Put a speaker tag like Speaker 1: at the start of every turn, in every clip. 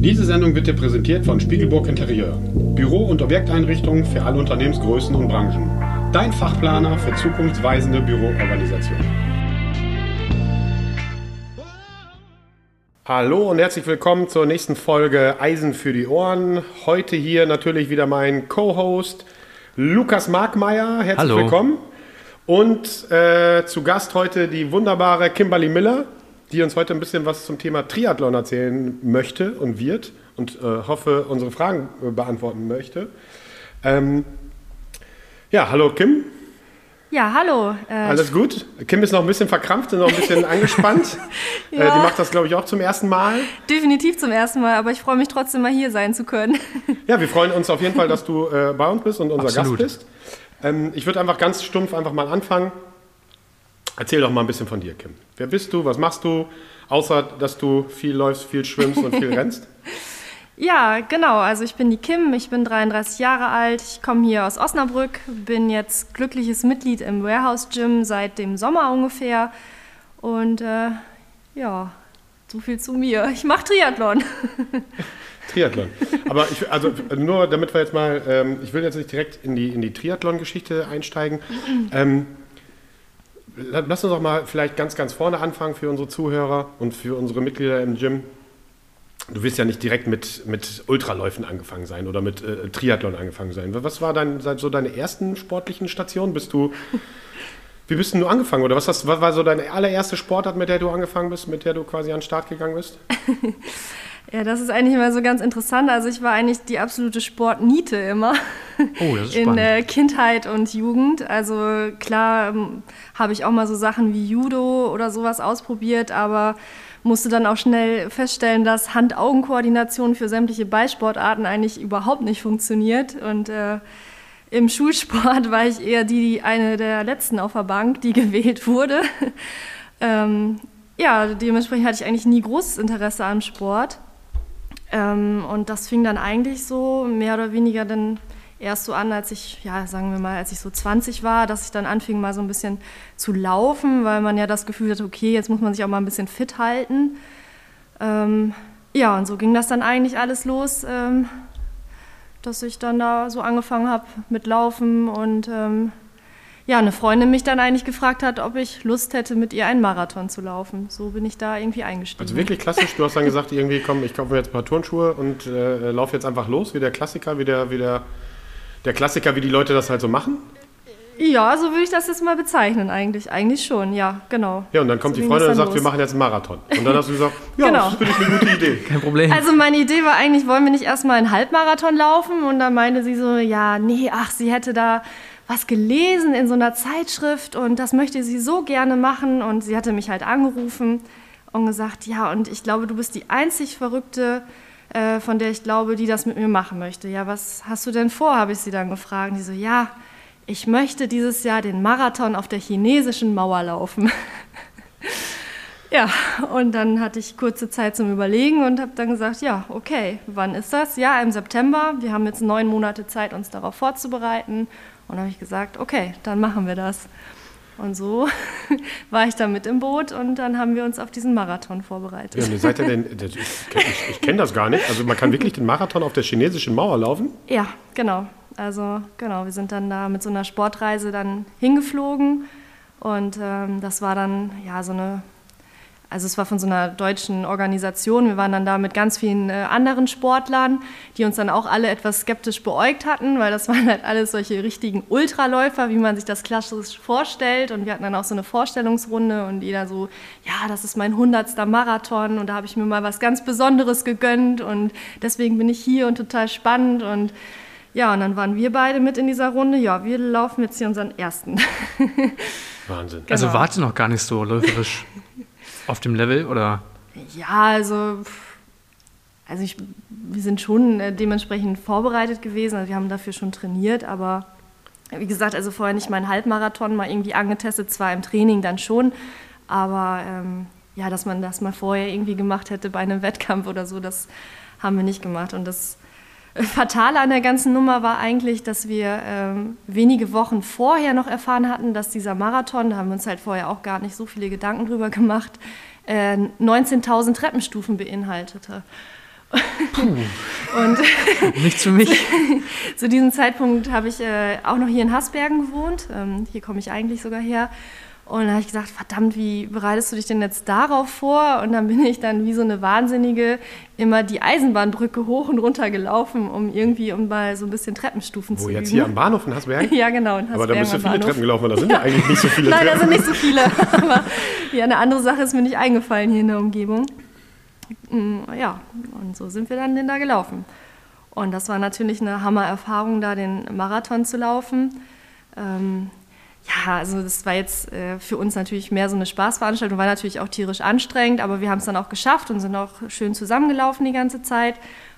Speaker 1: Diese Sendung wird dir präsentiert von Spiegelburg Interieur. Büro- und Objekteinrichtungen für alle Unternehmensgrößen und Branchen. Dein Fachplaner für zukunftsweisende Büroorganisation. Hallo und herzlich willkommen zur nächsten Folge Eisen für die Ohren. Heute hier natürlich wieder mein Co-Host Lukas Markmeier. Herzlich
Speaker 2: Hallo.
Speaker 1: willkommen. Und äh, zu Gast heute die wunderbare Kimberly Miller, die uns heute ein bisschen was zum Thema Triathlon erzählen möchte und wird und äh, hoffe, unsere Fragen äh, beantworten möchte. Ähm, ja, hallo Kim,
Speaker 3: Ja, hallo. Äh,
Speaker 1: alles gut? Kim ist noch ein bisschen verkrampft und noch ein bisschen angespannt. äh, die
Speaker 3: Ja.
Speaker 1: macht das, glaube ich, auch zum ersten Mal.
Speaker 3: definitiv zum ersten Mal, aber ich freue mich trotzdem mal hier sein zu können.
Speaker 1: Ja, wir freuen uns auf jeden Fall, dass du äh, bei uns bist und unser
Speaker 2: Absolut.
Speaker 1: Gast bist. Ähm, ich würde einfach ganz stumpf einfach mal anfangen. Erzähl doch mal ein bisschen von dir, Kim. Wer bist du? Was machst du? Außer, dass du viel läufst, viel schwimmst und viel rennst.
Speaker 3: Ja, genau. Also ich bin die Kim, ich bin 33 Jahre alt, ich komme hier aus Osnabrück, bin jetzt glückliches Mitglied im Warehouse Gym seit dem Sommer ungefähr. Und äh, ja, so viel zu mir. Ich mache Triathlon.
Speaker 1: Triathlon. Aber ich, also nur damit wir jetzt mal, ähm, ich will jetzt nicht direkt in die, in die Triathlon-Geschichte einsteigen. Ähm, lass uns doch mal vielleicht ganz, ganz vorne anfangen für unsere Zuhörer und für unsere Mitglieder im Gym. Du wirst ja nicht direkt mit, mit Ultraläufen angefangen sein oder mit äh, Triathlon angefangen sein. Was war dein, so deine ersten sportlichen Stationen? Bist du, wie bist du angefangen? Oder was, hast, was war so deine allererste Sportart, mit der du angefangen bist, mit der du quasi an den Start gegangen bist?
Speaker 3: Ja, das ist eigentlich immer so ganz interessant. Also ich war eigentlich die absolute Sportniete immer.
Speaker 2: Oh, das ist
Speaker 3: In
Speaker 2: spannend.
Speaker 3: äh, Kindheit und Jugend. Also klar ähm, habe ich auch mal so Sachen wie Judo oder sowas ausprobiert, aber musste dann auch schnell feststellen, dass Hand-Augen-Koordination für sämtliche Ballsportarten eigentlich überhaupt nicht funktioniert. Und äh, im Schulsport war ich eher die, die eine der letzten auf der Bank, die gewählt wurde. ähm, ja, dementsprechend hatte ich eigentlich nie großes Interesse am Sport. Ähm, und das fing dann eigentlich so mehr oder weniger dann erst so an, als ich, ja, sagen wir mal, als ich so 20 war, dass ich dann anfing, mal so ein bisschen zu laufen, weil man ja das Gefühl hatte, okay, jetzt muss man sich auch mal ein bisschen fit halten. Ähm, ja, und so ging das dann eigentlich alles los, ähm, dass ich dann da so angefangen habe mit Laufen und ähm, ja, eine Freundin mich dann eigentlich gefragt hat, ob ich Lust hätte, mit ihr einen Marathon zu laufen. So bin ich da irgendwie eingestiegen.
Speaker 1: Also wirklich klassisch, du hast dann gesagt, irgendwie komm, ich kaufe mir jetzt ein paar Turnschuhe und äh, laufe jetzt einfach los, wie der Klassiker, wie der, wie der, der Klassiker, wie die Leute das halt so machen.
Speaker 3: Ja, so würde ich das jetzt mal bezeichnen eigentlich. Eigentlich schon, ja, genau.
Speaker 1: Ja, und dann kommt
Speaker 3: So
Speaker 1: die Freundin und sagt, wir
Speaker 3: los.
Speaker 1: machen jetzt einen Marathon. Und dann hast du gesagt, ja,
Speaker 3: Genau.
Speaker 1: das finde ich eine gute Idee.
Speaker 2: Kein Problem.
Speaker 3: Also meine Idee war eigentlich, wollen wir nicht erstmal einen Halbmarathon laufen? Und dann meinte sie so, ja, nee, ach, sie hätte da was gelesen in so einer Zeitschrift und das möchte sie so gerne machen. Und sie hatte mich halt angerufen und gesagt, ja, und ich glaube, du bist die einzig Verrückte, äh, von der ich glaube, die das mit mir machen möchte. Ja, was hast du denn vor, habe ich sie dann gefragt. Und die so, ja, ich möchte dieses Jahr den Marathon auf der chinesischen Mauer laufen. Ja, und dann hatte ich kurze Zeit zum Überlegen und habe dann gesagt, ja, okay, wann ist das? Ja, im September. Wir haben jetzt neun Monate Zeit, uns darauf vorzubereiten. Und dann habe ich gesagt, okay, dann machen wir das. Und so war ich da mit im Boot und dann haben wir uns auf diesen Marathon vorbereitet.
Speaker 1: Ja, ihr seid ja denn, ich, ich, ich kenne das gar nicht. Also man kann wirklich den Marathon auf der chinesischen Mauer laufen.
Speaker 3: Ja, genau. Also genau, wir sind dann da mit so einer Sportreise dann hingeflogen und ähm, das war dann ja so eine, also es war von so einer deutschen Organisation. Wir waren dann da mit ganz vielen äh, anderen Sportlern, die uns dann auch alle etwas skeptisch beäugt hatten, weil das waren halt alles solche richtigen Ultraläufer, wie man sich das klassisch vorstellt. Und wir hatten dann auch so eine Vorstellungsrunde und jeder so, ja, das ist mein hundertster Marathon und da habe ich mir mal was ganz Besonderes gegönnt und deswegen bin ich hier und total spannend und ja, und dann waren wir beide mit in dieser Runde. Ja, wir laufen jetzt hier unseren ersten.
Speaker 1: Wahnsinn.
Speaker 2: Also
Speaker 3: Genau.
Speaker 2: warte noch gar nicht so läuferisch auf dem Level oder?
Speaker 3: Ja, also, also ich, wir sind schon äh, dementsprechend vorbereitet gewesen, also wir haben dafür schon trainiert, aber wie gesagt, also vorher nicht meinen Halbmarathon mal irgendwie angetestet, zwar im Training dann schon, aber ähm, ja, dass man das mal vorher irgendwie gemacht hätte bei einem Wettkampf oder so, das haben wir nicht gemacht. Und das Fatale an der ganzen Nummer war eigentlich, dass wir ähm, wenige Wochen vorher noch erfahren hatten, dass dieser Marathon, da haben wir uns halt vorher auch gar nicht so viele Gedanken drüber gemacht, äh, 19.000 Treppenstufen beinhaltete.
Speaker 2: und nicht für mich.
Speaker 3: zu diesem Zeitpunkt habe ich äh, auch noch hier in Hasbergen gewohnt. Ähm, hier komme ich eigentlich sogar her. Und dann habe ich gesagt, verdammt, wie bereitest du dich denn jetzt darauf vor? Und dann bin ich dann wie so eine Wahnsinnige immer die Eisenbahnbrücke hoch und runter gelaufen, um irgendwie um mal so ein bisschen Treppenstufen
Speaker 1: Wo,
Speaker 3: zu
Speaker 1: jetzt
Speaker 3: üben.
Speaker 1: hier am Bahnhof in Hasberg?
Speaker 3: ja, genau. In
Speaker 1: Aber da bist du viele
Speaker 3: Bahnhof.
Speaker 1: Treppen gelaufen, da sind ja eigentlich nicht so viele
Speaker 3: Nein, da
Speaker 1: Treppen.
Speaker 3: sind nicht so viele. Aber ja, eine andere Sache ist mir nicht eingefallen hier in der Umgebung. Mm, Ja, und so sind wir dann denn da gelaufen. Und das war natürlich eine Hammererfahrung, da den Marathon zu laufen. Ähm, ja, also das war jetzt äh, für uns natürlich mehr so eine Spaßveranstaltung, war natürlich auch tierisch anstrengend, aber wir haben es dann auch geschafft und sind auch schön zusammengelaufen die ganze Zeit.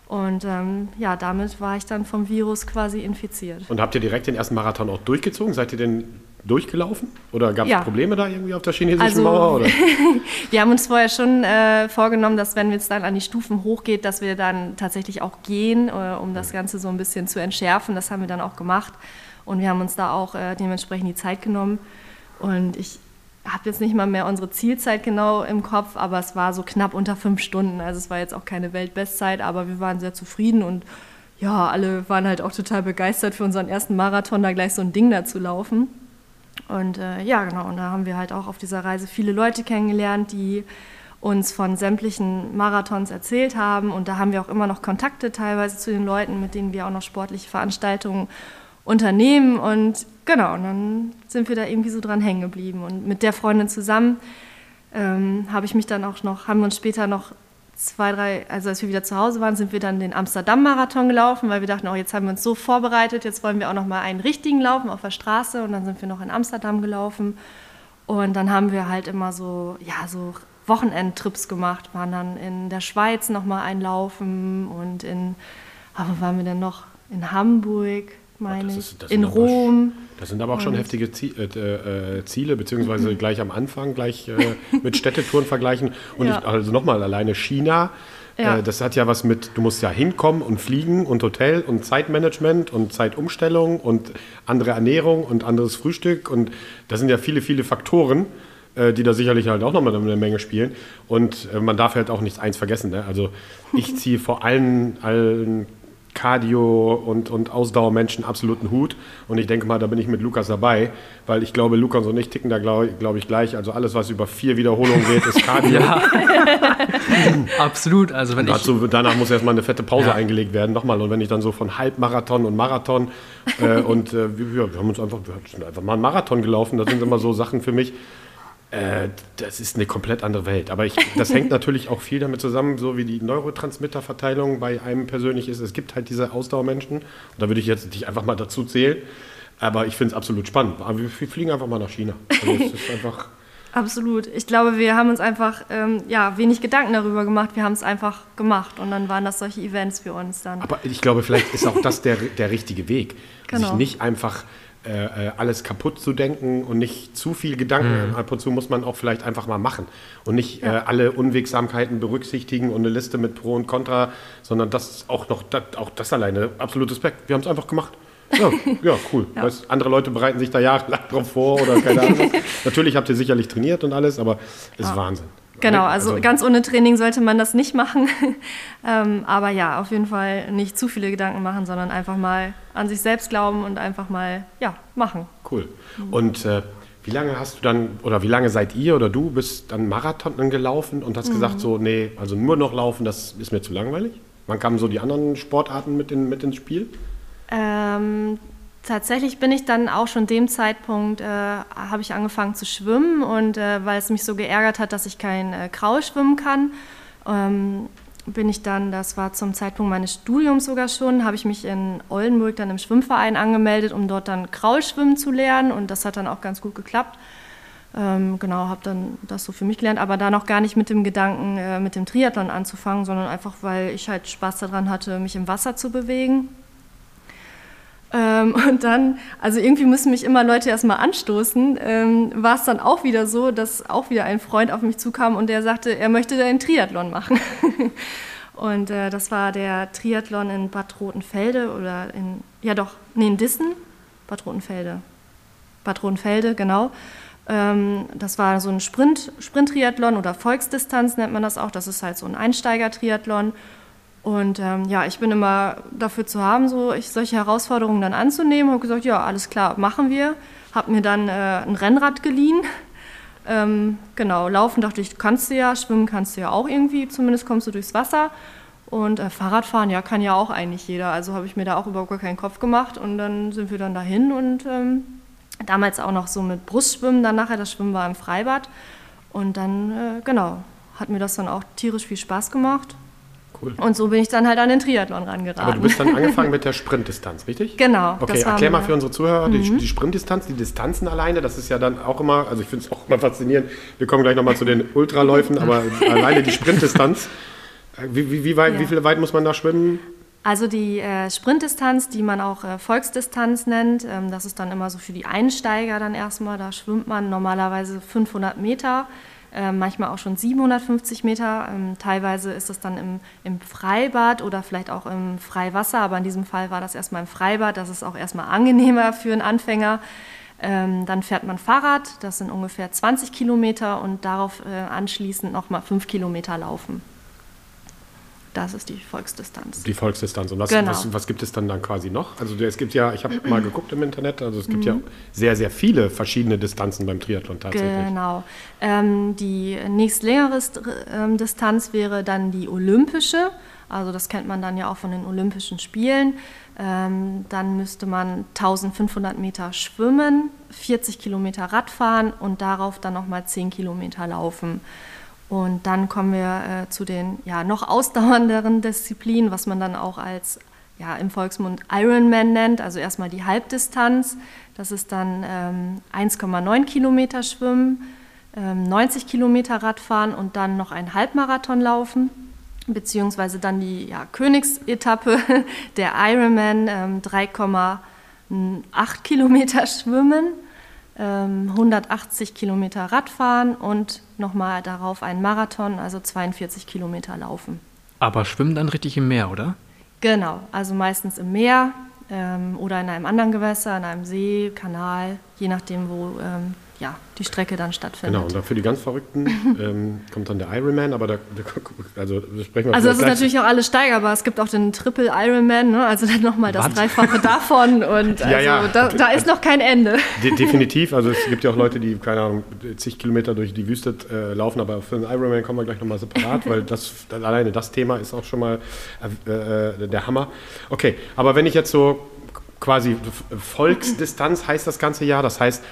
Speaker 3: Und ähm, ja, damit war ich dann vom Virus quasi infiziert.
Speaker 1: Und habt ihr direkt den ersten Marathon auch durchgezogen? Seid ihr denn durchgelaufen? Oder gab es
Speaker 3: Ja.
Speaker 1: Probleme da irgendwie auf der chinesischen
Speaker 3: Also-
Speaker 1: Mauer?
Speaker 3: Wir haben uns vorher schon äh, vorgenommen, dass wenn es dann an die Stufen hochgeht, dass wir dann tatsächlich auch gehen, äh, um das Ganze so ein bisschen zu entschärfen. Das haben wir dann auch gemacht. Und wir haben uns da auch äh, dementsprechend die Zeit genommen. Und ich habe jetzt nicht mal mehr unsere Zielzeit genau im Kopf, aber es war so knapp unter fünf Stunden. Also es war jetzt auch keine Weltbestzeit, aber wir waren sehr zufrieden und ja, alle waren halt auch total begeistert für unseren ersten Marathon, da gleich so ein Ding da zu laufen. Und äh, ja, genau, und da haben wir halt auch auf dieser Reise viele Leute kennengelernt, die uns von sämtlichen Marathons erzählt haben. Und da haben wir auch immer noch Kontakte teilweise zu den Leuten, mit denen wir auch noch sportliche Veranstaltungen unternehmen. Und genau, und dann sind wir da irgendwie so dran hängen geblieben. Und mit der Freundin zusammen ähm, habe ich mich dann auch noch, haben wir uns später noch zwei, drei, also als wir wieder zu Hause waren, sind wir dann den Amsterdam-Marathon gelaufen, weil wir dachten, oh, jetzt haben wir uns so vorbereitet, jetzt wollen wir auch noch mal einen richtigen laufen auf der Straße und dann sind wir noch in Amsterdam gelaufen und dann haben wir halt immer so, ja, so Wochenendtrips gemacht, waren dann in der Schweiz noch mal einlaufen und in, wo waren wir denn noch? In Hamburg, meine
Speaker 1: das
Speaker 3: ich,
Speaker 1: ist- das
Speaker 3: in Rom.
Speaker 1: Das sind aber auch schon heftige äh, äh, Ziele, beziehungsweise gleich am Anfang, gleich äh, mit Städtetouren vergleichen. Und
Speaker 3: Ja.
Speaker 1: ich, also nochmal, alleine China,
Speaker 3: Ja.
Speaker 1: das hat ja was mit, du musst ja hinkommen und fliegen und Hotel und Zeitmanagement und Zeitumstellung und andere Ernährung und anderes Frühstück. Und das sind ja viele, viele Faktoren, die da sicherlich halt auch nochmal eine Menge spielen. Und man darf halt auch nichts eins vergessen. Ne? Also ich ziehe vor allen, allen Cardio- und, und Ausdauermenschen absoluten Hut. Und ich denke mal, da bin ich mit Lukas dabei, weil ich glaube, Lukas und ich ticken da, glaube glaub ich, gleich. Also alles, was über vier Wiederholungen geht, ist Cardio.
Speaker 2: Ja, absolut. Also wenn ich,
Speaker 1: Dazu, danach muss erstmal eine fette Pause
Speaker 2: Ja.
Speaker 1: eingelegt werden. Nochmal, und wenn ich dann so von Halbmarathon und Marathon äh, und äh, wir, wir haben uns einfach, wir sind einfach mal einen Marathon gelaufen, das sind immer so Sachen für mich. Äh, das ist eine komplett andere Welt. Aber ich, das hängt natürlich auch viel damit zusammen, so wie die Neurotransmitterverteilung bei einem persönlich ist. Es gibt halt diese Ausdauermenschen. Und da würde ich jetzt dich einfach mal dazu zählen. Aber ich finde es absolut spannend. Aber wir, fliegen einfach mal nach China. Also es ist einfach.
Speaker 3: Absolut. Ich glaube, wir haben uns einfach ähm, ja, wenig Gedanken darüber gemacht. Wir haben es einfach gemacht und dann waren das solche Events für uns dann.
Speaker 1: Aber ich glaube, vielleicht ist auch das der, der richtige Weg. Sich
Speaker 3: Genau.
Speaker 1: nicht einfach äh, äh, alles kaputt zu denken und nicht zu viel Gedanken. Ab und zu muss man auch vielleicht einfach mal machen und nicht äh, alle Unwegsamkeiten berücksichtigen und eine Liste mit Pro und Contra, sondern das auch noch, das, auch das alleine, absolut Respekt. Wir haben es einfach gemacht. Ja, ja cool. Weißt, andere Leute bereiten sich da jahrelang drauf vor oder keine Ahnung. Natürlich habt ihr sicherlich trainiert und alles, aber es ist Wahnsinn.
Speaker 3: Genau, also, ganz ohne Training sollte man das nicht machen. ähm, aber ja, auf jeden Fall nicht zu viele Gedanken machen, sondern einfach mal an sich selbst glauben und einfach mal ja, machen.
Speaker 1: Cool. Und äh, wie lange hast du dann, oder wie lange seid ihr oder du bist dann Marathon gelaufen und hast gesagt, so, nee, also nur noch laufen, das ist mir zu langweilig? Wann kamen so die anderen Sportarten mit, in, mit ins Spiel?
Speaker 3: Ähm, tatsächlich bin ich dann auch schon dem Zeitpunkt, äh, habe ich angefangen zu schwimmen und äh, weil es mich so geärgert hat, dass ich kein äh, Kraul schwimmen kann, ähm, bin ich dann, das war zum Zeitpunkt meines Studiums sogar schon, habe ich mich in Oldenburg dann im Schwimmverein angemeldet, um dort dann Kraul schwimmen zu lernen und das hat dann auch ganz gut geklappt. Ähm, genau, habe dann das so für mich gelernt, aber da noch gar nicht mit dem Gedanken, äh, mit dem Triathlon anzufangen, sondern einfach, weil ich halt Spaß daran hatte, mich im Wasser zu bewegen. Ähm, und dann, also irgendwie müssen mich immer Leute erstmal anstoßen, ähm, war es dann auch wieder so, dass auch wieder ein Freund auf mich zukam und der sagte, er möchte einen Triathlon machen. und äh, das war der Triathlon in Bad Rotenfelde oder in, ja doch, nee, in Dissen, Bad Rotenfelde. Bad Rotenfelde, genau. Ähm, das war so ein Sprint, Sprint-Triathlon oder Volksdistanz nennt man das auch. Das ist halt so ein Einsteiger-Triathlon. Und ähm, ja, ich bin immer dafür zu haben, so ich, solche Herausforderungen dann anzunehmen. Habe gesagt, ja, alles klar, machen wir. Habe mir dann äh, ein Rennrad geliehen. Ähm, genau, laufen dachte ich, kannst du ja, schwimmen kannst du ja auch irgendwie, zumindest kommst du durchs Wasser. Und äh, Fahrradfahren, ja, kann ja auch eigentlich jeder. Also habe ich mir da auch überhaupt gar keinen Kopf gemacht. Und dann sind wir dann dahin und ähm, Damals auch noch so mit Brustschwimmen, dann nachher, das Schwimmen war im Freibad. Und dann, äh, genau, hat mir das dann auch tierisch viel Spaß gemacht. Cool. Und so bin ich dann halt an den Triathlon rangeraten.
Speaker 1: Aber du bist dann angefangen mit der Sprintdistanz, richtig?
Speaker 3: Genau.
Speaker 1: Okay, erklär mal für unsere Zuhörer mhm. die, die, Sprintdistanz, die Distanzen alleine, das ist ja dann auch immer, also ich finde es auch immer faszinierend. Wir kommen gleich nochmal zu den Ultraläufen, aber alleine die Sprintdistanz. Wie, wie, wie, weit, ja. wie viel weit muss man da schwimmen?
Speaker 3: Also die äh, Sprintdistanz, die man auch äh, Volksdistanz nennt, ähm, das ist dann immer so für die Einsteiger dann erstmal. Da schwimmt man normalerweise 500 Meter, äh, manchmal auch schon 750 Meter. Ähm, teilweise ist das dann im, im, Freibad oder vielleicht auch im Freiwasser, aber in diesem Fall war das erstmal im Freibad. Das ist auch erstmal angenehmer für einen Anfänger. Ähm, dann fährt man Fahrrad, das sind ungefähr 20 Kilometer und darauf äh, anschließend nochmal 5 Kilometer laufen. Das ist die Volksdistanz.
Speaker 1: Die Volksdistanz. Und was, genau. was, was, gibt es dann dann quasi noch? Also es gibt ja, ich habe mal geguckt im Internet, also es gibt mhm. ja sehr, sehr viele verschiedene Distanzen beim Triathlon tatsächlich.
Speaker 3: Genau. Ähm, die nächstlängere ähm, Distanz wäre dann die olympische. Also das kennt man dann ja auch von den Olympischen Spielen. Ähm, dann müsste man 1500 Meter schwimmen, 40 Kilometer Radfahren und darauf dann nochmal 10 Kilometer laufen. Und dann kommen wir äh, zu den ja, noch ausdauernderen Disziplinen, was man dann auch als ja, im Volksmund Ironman nennt, also erstmal die Halbdistanz. Das ist dann ähm, 1,9 Kilometer Schwimmen, ähm, 90 Kilometer Radfahren und dann noch ein Halbmarathon laufen, beziehungsweise dann die ja, Königsetappe, der Ironman, ähm, 3,8 Kilometer Schwimmen 180 ähm, Kilometer Radfahren und nochmal darauf einen Marathon, also 42 Kilometer laufen.
Speaker 2: Aber schwimmen dann richtig im Meer, oder?
Speaker 3: Genau, also meistens im Meer ähm, oder in einem anderen Gewässer, in einem See, Kanal, je nachdem, wo ähm, ja, die Strecke dann stattfindet.
Speaker 1: Genau, und dann für die ganz Verrückten ähm, kommt dann der Ironman, aber da, also sprechen wir
Speaker 3: Also das ist natürlich auch alles steigerbar. Es gibt auch den Triple Ironman, ne? also dann nochmal das? Dreifache davon und also ja. Da, da, ist noch kein Ende.
Speaker 1: De definitiv, also es gibt ja auch Leute, die, keine Ahnung, zig Kilometer durch die Wüste äh, laufen, aber für den Ironman kommen wir gleich nochmal separat, weil das, alleine das Thema ist auch schon mal äh, äh, der Hammer. Okay, aber wenn ich jetzt so quasi Volksdistanz heißt das ganze Jahr, das heißt,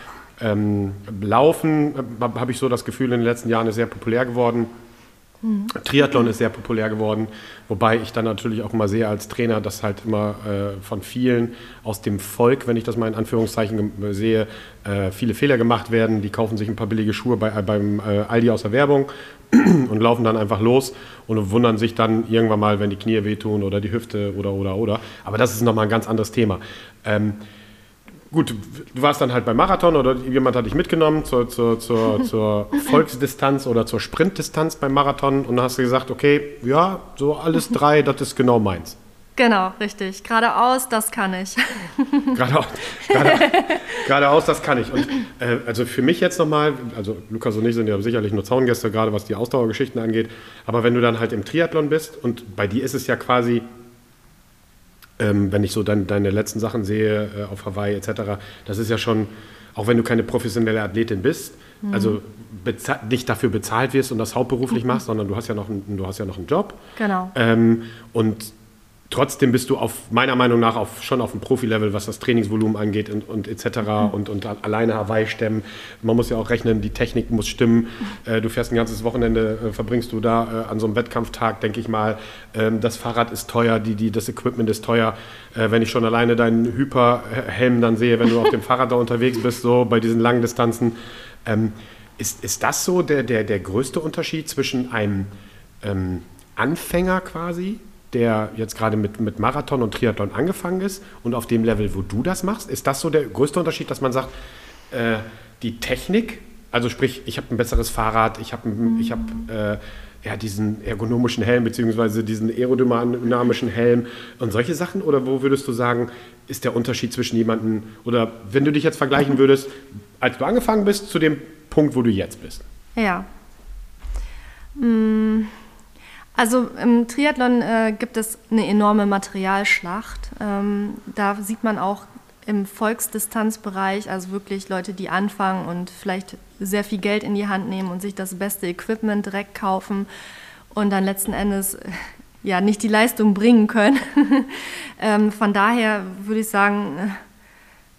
Speaker 1: ähm, Laufen äh, habe ich so das Gefühl, in den letzten Jahren ist sehr populär geworden. Mhm. Triathlon ist sehr populär geworden, wobei ich dann natürlich auch immer sehe als Trainer, dass halt immer äh, von vielen aus dem Volk, wenn ich das mal in Anführungszeichen sehe, äh, viele Fehler gemacht werden. Die kaufen sich ein paar billige Schuhe bei, äh, beim äh, Aldi aus der Werbung und laufen dann einfach los und wundern sich dann irgendwann mal, wenn die Knie wehtun oder die Hüfte oder oder oder. Aber das ist nochmal ein ganz anderes Thema. Ähm, gut, du warst dann halt beim Marathon oder jemand hat dich mitgenommen zur, zur, zur, zur Volksdistanz oder zur Sprintdistanz beim Marathon und dann hast du gesagt, okay, ja, so alles drei, das ist genau meins.
Speaker 3: Genau, richtig. Geradeaus, das kann ich.
Speaker 1: Geradeaus, gerade, geradeaus das kann ich. Und äh, also für mich jetzt nochmal, also Lukas und ich sind ja sicherlich nur Zaungäste, gerade was die Ausdauergeschichten angeht, aber wenn du dann halt im Triathlon bist und bei dir ist es ja quasi ähm, wenn ich so dein, deine letzten Sachen sehe äh, auf Hawaii etc., das ist ja schon, auch wenn du keine professionelle Athletin bist, mhm. also nicht dafür bezahlt wirst und das hauptberuflich mhm. machst, sondern du hast ja noch, einen, du hast ja noch einen Job.
Speaker 3: Genau.
Speaker 1: Ähm, und trotzdem bist du auf meiner Meinung nach auf, schon auf dem Profi-Level, was das Trainingsvolumen angeht und, und etc. Mhm. Und, und alleine Hawaii stemmen. Man muss ja auch rechnen, die Technik muss stimmen. Äh, du fährst ein ganzes Wochenende, äh, verbringst du da äh, an so einem Wettkampftag, denke ich mal. Ähm, das Fahrrad ist teuer, die, die, das Equipment ist teuer. Äh, wenn ich schon alleine deinen Hyperhelm dann sehe, wenn du auf dem Fahrrad da unterwegs bist, so bei diesen langen Distanzen, Ähm, ist, ist das so der, der, der größte Unterschied zwischen einem ähm, Anfänger quasi, der jetzt gerade mit, mit Marathon und Triathlon angefangen ist und auf dem Level, wo du das machst? Ist das so der größte Unterschied, dass man sagt, äh, die Technik, also sprich, ich habe ein besseres Fahrrad, ich habe mhm. hab, äh, ja, diesen ergonomischen Helm beziehungsweise diesen aerodynamischen Helm und solche Sachen? Oder wo würdest du sagen, ist der Unterschied zwischen jemandem, oder wenn du dich jetzt vergleichen würdest, als du angefangen bist, zu dem Punkt, wo du jetzt bist?
Speaker 3: Ja. Mm, also im Triathlon äh, gibt es eine enorme Materialschlacht. Ähm, da sieht man auch im Volksdistanzbereich, also wirklich Leute, die anfangen und vielleicht sehr viel Geld in die Hand nehmen und sich das beste Equipment direkt kaufen und dann letzten Endes ja nicht die Leistung bringen können. ähm, von daher würde ich sagen,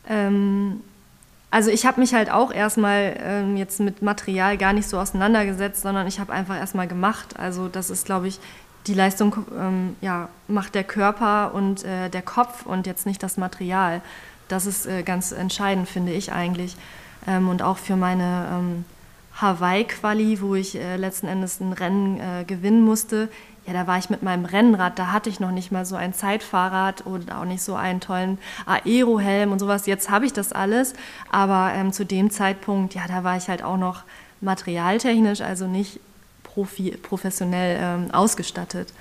Speaker 3: ähm, also ich habe mich halt auch erstmal ähm, jetzt mit Material gar nicht so auseinandergesetzt, sondern ich habe einfach erstmal gemacht. Also das ist, glaube ich, die Leistung ähm, ja, macht der Körper und äh, der Kopf und jetzt nicht das Material. Das ist äh, ganz entscheidend, finde ich eigentlich. Ähm, und auch für meine ähm, Hawaii-Quali, wo ich äh, letzten Endes ein Rennen äh, gewinnen musste, ja, da war ich mit meinem Rennrad, da hatte ich noch nicht mal so ein Zeitfahrrad und auch nicht so einen tollen Aerohelm und sowas. Jetzt habe ich das alles, aber ähm, zu dem Zeitpunkt, ja, da war ich halt auch noch materialtechnisch, also nicht profi professionell ähm, ausgestattet.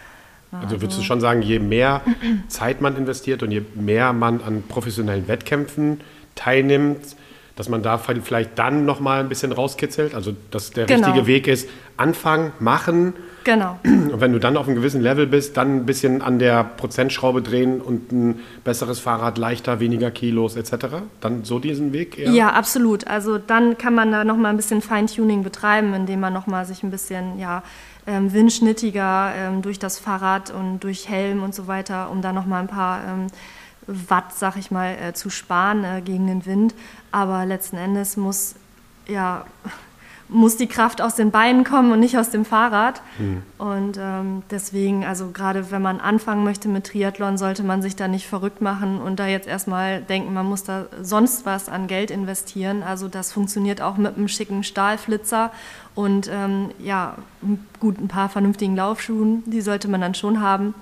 Speaker 1: Also würdest du also schon sagen, je mehr Zeit man investiert und je mehr man an professionellen Wettkämpfen teilnimmt, dass man da vielleicht dann noch mal ein bisschen rauskitzelt, also dass der genau. richtige Weg ist, anfangen, machen.
Speaker 3: Genau.
Speaker 1: Und wenn du dann auf einem gewissen Level bist, dann ein bisschen an der Prozentschraube drehen und ein besseres Fahrrad, leichter, weniger Kilos etc. Dann so diesen Weg?
Speaker 3: Eher? Ja, absolut. Also dann kann man da noch mal ein bisschen Feintuning betreiben, indem man noch mal sich ein bisschen ja ähm, windschnittiger ähm, durch das Fahrrad und durch Helm und so weiter, um da noch mal ein paar ähm, Watt, sag ich mal, äh, zu sparen äh, gegen den Wind. Aber letzten Endes muss ja muss die Kraft aus den Beinen kommen und nicht aus dem Fahrrad. Mhm. Und ähm, deswegen, also gerade wenn man anfangen möchte mit Triathlon, sollte man sich da nicht verrückt machen und da jetzt erstmal denken, man muss da sonst was an Geld investieren. Also das funktioniert auch mit einem schicken Stahlflitzer und ähm, ja, gut, ein paar vernünftigen Laufschuhen, die sollte man dann schon haben.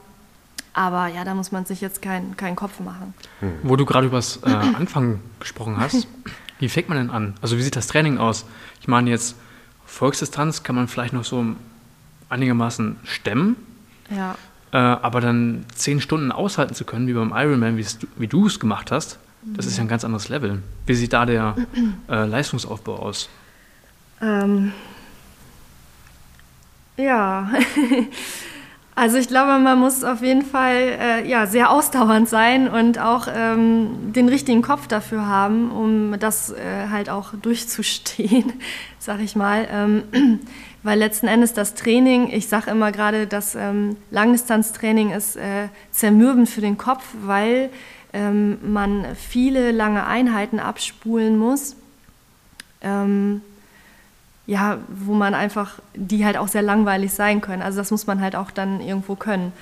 Speaker 3: Aber ja, da muss man sich jetzt keinen kein Kopf machen.
Speaker 2: Hm. Wo du gerade über das äh, Anfangen gesprochen hast, wie fängt man denn an? Also wie sieht das Training aus? Ich meine jetzt, Volksdistanz kann man vielleicht noch so einigermaßen stemmen.
Speaker 3: Ja.
Speaker 2: Äh, aber dann zehn Stunden aushalten zu können, wie beim Ironman, wie du es gemacht hast, das ist ja ein ganz anderes Level. Wie sieht da der äh, Leistungsaufbau aus?
Speaker 3: Ähm, ja, Also ich glaube, man muss auf jeden Fall äh, ja, sehr ausdauernd sein und auch ähm, den richtigen Kopf dafür haben, um das äh, halt auch durchzustehen, sag ich mal. Ähm, weil letzten Endes das Training, ich sage immer gerade, das ähm, Langdistanztraining ist äh, zermürbend für den Kopf, weil ähm, man viele lange Einheiten abspulen muss. Ja, wo man einfach, die halt auch sehr langweilig sein können. Also das muss man halt auch dann irgendwo können.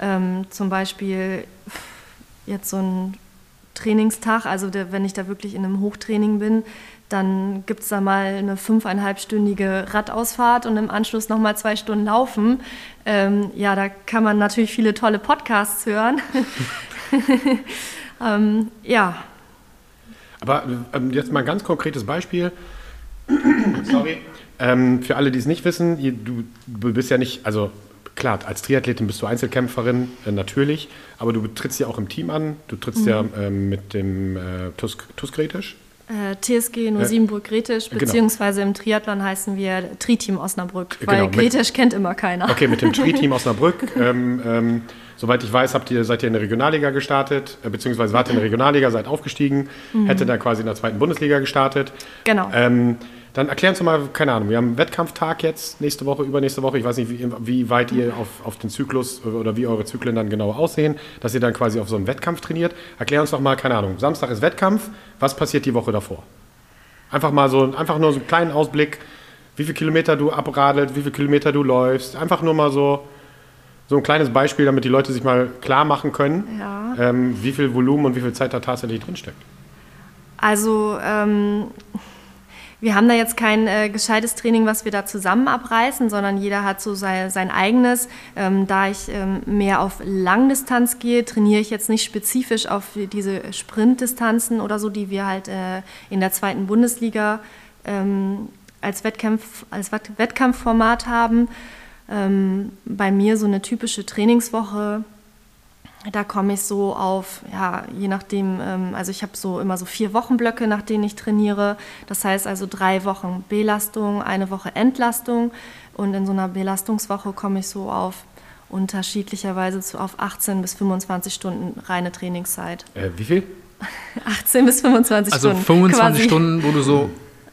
Speaker 3: Ähm, zum Beispiel jetzt so ein Trainingstag, also der, wenn ich da wirklich in einem Hochtraining bin, dann gibt es da mal eine fünfeinhalbstündige Radausfahrt und im Anschluss nochmal zwei Stunden laufen. Ähm, ja, da kann man natürlich viele tolle Podcasts hören. ähm, ja.
Speaker 1: Aber ähm, jetzt mal ein ganz konkretes Beispiel. Sorry. Ähm, für alle, die es nicht wissen, du, du bist ja nicht, also klar, als Triathletin bist du Einzelkämpferin, äh, natürlich, aber du trittst ja auch im Team an. Du trittst mhm. ja ähm, mit dem äh, Tusk, Tuskretisch.
Speaker 3: Äh, TSG nur Siebenbrück Gretisch, genau. beziehungsweise im Triathlon heißen wir Tri-Team Osnabrück, weil genau, Gretisch kennt immer keiner.
Speaker 1: Okay, mit dem Tri-Team Osnabrück. ähm, ähm, soweit ich weiß, habt ihr, seid ihr in der Regionalliga gestartet, äh, beziehungsweise wart ihr in der Regionalliga, seid aufgestiegen, mhm. hätte da quasi in der zweiten Bundesliga gestartet.
Speaker 3: Genau.
Speaker 1: Ähm, dann erklären Sie mal, keine Ahnung, wir haben einen Wettkampftag jetzt, nächste Woche, übernächste Woche. Ich weiß nicht, wie, wie weit ihr auf, auf den Zyklus oder wie eure Zyklen dann genau aussehen, dass ihr dann quasi auf so einen Wettkampf trainiert. Erklär uns doch mal, keine Ahnung, Samstag ist Wettkampf, was passiert die Woche davor? Einfach mal so, einfach nur so einen kleinen Ausblick, wie viele Kilometer du abradelt, wie viele Kilometer du läufst. Einfach nur mal so, so ein kleines Beispiel, damit die Leute sich mal klar machen können, ja. ähm, wie viel Volumen und wie viel Zeit da tatsächlich drinsteckt.
Speaker 3: Also, ähm wir haben da jetzt kein äh, gescheites Training, was wir da zusammen abreißen, sondern jeder hat so sein, sein eigenes. Ähm, da ich ähm, mehr auf Langdistanz gehe, trainiere ich jetzt nicht spezifisch auf diese Sprintdistanzen oder so, die wir halt äh, in der zweiten Bundesliga ähm, als, Wettkampf, als Wettkampfformat haben. Ähm, bei mir so eine typische Trainingswoche da komme ich so auf, ja, je nachdem, ähm, also ich habe so immer so vier Wochenblöcke, nach denen ich trainiere. Das heißt also drei Wochen Belastung, eine Woche Entlastung. Und in so einer Belastungswoche komme ich so auf unterschiedlicherweise zu, auf 18 bis 25 Stunden reine Trainingszeit.
Speaker 1: Äh, wie viel?
Speaker 3: 18 bis 25
Speaker 2: also
Speaker 3: Stunden.
Speaker 2: Also 25 quasi. Stunden, wo du so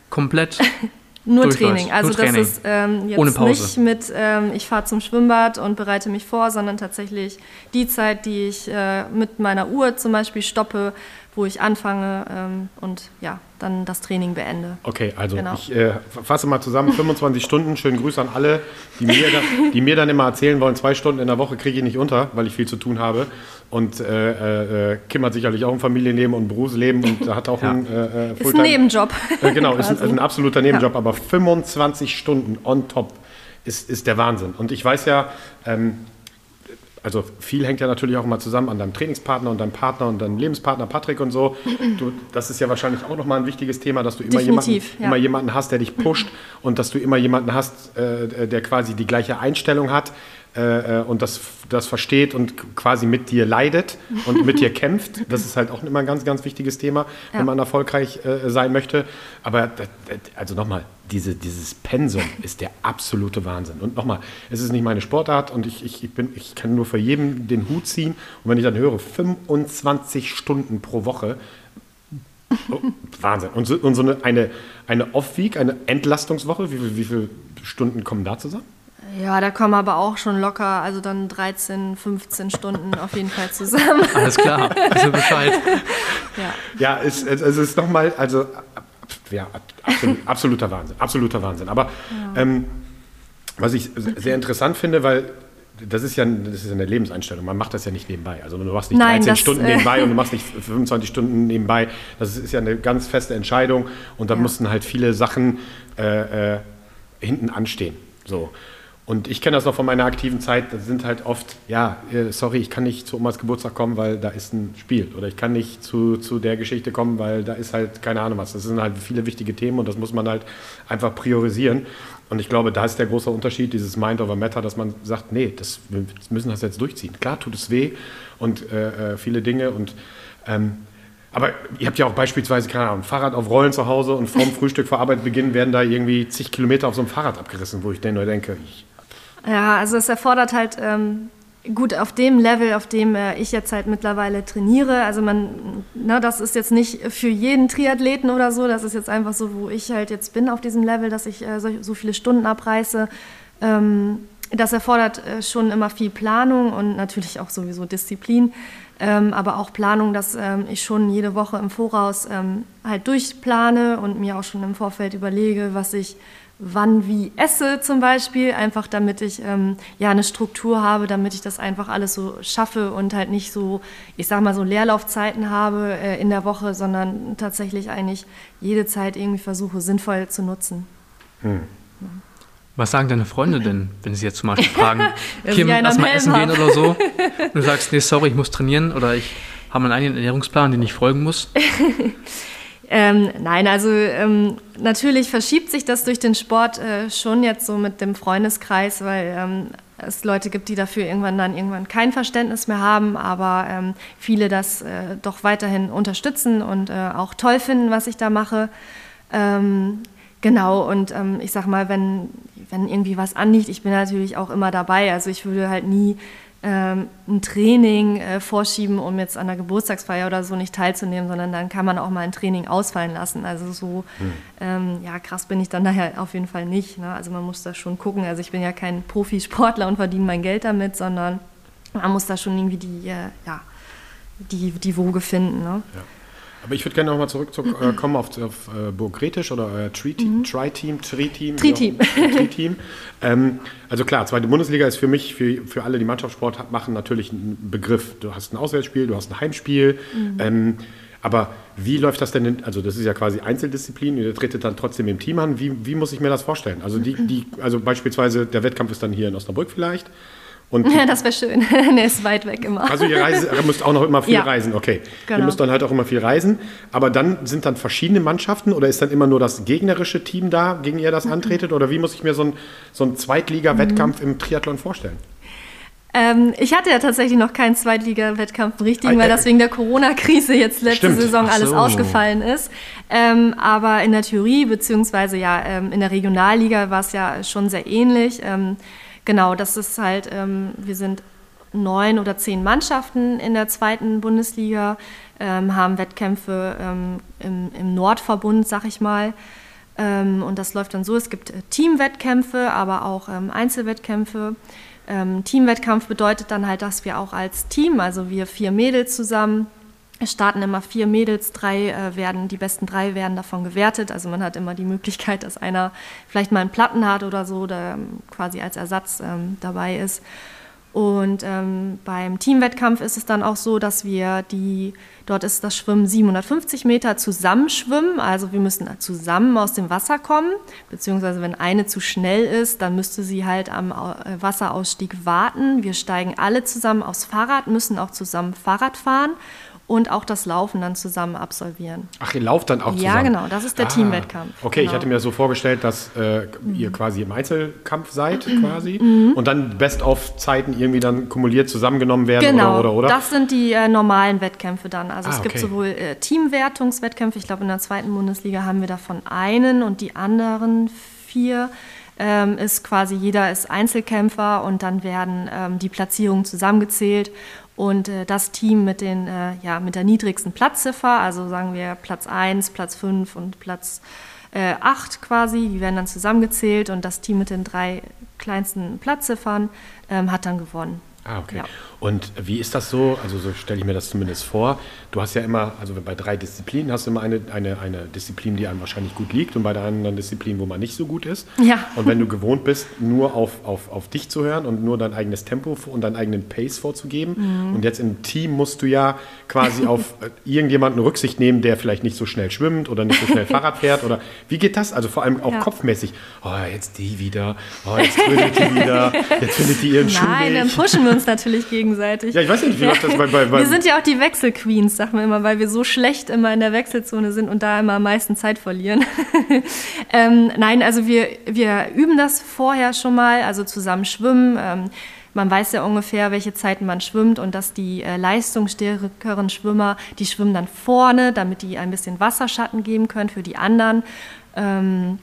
Speaker 2: komplett
Speaker 3: nur Training. Also Nur Training. das ist ähm, jetzt nicht mit, ähm, ich fahre zum Schwimmbad und bereite mich vor, sondern tatsächlich die Zeit, die ich äh, mit meiner Uhr zum Beispiel stoppe, wo ich anfange ähm, und ja, dann das Training beende.
Speaker 1: Okay, also genau. ich äh, fasse mal zusammen, 25 Stunden, schönen Gruß an alle, die mir, dann, die mir dann immer erzählen wollen, zwei Stunden in der Woche kriege ich nicht unter, weil ich viel zu tun habe und äh, äh, Kim hat sicherlich auch ein Familienleben und ein Berufsleben und hat auch ja. einen äh,
Speaker 3: Ist ein Nebenjob.
Speaker 1: Äh, genau, ist ein, ist ein, absoluter Nebenjob, ja. aber 25 Stunden on top ist, ist der Wahnsinn. Und ich weiß ja, ähm, also viel hängt ja natürlich auch immer zusammen an deinem Trainingspartner und deinem Partner und deinem Lebenspartner Patrick und so. Du, das ist ja wahrscheinlich auch nochmal ein wichtiges Thema, dass du immer jemanden, ja. immer jemanden hast, der dich pusht und dass du immer jemanden hast, äh, der quasi die gleiche Einstellung hat äh, äh, und das, das versteht und quasi mit dir leidet und mit dir kämpft. Das ist halt auch immer ein ganz, ganz wichtiges Thema, ja. wenn man erfolgreich äh, sein möchte. Aber also nochmal, diese, dieses Pensum ist der absolute Wahnsinn. Und nochmal, es ist nicht meine Sportart und ich, ich, bin, ich kann nur für jeden den Hut ziehen. Und wenn ich dann höre, 25 Stunden pro Woche, oh, Wahnsinn. Und so, und so eine, eine, eine Off-Week, eine Entlastungswoche, wie, wie viele Stunden kommen da zusammen?
Speaker 3: Ja, da kommen aber auch schon locker, also dann 13, 15 Stunden auf jeden Fall zusammen.
Speaker 2: Alles klar, also Bescheid.
Speaker 1: Ja, ja es, es ist nochmal, also ja, absolut, absoluter Wahnsinn, absoluter Wahnsinn. Aber ja. ähm, was ich sehr interessant finde, weil das ist ja das ist eine Lebenseinstellung. Man macht das ja nicht nebenbei. Also du machst nicht Nein, 13 das, Stunden äh, nebenbei und du machst nicht 25 Stunden nebenbei. Das ist ja eine ganz feste Entscheidung und da ja. mussten halt viele Sachen äh, äh, hinten anstehen. So. Und ich kenne das noch von meiner aktiven Zeit, das sind halt oft, ja, äh, sorry, ich kann nicht zu Omas Geburtstag kommen, weil da ist ein Spiel. Oder ich kann nicht zu, zu der Geschichte kommen, weil da ist halt keine Ahnung was. Das sind halt viele wichtige Themen und das muss man halt einfach priorisieren. Und ich glaube, da ist der große Unterschied, dieses Mind over Matter, dass man sagt, nee, das, wir müssen das jetzt durchziehen. Klar tut es weh und äh, äh viele Dinge und ähm, aber ihr habt ja auch beispielsweise, keine Ahnung, Fahrrad auf Rollen zu Hause und vorm Frühstück vor Arbeit beginnen werden da irgendwie zig Kilometer auf so einem Fahrrad abgerissen, wo ich dann nur denke, ich,
Speaker 3: ja, also es erfordert halt ähm, gut auf dem Level, auf dem äh, ich jetzt halt mittlerweile trainiere. Also man, na, das ist jetzt nicht für jeden Triathleten oder so. Das ist jetzt einfach so, wo ich halt jetzt bin auf diesem Level, dass ich äh, so, so, viele Stunden abreiße. Ähm, das erfordert äh, schon immer viel Planung und natürlich auch sowieso Disziplin. Ähm, aber auch Planung, dass ähm, ich schon jede Woche im Voraus ähm, halt durchplane und mir auch schon im Vorfeld überlege, was ich wann wie esse zum Beispiel, einfach damit ich ähm, ja eine Struktur habe, damit ich das einfach alles so schaffe und halt nicht so, ich sag mal so Leerlaufzeiten habe äh, in der Woche, sondern tatsächlich eigentlich jede Zeit irgendwie versuche sinnvoll zu nutzen. Hm.
Speaker 2: Was sagen deine Freunde denn, wenn sie jetzt zum Beispiel fragen, Kim, lass mal essen hab. gehen oder so? Und du sagst, nee, sorry, ich muss trainieren oder ich habe einen eigenen Ernährungsplan, den ich folgen muss?
Speaker 3: Ähm, nein, also ähm, natürlich verschiebt sich das durch den Sport äh, schon jetzt so mit dem Freundeskreis, weil ähm, es Leute gibt, die dafür irgendwann dann irgendwann kein Verständnis mehr haben, aber ähm, viele das äh, doch weiterhin unterstützen und äh, auch toll finden, was ich da mache. Ähm, genau, und ähm, ich sag mal, wenn, wenn irgendwie was anliegt, ich bin natürlich auch immer dabei. Also ich würde halt nie ein Training äh, vorschieben, um jetzt an der Geburtstagsfeier oder so nicht teilzunehmen, sondern dann kann man auch mal ein Training ausfallen lassen. Also so hm. ähm, ja, krass bin ich dann daher auf jeden Fall nicht. Ne? Also man muss da schon gucken. Also ich bin ja kein Profisportler und verdiene mein Geld damit, sondern man muss da schon irgendwie die, äh, ja, die, die Woge finden. Ne?
Speaker 1: Ja. Aber ich würde gerne nochmal zurückkommen auf, auf äh, Burgretisch oder euer Tri-Team, mhm. Tri-Team, Tri-Team.
Speaker 3: Tri-Team.
Speaker 1: Tri-Team. ähm, also klar, zweite Bundesliga ist für mich, für, für alle, die Mannschaftssport machen, natürlich ein Begriff. Du hast ein Auswärtsspiel, du hast ein Heimspiel. Mhm. Ähm, Aber wie läuft das denn? In, also das ist ja quasi Einzeldisziplin, ihr tretet dann trotzdem im Team an. Wie, wie muss ich mir das vorstellen? Also, die, die, also beispielsweise der Wettkampf ist dann hier in Osnabrück vielleicht.
Speaker 3: Und ja, das wäre schön. der ist weit weg immer.
Speaker 1: Also ihr, reise, ihr müsst auch noch immer viel ja. reisen, okay. Genau. Ihr müsst dann halt auch immer viel reisen. Aber dann sind dann verschiedene Mannschaften oder ist dann immer nur das gegnerische Team da, gegen ihr das mhm. antretet? Oder wie muss ich mir so einen so Zweitliga-Wettkampf mhm. im Triathlon vorstellen?
Speaker 3: Ähm, ich hatte ja tatsächlich noch keinen Zweitliga-Wettkampf richtig, weil das wegen der Corona-Krise jetzt letzte Stimmt. Saison so. alles ausgefallen ist. Ähm, aber in der Theorie, beziehungsweise ja ähm, in der Regionalliga war es ja schon sehr ähnlich. Ähm, genau, das ist halt, ähm, wir sind neun oder zehn Mannschaften in der zweiten Bundesliga, ähm, haben Wettkämpfe im, im, Nordverbund, sag ich mal. und das läuft dann so, es gibt äh, Teamwettkämpfe, aber auch Einzelwettkämpfe. Ähm, Teamwettkampf bedeutet dann halt, dass wir auch als Team, also wir vier Mädels zusammen, es starten immer vier Mädels, drei äh, werden, die besten drei werden davon gewertet. Also man hat immer die Möglichkeit, dass einer vielleicht mal einen Platten hat oder so, der ähm, quasi als Ersatz ähm, dabei ist. Und ähm, beim Teamwettkampf ist es dann auch so, dass wir die, dort ist das Schwimmen 750 Meter zusammenschwimmen. Also wir müssen zusammen aus dem Wasser kommen, beziehungsweise wenn eine zu schnell ist, dann müsste sie halt am äh, Wasserausstieg warten. Wir steigen alle zusammen aufs Fahrrad, müssen auch zusammen Fahrrad fahren und auch das Laufen dann zusammen absolvieren.
Speaker 1: Ach, ihr lauft dann auch zusammen?
Speaker 3: Ja, genau, das ist der ah, Teamwettkampf.
Speaker 1: Okay,
Speaker 3: genau.
Speaker 1: ich hatte mir so vorgestellt, dass äh, mhm. ihr quasi im Einzelkampf seid quasi mhm. und dann Best-of-Zeiten irgendwie dann kumuliert zusammengenommen werden
Speaker 3: genau,
Speaker 1: oder, oder, oder?
Speaker 3: das sind die äh, normalen Wettkämpfe dann. Also ah, es gibt okay. sowohl äh, Teamwertungswettkämpfe, ich glaube in der zweiten Bundesliga haben wir davon einen und die anderen vier ähm, ist quasi jeder ist Einzelkämpfer und dann werden ähm, die Platzierungen zusammengezählt und äh, das Team mit, den, äh, ja, mit der niedrigsten Platzziffer, also sagen wir Platz 1, Platz 5 und Platz äh, 8 quasi, die werden dann zusammengezählt und das Team mit den drei kleinsten Platzziffern ähm, hat dann gewonnen.
Speaker 1: Ah, okay. Ja. Und wie ist das so? Also so stelle ich mir das zumindest vor. Du hast ja immer, also bei drei Disziplinen hast du immer eine, eine, eine Disziplin, die einem wahrscheinlich gut liegt und bei der anderen Disziplin, wo man nicht so gut ist.
Speaker 3: Ja.
Speaker 1: Und wenn du gewohnt bist, nur auf, auf, auf dich zu hören und nur dein eigenes Tempo und deinen eigenen Pace vorzugeben mhm. und jetzt im Team musst du ja quasi auf irgendjemanden Rücksicht nehmen, der vielleicht nicht so schnell schwimmt oder nicht so schnell Fahrrad fährt oder wie geht das? Also vor allem auch ja. kopfmäßig. Oh, jetzt die wieder. Oh, jetzt trödelt die wieder. Jetzt findet die ihren Schuh
Speaker 3: Nein, dann pushen wir uns natürlich gegen gegenseitig.
Speaker 1: Ja, ich weiß nicht, wie läuft das bei, bei, bei
Speaker 3: Wir sind ja auch die Wechselqueens, sagen wir immer, weil wir so schlecht immer in der Wechselzone sind und da immer am meisten Zeit verlieren. ähm, nein, also wir, wir üben das vorher schon mal, also zusammen schwimmen. Ähm, man weiß ja ungefähr, welche Zeiten man schwimmt und dass die äh, leistungsstärkeren Schwimmer, die schwimmen dann vorne, damit die ein bisschen Wasserschatten geben können für die anderen. Ähm,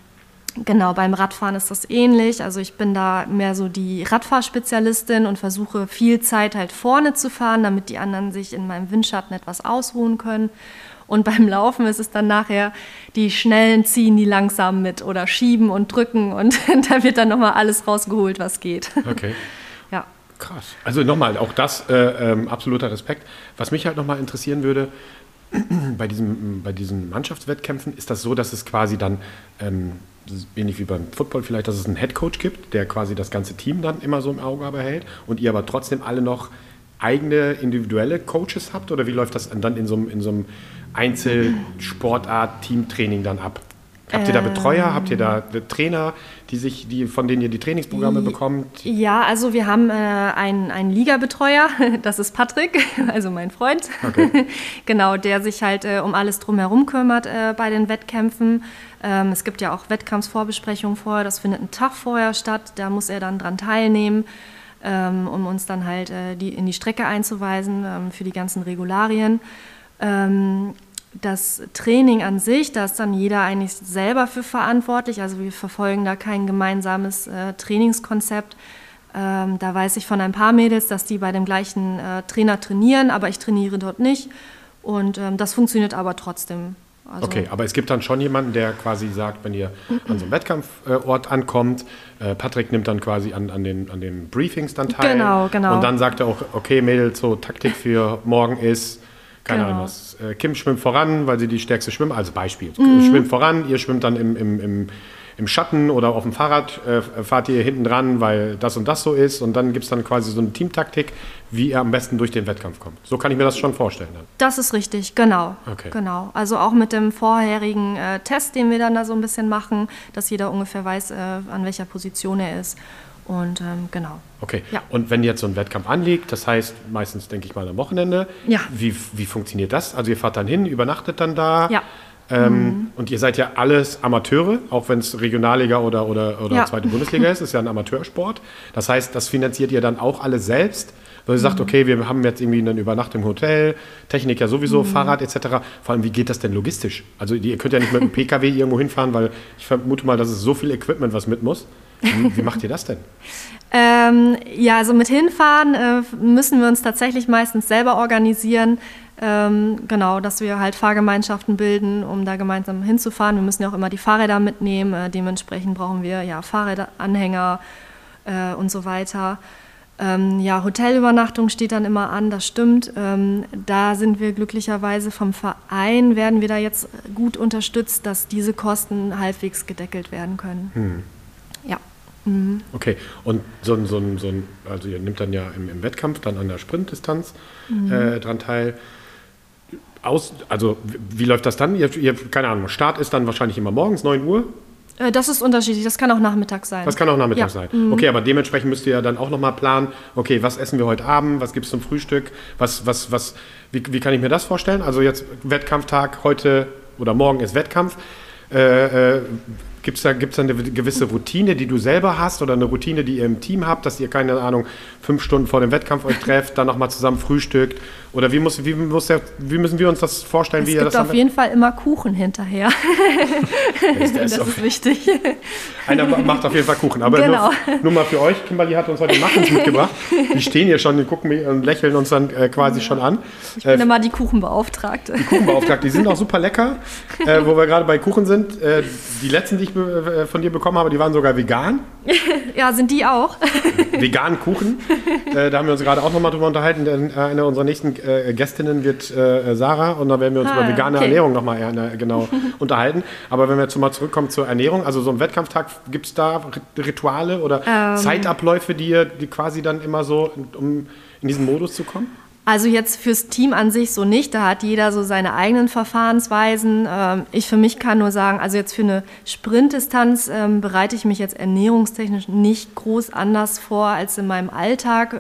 Speaker 3: Genau, beim Radfahren ist das ähnlich. Also ich bin da mehr so die Radfahrspezialistin und versuche viel Zeit halt vorne zu fahren, damit die anderen sich in meinem Windschatten etwas ausruhen können. Und beim Laufen ist es dann nachher, die Schnellen ziehen die langsam mit oder schieben und drücken und da wird dann nochmal alles rausgeholt, was geht.
Speaker 1: Okay.
Speaker 3: Ja.
Speaker 1: Krass. Also nochmal, auch das äh, ähm, absoluter Respekt. Was mich halt nochmal interessieren würde, bei, diesem, bei diesen Mannschaftswettkämpfen ist das so, dass es quasi dann ähm, ähnlich wie beim Football vielleicht, dass es einen Headcoach gibt, der quasi das ganze Team dann immer so im Auge behält und ihr aber trotzdem alle noch eigene individuelle Coaches habt oder wie läuft das dann in so einem, in so einem Einzelsportart-Teamtraining dann ab? Habt ihr da Betreuer? Habt ihr da Trainer, die sich, die, von denen ihr die Trainingsprogramme bekommt?
Speaker 3: Ja, also wir haben äh, einen, einen Liga-Betreuer, das ist Patrick, also mein Freund. Okay. genau, der sich halt äh, um alles drumherum kümmert äh, bei den Wettkämpfen. Ähm, es gibt ja auch Wettkampfsvorbesprechungen vorher, das findet einen Tag vorher statt, da muss er dann dran teilnehmen, ähm, um uns dann halt äh, die, in die Strecke einzuweisen ähm, für die ganzen Regularien. Ähm, das Training an sich, da ist dann jeder eigentlich selber für verantwortlich. Also wir verfolgen da kein gemeinsames äh, Trainingskonzept. Ähm, da weiß ich von ein paar Mädels, dass die bei dem gleichen äh, Trainer trainieren, aber ich trainiere dort nicht. Und ähm, das funktioniert aber trotzdem.
Speaker 1: Also okay, aber es gibt dann schon jemanden, der quasi sagt, wenn ihr an so einem Wettkampfort ankommt, äh, Patrick nimmt dann quasi an, an, den, an den Briefings dann teil.
Speaker 3: Genau, genau.
Speaker 1: Und dann sagt er auch, okay, Mädels, so Taktik für morgen ist keine genau. Ahnung was. Äh, Kim schwimmt voran, weil sie die stärkste schwimmt, also Beispiel. Mhm. Schwimmt voran, ihr schwimmt dann im, im, im im Schatten oder auf dem Fahrrad äh, fahrt ihr hinten dran, weil das und das so ist und dann gibt es dann quasi so eine Teamtaktik, wie ihr am besten durch den Wettkampf kommt. So kann ich mir das schon vorstellen. Dann.
Speaker 3: Das ist richtig, genau.
Speaker 1: Okay.
Speaker 3: Genau. Also auch mit dem vorherigen äh, Test, den wir dann da so ein bisschen machen, dass jeder ungefähr weiß, äh, an welcher Position er ist. Und ähm, genau.
Speaker 1: Okay.
Speaker 3: Ja.
Speaker 1: Und wenn jetzt so ein Wettkampf anliegt, das heißt meistens, denke ich mal, am Wochenende,
Speaker 3: Ja.
Speaker 1: wie, wie funktioniert das? Also ihr fahrt dann hin, übernachtet dann da.
Speaker 3: Ja.
Speaker 1: Ähm, Und ihr seid ja alles Amateure, auch wenn es Regionalliga oder, oder, oder
Speaker 3: Ja.
Speaker 1: zweite Bundesliga ist, ist ja ein Amateursport. Das heißt, das finanziert ihr dann auch alles selbst, weil ihr sagt, okay, wir haben jetzt irgendwie eine Übernacht im Hotel, Technik ja sowieso, Fahrrad etc. Vor allem, wie geht das denn logistisch? Also ihr könnt ja nicht mit einem PKW irgendwo hinfahren, weil ich vermute mal, dass es so viel Equipment, was mit muss. Wie, wie macht ihr das denn?
Speaker 3: Ähm, ja, also mit hinfahren äh, müssen wir uns tatsächlich meistens selber organisieren. Ähm, genau, dass wir halt Fahrgemeinschaften bilden, um da gemeinsam hinzufahren. Wir müssen ja auch immer die Fahrräder mitnehmen. Äh, dementsprechend brauchen wir ja Fahrräder, Anhänger äh, und so weiter. Ähm, ja, Hotelübernachtung steht dann immer an, das stimmt. Ähm, da sind wir glücklicherweise vom Verein, werden wir da jetzt gut unterstützt, dass diese Kosten halbwegs gedeckelt werden können. Ja.
Speaker 1: Okay, und so ein, so ein, so ein also ihr nimmt dann ja im, im Wettkampf dann an der Sprintdistanz äh, dran teil. Aus, also wie, läuft das dann? Ihr, ihr, keine Ahnung, Start ist dann wahrscheinlich immer morgens 9 Uhr.
Speaker 3: Äh, Das ist unterschiedlich, das kann auch nachmittags sein.
Speaker 1: Das kann auch Nachmittag
Speaker 3: Ja.
Speaker 1: sein. Okay, aber dementsprechend müsst ihr ja dann auch nochmal planen, okay, was essen wir heute Abend, was gibt es zum Frühstück, was, was, was, wie, wie kann ich mir das vorstellen? Also jetzt Wettkampftag, heute oder morgen ist Wettkampf. Äh, äh, Gibt es da, gibt's da eine gewisse Routine, die du selber hast oder eine Routine, die ihr im Team habt, dass ihr, keine Ahnung, fünf Stunden vor dem Wettkampf euch trefft, dann nochmal zusammen frühstückt? Oder wie, muss, wie, muss der, wie müssen wir uns das vorstellen,
Speaker 3: Es
Speaker 1: wie ihr
Speaker 3: gibt
Speaker 1: das
Speaker 3: auf jeden Fall immer Kuchen hinterher. das
Speaker 1: auf-
Speaker 3: ist wichtig.
Speaker 1: Einer macht auf jeden Fall Kuchen. Aber
Speaker 3: Genau.
Speaker 1: nur, nur mal für euch, Kimberly hat uns heute Muffins mitgebracht. Die stehen hier schon, die gucken mich und lächeln uns dann äh, quasi schon an.
Speaker 3: Ich bin
Speaker 1: Äh,
Speaker 3: immer die Kuchenbeauftragte.
Speaker 1: Kuchenbeauftragte, die sind auch super lecker. Äh, wo wir gerade bei Kuchen sind, äh, die letzten, die ich von dir bekommen habe, die waren sogar vegan.
Speaker 3: Ja, sind die auch?
Speaker 1: Veganen Kuchen. Äh, da haben wir uns gerade auch nochmal drüber unterhalten, denn äh, eine unserer nächsten äh, Gästinnen wird äh, Sarah und da werden wir uns
Speaker 3: Ah,
Speaker 1: über vegane
Speaker 3: okay.
Speaker 1: Ernährung nochmal genau unterhalten. Aber wenn wir jetzt mal zurückkommen zur Ernährung, also so ein Wettkampftag, gibt es da Rit- Rituale oder
Speaker 3: Ähm.
Speaker 1: Zeitabläufe, die ihr die quasi dann immer so, um in diesen Modus zu kommen?
Speaker 3: Also jetzt fürs Team an sich so nicht. Da hat jeder so seine eigenen Verfahrensweisen. Ähm, ich für mich kann nur sagen, also jetzt für eine Sprintdistanz ähm, bereite ich mich jetzt ernährungstechnisch nicht groß anders vor als in meinem Alltag.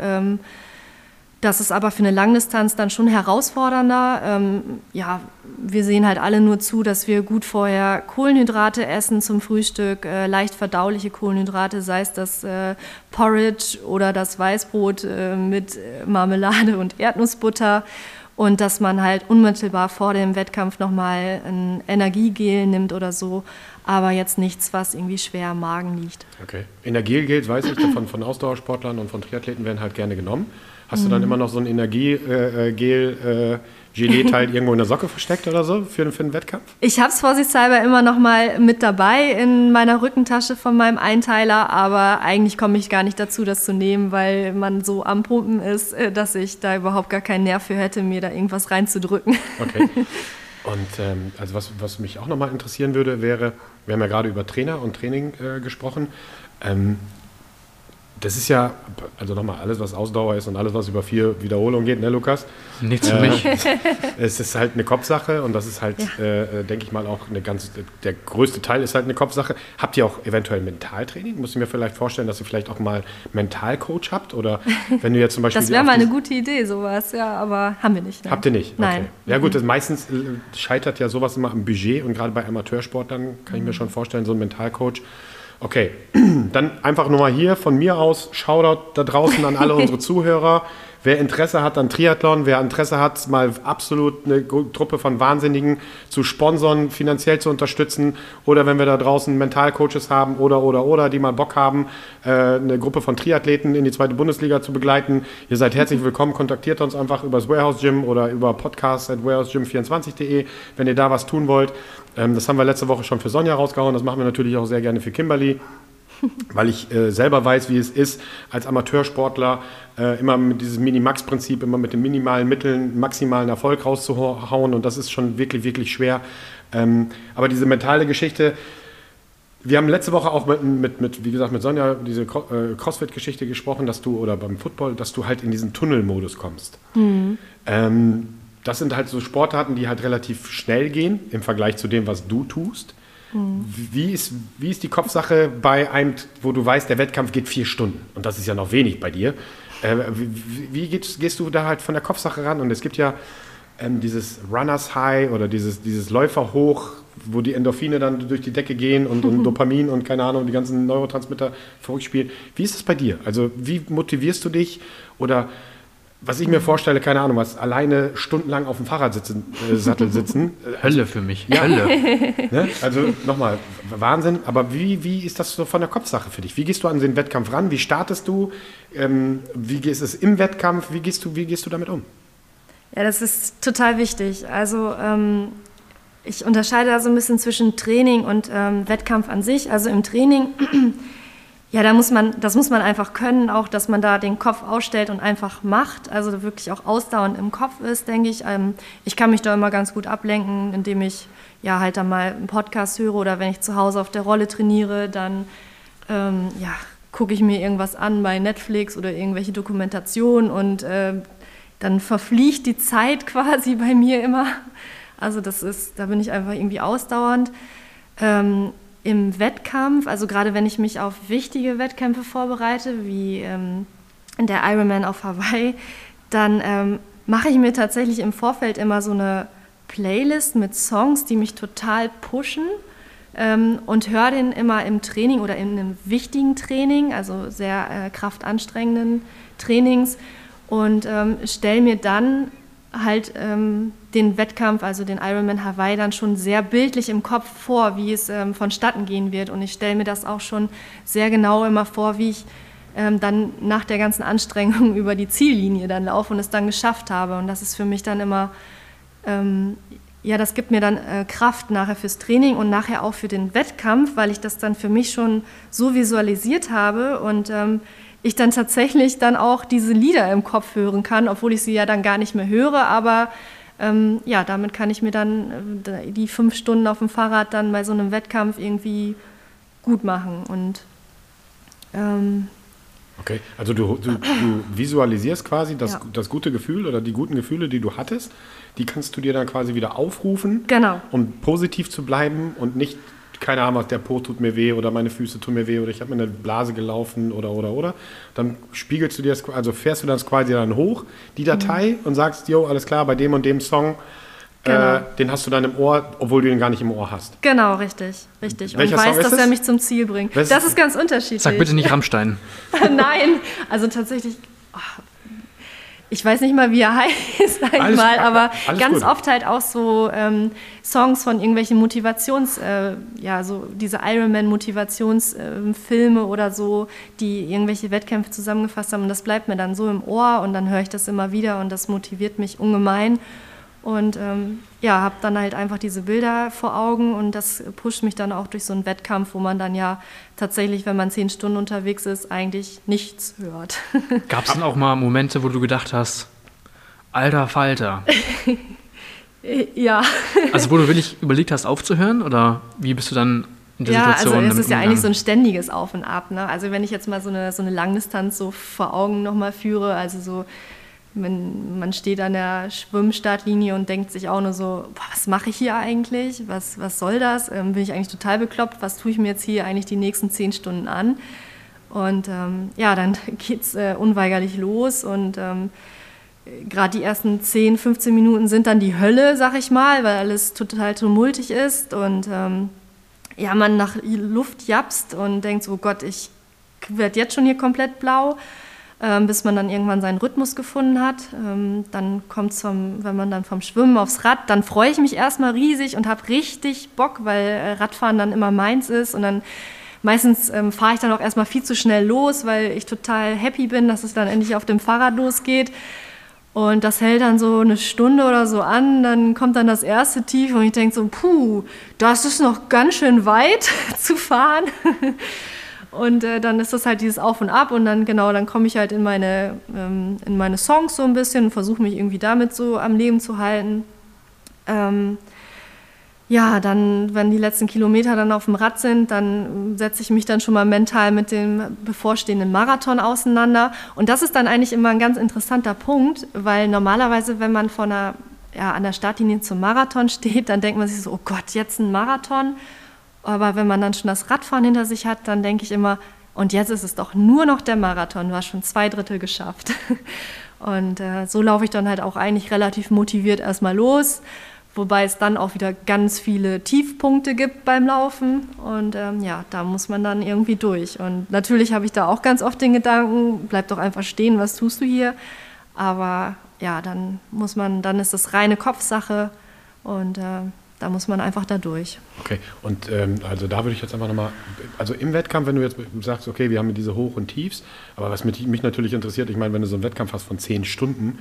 Speaker 3: Das ist aber für eine Langdistanz dann schon herausfordernder. Ähm, ja, wir sehen halt alle nur zu, dass wir gut vorher Kohlenhydrate essen zum Frühstück, äh, leicht verdauliche Kohlenhydrate, sei es das äh, Porridge oder das Weißbrot äh, mit äh, Marmelade und Erdnussbutter. Und dass man halt unmittelbar vor dem Wettkampf nochmal ein Energiegel nimmt oder so, aber jetzt nichts, was irgendwie schwer am Magen liegt.
Speaker 1: Okay. Energiegels, weiß ich, von, von Ausdauersportlern und von Triathleten werden halt gerne genommen. Hast
Speaker 3: Mhm.
Speaker 1: du dann immer noch so ein Energiegel, äh, Gelee-Teil irgendwo in der Socke versteckt oder so für, für einen Wettkampf?
Speaker 3: Ich habe es vorsichtshalber immer noch mal mit dabei in meiner Rückentasche von meinem Einteiler, aber eigentlich komme ich gar nicht dazu, das zu nehmen, weil man so am Pumpen ist, äh, dass ich da überhaupt gar keinen Nerv für hätte, mir da irgendwas reinzudrücken.
Speaker 1: Okay. Und ähm, also was, was mich auch nochmal interessieren würde, wäre, wir haben ja gerade über Trainer und Training äh, gesprochen. Ähm, das ist ja, also nochmal, alles, was Ausdauer ist und alles, was über vier Wiederholungen geht, ne, Lukas?
Speaker 2: Nichts für
Speaker 1: Äh,
Speaker 2: mich.
Speaker 1: Es ist halt eine Kopfsache und das ist halt, äh, äh, denke ich mal, auch eine ganz, der größte Teil ist halt eine Kopfsache. Habt ihr auch eventuell Mentaltraining? Muss ich mir vielleicht vorstellen, dass ihr vielleicht auch mal Mentalcoach habt? Oder wenn du jetzt zum Beispiel.
Speaker 3: Das wäre mal eine gute Idee, sowas, ja, aber haben wir nicht. ne?
Speaker 1: Habt ihr nicht?
Speaker 3: Nein.
Speaker 1: Okay. Ja gut, das meistens äh, scheitert ja sowas immer am Budget und gerade bei Amateursportlern kann ich mir schon vorstellen, so ein Mentalcoach. Okay, dann einfach nur mal hier von mir aus, Shoutout da draußen an alle unsere Zuhörer. Wer Interesse hat an Triathlon, wer Interesse hat, mal absolut eine Truppe von Wahnsinnigen zu sponsern, finanziell zu unterstützen oder wenn wir da draußen Mentalcoaches haben oder, oder, oder, die mal Bock haben, äh, eine Gruppe von Triathleten in die zweite Bundesliga zu begleiten, ihr seid herzlich willkommen, kontaktiert uns einfach über das Warehouse Gym oder über podcast at warehousegym24.de, wenn ihr da was tun wollt. Ähm, das haben wir letzte Woche schon für Sonja rausgehauen, das machen wir natürlich auch sehr gerne für Kimberly weil ich äh, selber weiß, wie es ist, als Amateursportler äh, immer mit diesem Minimax-Prinzip, immer mit den minimalen Mitteln maximalen Erfolg rauszuhauen und das ist schon wirklich, wirklich schwer. Ähm, aber diese mentale Geschichte, wir haben letzte Woche auch mit, mit, mit wie gesagt, mit Sonja diese äh, Crossfit-Geschichte gesprochen, dass du, oder beim Football, dass du halt in diesen Tunnelmodus kommst. Mhm. Ähm, das sind halt so Sportarten, die halt relativ schnell gehen im Vergleich zu dem, was du tust. Mhm. Wie, ist, wie ist die Kopfsache bei einem, wo du weißt, der Wettkampf geht vier Stunden und das ist ja noch wenig bei dir. Äh, wie, wie gehst, gehst, du da halt von der Kopfsache ran? Und es gibt ja ähm, dieses Runners High oder dieses, dieses Läufer hoch, wo die Endorphine dann durch die Decke gehen und, und Dopamin und keine Ahnung, die ganzen Neurotransmitter verrückt spielen. Wie ist das bei dir? Also wie motivierst du dich oder was ich mir vorstelle, keine Ahnung, was alleine stundenlang auf dem Fahrradsattel sitzen, äh, sitzen.
Speaker 2: Hölle für mich. Ja. Hölle.
Speaker 1: ne? Also nochmal, Wahnsinn. Aber wie, wie ist das so von der Kopfsache für dich? Wie gehst du an den Wettkampf ran? Wie startest du? Ähm, wie ist es im Wettkampf? Wie gehst du, wie gehst du damit um?
Speaker 3: Ja, das ist total wichtig. Also ähm, ich unterscheide da so ein bisschen zwischen Training und ähm, Wettkampf an sich. Also im Training, ja, da muss man, das muss man einfach können, auch dass man da den Kopf ausstellt und einfach macht. Also wirklich auch ausdauernd im Kopf ist, denke ich. Ähm, ich kann mich da immer ganz gut ablenken, indem ich ja halt dann mal einen Podcast höre oder wenn ich zu Hause auf der Rolle trainiere, dann ähm, ja, gucke ich mir irgendwas an bei Netflix oder irgendwelche Dokumentationen und äh, dann verfliegt die Zeit quasi bei mir immer. Also das ist, da bin ich einfach irgendwie ausdauernd. Ähm, Im Wettkampf, also gerade wenn ich mich auf wichtige Wettkämpfe vorbereite, wie ähm, der Ironman auf Hawaii, dann ähm, mache ich mir tatsächlich im Vorfeld immer so eine Playlist mit Songs, die mich total pushen ähm, und höre den immer im Training oder in einem wichtigen Training, also sehr äh, kraftanstrengenden Trainings und ähm, stelle mir dann halt ähm, den Wettkampf, also den Ironman Hawaii, dann schon sehr bildlich im Kopf vor, wie es ähm, vonstatten gehen wird. Und ich stelle mir das auch schon sehr genau immer vor, wie ich ähm, dann nach der ganzen Anstrengung über die Ziellinie dann laufe und es dann geschafft habe. Und das ist für mich dann immer, ähm, ja, das gibt mir dann äh, Kraft nachher fürs Training und nachher auch für den Wettkampf, weil ich das dann für mich schon so visualisiert habe und ähm, ich dann tatsächlich dann auch diese Lieder im Kopf hören kann, obwohl ich sie ja dann gar nicht mehr höre, aber ähm, ja, damit kann ich mir dann äh, die fünf Stunden auf dem Fahrrad dann bei so einem Wettkampf irgendwie gut machen und ähm,
Speaker 1: Okay, also du, du, du, visualisierst quasi das, ja. das gute Gefühl oder die guten Gefühle, die du hattest, die kannst du dir dann quasi wieder aufrufen,
Speaker 3: genau.
Speaker 1: um positiv zu bleiben und nicht keine Ahnung, der Po tut mir weh oder meine Füße tun mir weh oder ich habe mir eine Blase gelaufen oder oder oder. Dann spiegelst du dir das, also fährst du das quasi dann hoch, die Datei, mhm. und sagst, jo, alles klar, bei dem und dem Song, äh, genau. äh, den hast du dann im Ohr, obwohl du ihn gar nicht im Ohr hast.
Speaker 3: Genau, richtig, richtig. Welcher und weiß, dass er mich zum Ziel bringt.
Speaker 1: Was?
Speaker 3: Das ist ganz unterschiedlich.
Speaker 2: Sag bitte nicht Rammstein.
Speaker 3: Nein, also tatsächlich, oh, ich weiß nicht mal, wie er heißt, sag ich mal, aber ganz gut. oft halt auch so ähm, Songs von irgendwelchen Motivations, äh, ja, so diese Ironman-Motivationsfilme äh, oder so, die irgendwelche Wettkämpfe zusammengefasst haben. Und das bleibt mir dann so im Ohr und dann höre ich das immer wieder und das motiviert mich ungemein. Und ähm, ja, habe dann halt einfach diese Bilder vor Augen und das pusht mich dann auch durch so einen Wettkampf, wo man dann ja tatsächlich, wenn man zehn Stunden unterwegs ist, eigentlich nichts hört.
Speaker 2: Gab es denn auch mal Momente, wo du gedacht hast, alter Falter?
Speaker 3: ja.
Speaker 2: Also wo du wirklich überlegt hast, aufzuhören oder wie bist du dann in der ja, Situation?
Speaker 3: Ja, also es ist ja eigentlich so ein ständiges Auf und Ab. Ne? Also wenn ich jetzt mal so eine, so eine Langdistanz so vor Augen nochmal führe, also so man, man steht an der Schwimmstartlinie und denkt sich auch nur so, boah, was mache ich hier eigentlich? Was, was soll das? Ähm, bin ich eigentlich total bekloppt? Was tue ich mir jetzt hier eigentlich die nächsten zehn Stunden an? Und ähm, ja, dann geht es äh, unweigerlich los und ähm, gerade die ersten 10, 15 Minuten sind dann die Hölle, sag ich mal, weil alles total tumultig ist und ähm, ja, man nach Luft japst und denkt so, oh Gott, ich werde jetzt schon hier komplett blau bis man dann irgendwann seinen Rhythmus gefunden hat. Ähm, dann kommt es, wenn man dann vom Schwimmen aufs Rad, dann freue ich mich erstmal riesig und habe richtig Bock, weil äh, Radfahren dann immer meins ist und dann meistens ähm, fahre ich dann auch erstmal viel zu schnell los, weil ich total happy bin, dass es dann endlich auf dem Fahrrad losgeht. Und das hält dann so eine Stunde oder so an, dann kommt dann das erste Tief und ich denke so, puh, das ist noch ganz schön weit zu fahren. Und äh, dann ist das halt dieses Auf und Ab und dann genau, dann komme ich halt in meine, ähm, in meine Songs so ein bisschen und versuche mich irgendwie damit so am Leben zu halten. Ähm, ja, dann, wenn die letzten Kilometer dann auf dem Rad sind, dann setze ich mich dann schon mal mental mit dem bevorstehenden Marathon auseinander. Und das ist dann eigentlich immer ein ganz interessanter Punkt, weil normalerweise, wenn man von einer, ja, an der Startlinie zum Marathon steht, dann denkt man sich so, oh Gott, jetzt ein Marathon. Aber wenn man dann schon das Radfahren hinter sich hat, dann denke ich immer, und jetzt ist es doch nur noch der Marathon, du hast schon zwei Drittel geschafft. Und äh, so laufe ich dann halt auch eigentlich relativ motiviert erstmal los wobei es dann auch wieder ganz viele Tiefpunkte gibt beim Laufen und ähm, ja, da muss man dann irgendwie durch. Und natürlich habe ich da auch ganz oft den Gedanken, bleib doch einfach stehen, was tust du hier? Aber ja, dann muss man, dann ist das reine Kopfsache und äh, da muss man einfach da durch.
Speaker 1: Okay, und ähm, also da würde ich jetzt einfach nochmal, also im Wettkampf, wenn du jetzt sagst, okay, wir haben diese Hoch- und Tiefs, aber was mich, mich natürlich interessiert, ich meine, wenn du so einen Wettkampf hast von zehn Stunden,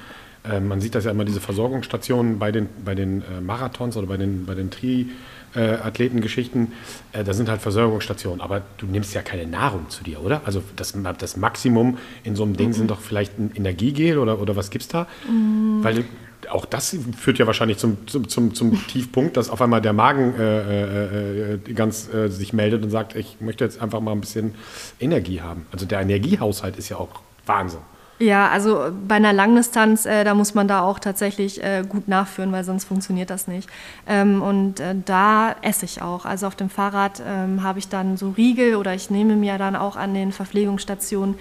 Speaker 1: äh, man sieht das ja immer, diese Versorgungsstationen bei den, bei den äh, Marathons oder bei den, bei den Tri-Athletengeschichten, äh, da sind halt Versorgungsstationen, aber du nimmst ja keine Nahrung zu dir, oder? Also das, das Maximum in so einem Ding mhm. sind doch vielleicht ein Energiegel oder, oder was gibt's da? Mhm. Weil auch das führt ja wahrscheinlich zum, zum, zum, zum Tiefpunkt, dass auf einmal der Magen äh, äh, ganz äh, sich meldet und sagt, ich möchte jetzt einfach mal ein bisschen Energie haben. Also der Energiehaushalt ist ja auch Wahnsinn.
Speaker 3: Ja, also bei einer Langdistanz, äh, da muss man da auch tatsächlich äh, gut nachführen, weil sonst funktioniert das nicht. Ähm, und äh, da esse ich auch. Also auf dem Fahrrad ähm, habe ich dann so Riegel oder ich nehme mir dann auch an den Verpflegungsstationen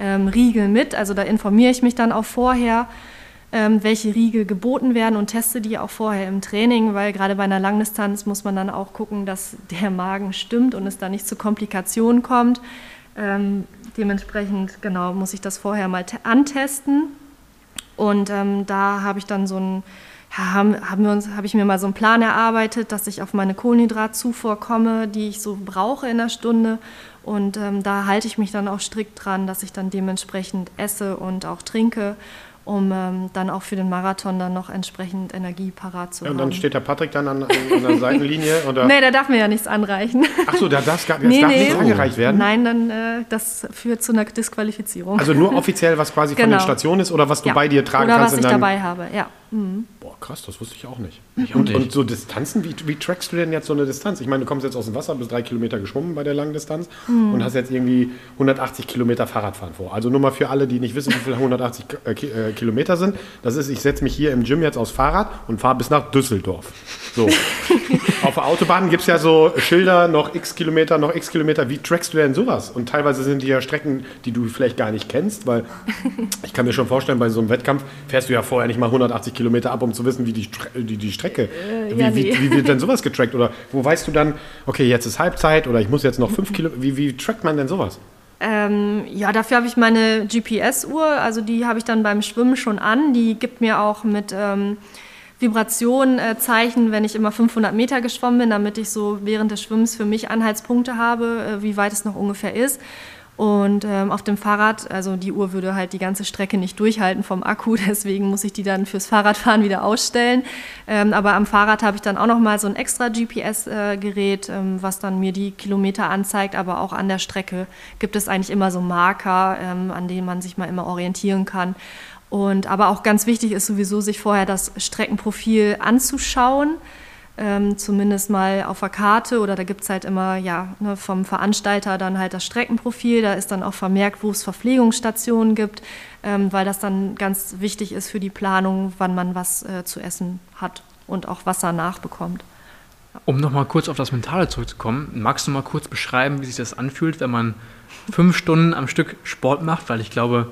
Speaker 3: ähm, Riegel mit. Also da informiere ich mich dann auch vorher, welche Riegel geboten werden und teste die auch vorher im Training, weil gerade bei einer Langdistanz muss man dann auch gucken, dass der Magen stimmt und es da nicht zu Komplikationen kommt. Ähm, dementsprechend, genau, muss ich das vorher mal antesten. Und ähm, da habe ich dann so ein, haben wir uns, habe ich mir mal so einen Plan erarbeitet, dass ich auf meine Kohlenhydratzufuhr komme, die ich so brauche in der Stunde. Und ähm, da halte ich mich dann auch strikt dran, dass ich dann dementsprechend esse und auch trinke um ähm, dann auch für den Marathon dann noch entsprechend Energie parat zu
Speaker 1: ja,
Speaker 3: und
Speaker 1: haben. Und dann steht der Patrick dann an, an, der Seitenlinie? Oder?
Speaker 3: nee, der darf mir ja nichts anreichen.
Speaker 1: Ach so, da darf, gar, nee, darf nee. nichts angereicht werden?
Speaker 3: Nein, dann äh, das führt zu einer Disqualifizierung.
Speaker 1: Also nur offiziell, was quasi genau. von der Station ist oder was du ja. bei dir tragen
Speaker 3: oder
Speaker 1: kannst?
Speaker 3: Oder was ich dabei habe, ja.
Speaker 1: Mhm. Boah, krass, das wusste ich auch nicht. Ich und, und, so Distanzen, wie, wie trackst du denn jetzt so eine Distanz? Ich meine, du kommst jetzt aus dem Wasser, bist drei Kilometer geschwommen bei der langen Distanz mhm. und hast jetzt irgendwie 180 Kilometer Fahrradfahren vor. Also nur mal für alle, die nicht wissen, wie viele 180 äh, äh, Kilometer sind. Das ist, ich setze mich hier im Gym jetzt aufs Fahrrad und fahre bis nach Düsseldorf. So. Auf der Autobahn gibt es ja so Schilder, noch x Kilometer, noch x Kilometer. Wie trackst du denn sowas? Und teilweise sind die ja Strecken, die du vielleicht gar nicht kennst, weil ich kann mir schon vorstellen, bei so einem Wettkampf fährst du ja vorher nicht mal 180 Kilometer ab, um zu wissen, wie die, die, die Strecke, äh, wie, ja, nee. wie, wie, wird denn sowas getrackt? Oder wo weißt du dann, okay, jetzt ist Halbzeit oder ich muss jetzt noch fünf Kilometer, wie, wie trackt man denn sowas?
Speaker 3: Ähm, ja, dafür habe ich meine GPS-Uhr, also die habe ich dann beim Schwimmen schon an. Die gibt mir auch mit ähm, Vibration äh, Zeichen, wenn ich immer 500 Meter geschwommen bin, damit ich so während des Schwimmens für mich Anhaltspunkte habe, äh, wie weit es noch ungefähr ist. Und ähm, auf dem Fahrrad, also die Uhr würde halt die ganze Strecke nicht durchhalten vom Akku, deswegen muss ich die dann fürs Fahrradfahren wieder ausstellen. Ähm, aber am Fahrrad habe ich dann auch noch mal so ein extra GPS-Gerät, äh, ähm, was dann mir die Kilometer anzeigt. Aber auch an der Strecke gibt es eigentlich immer so Marker, ähm, an denen man sich mal immer orientieren kann. Und aber auch ganz wichtig ist sowieso, sich vorher das Streckenprofil anzuschauen ähm, zumindest mal auf der Karte oder da gibt es halt immer ja, ne, vom Veranstalter dann halt das Streckenprofil, da ist dann auch vermerkt, wo es Verpflegungsstationen gibt, ähm, weil das dann ganz wichtig ist für die Planung, wann man was äh, zu essen hat und auch Wasser nachbekommt.
Speaker 2: Um nochmal kurz auf das Mentale zurückzukommen, magst du mal kurz beschreiben, wie sich das anfühlt, wenn man fünf Stunden am Stück Sport macht? Weil ich glaube,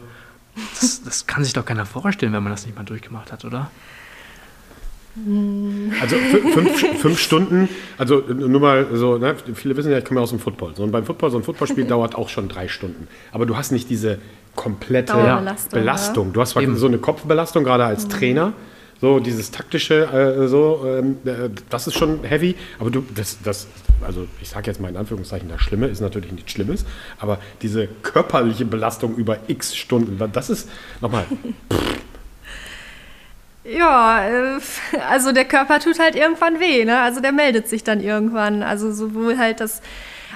Speaker 2: das, das kann sich doch keiner vorstellen, wenn man das nicht mal durchgemacht hat, oder?
Speaker 1: Also fünf, fünf, Stunden, also nur mal so, ne, viele wissen ja, ich komme ja aus dem Football. So, und beim Football, so ein Footballspiel dauert auch schon drei Stunden. Aber du hast nicht diese komplette Belastung. Belastung. Du hast zwar so eine Kopfbelastung, gerade als mhm. Trainer. So dieses taktische, äh, so, ähm, äh, das ist schon heavy. Aber du, das, das also ich sage jetzt mal in Anführungszeichen, das Schlimme ist natürlich nichts Schlimmes. Aber diese körperliche Belastung über x Stunden, das ist nochmal.
Speaker 3: Ja, äh, also der Körper tut halt irgendwann weh, ne? Also der meldet sich dann irgendwann. Also sowohl halt das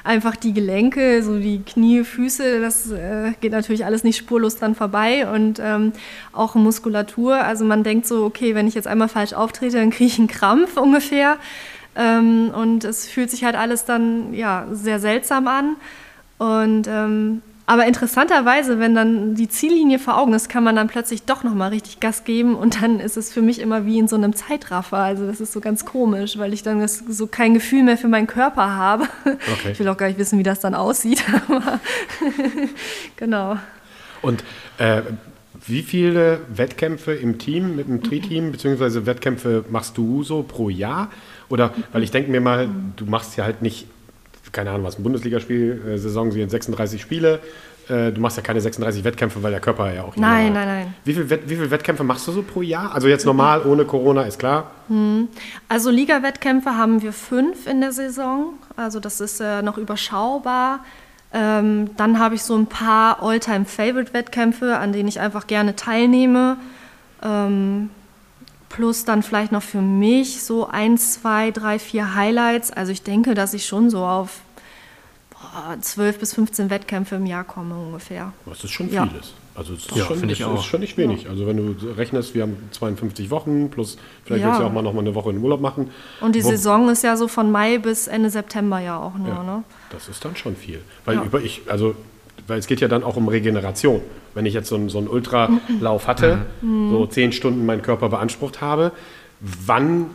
Speaker 3: einfach die Gelenke, so die Knie, Füße, das äh, geht natürlich alles nicht spurlos dran vorbei und ähm, auch Muskulatur. Also man denkt so, okay, wenn ich jetzt einmal falsch auftrete, dann kriege ich einen Krampf ungefähr. Ähm, und es fühlt sich halt alles dann ja, sehr seltsam an. Und ähm, aber interessanterweise, wenn dann die Ziellinie vor Augen ist, kann man dann plötzlich doch nochmal richtig Gas geben und dann ist es für mich immer wie in so einem Zeitraffer. Also das ist so ganz komisch, weil ich dann das, so kein Gefühl mehr für meinen Körper habe. Okay. Ich will auch gar nicht wissen, wie das dann aussieht, aber genau.
Speaker 1: Und äh, wie viele Wettkämpfe im Team, mit dem Tri-Team, beziehungsweise Wettkämpfe machst du so pro Jahr? Oder, weil ich denke mir mal, du machst ja halt nicht keine Ahnung was, ein Bundesligaspiel, äh, Saison sind 36 Spiele. Äh, du machst ja keine 36 Wettkämpfe, weil der Körper ja auch
Speaker 3: nicht Nein, nein, nein.
Speaker 1: Wie viele viel Wettkämpfe machst du so pro Jahr? Also jetzt normal, ohne Corona, ist klar.
Speaker 3: Hm. Also Liga-Wettkämpfe haben wir fünf in der Saison. Also das ist äh, noch überschaubar. Ähm, dann habe ich so ein paar All-Time-Favorite-Wettkämpfe, an denen ich einfach gerne teilnehme. Ähm, plus dann vielleicht noch für mich so ein, zwei, drei, vier Highlights. Also ich denke, dass ich schon so auf zwölf bis 15 Wettkämpfe im Jahr komme ungefähr.
Speaker 1: Das ist schon vieles. Ja. Also das ist, ja, schon, das ist schon nicht wenig. Ja. Also wenn du rechnest, wir haben 52 Wochen plus vielleicht ja. willst du auch mal noch mal eine Woche in Urlaub machen.
Speaker 3: Und die Wo, Saison ist ja so von Mai bis Ende September ja auch nur. Ja, ne?
Speaker 1: Das ist dann schon viel. Weil über ich, also weil es geht ja dann auch um Regeneration. Wenn ich jetzt so einen, so einen Ultralauf hatte, mhm. so zehn Stunden meinen Körper beansprucht habe, wann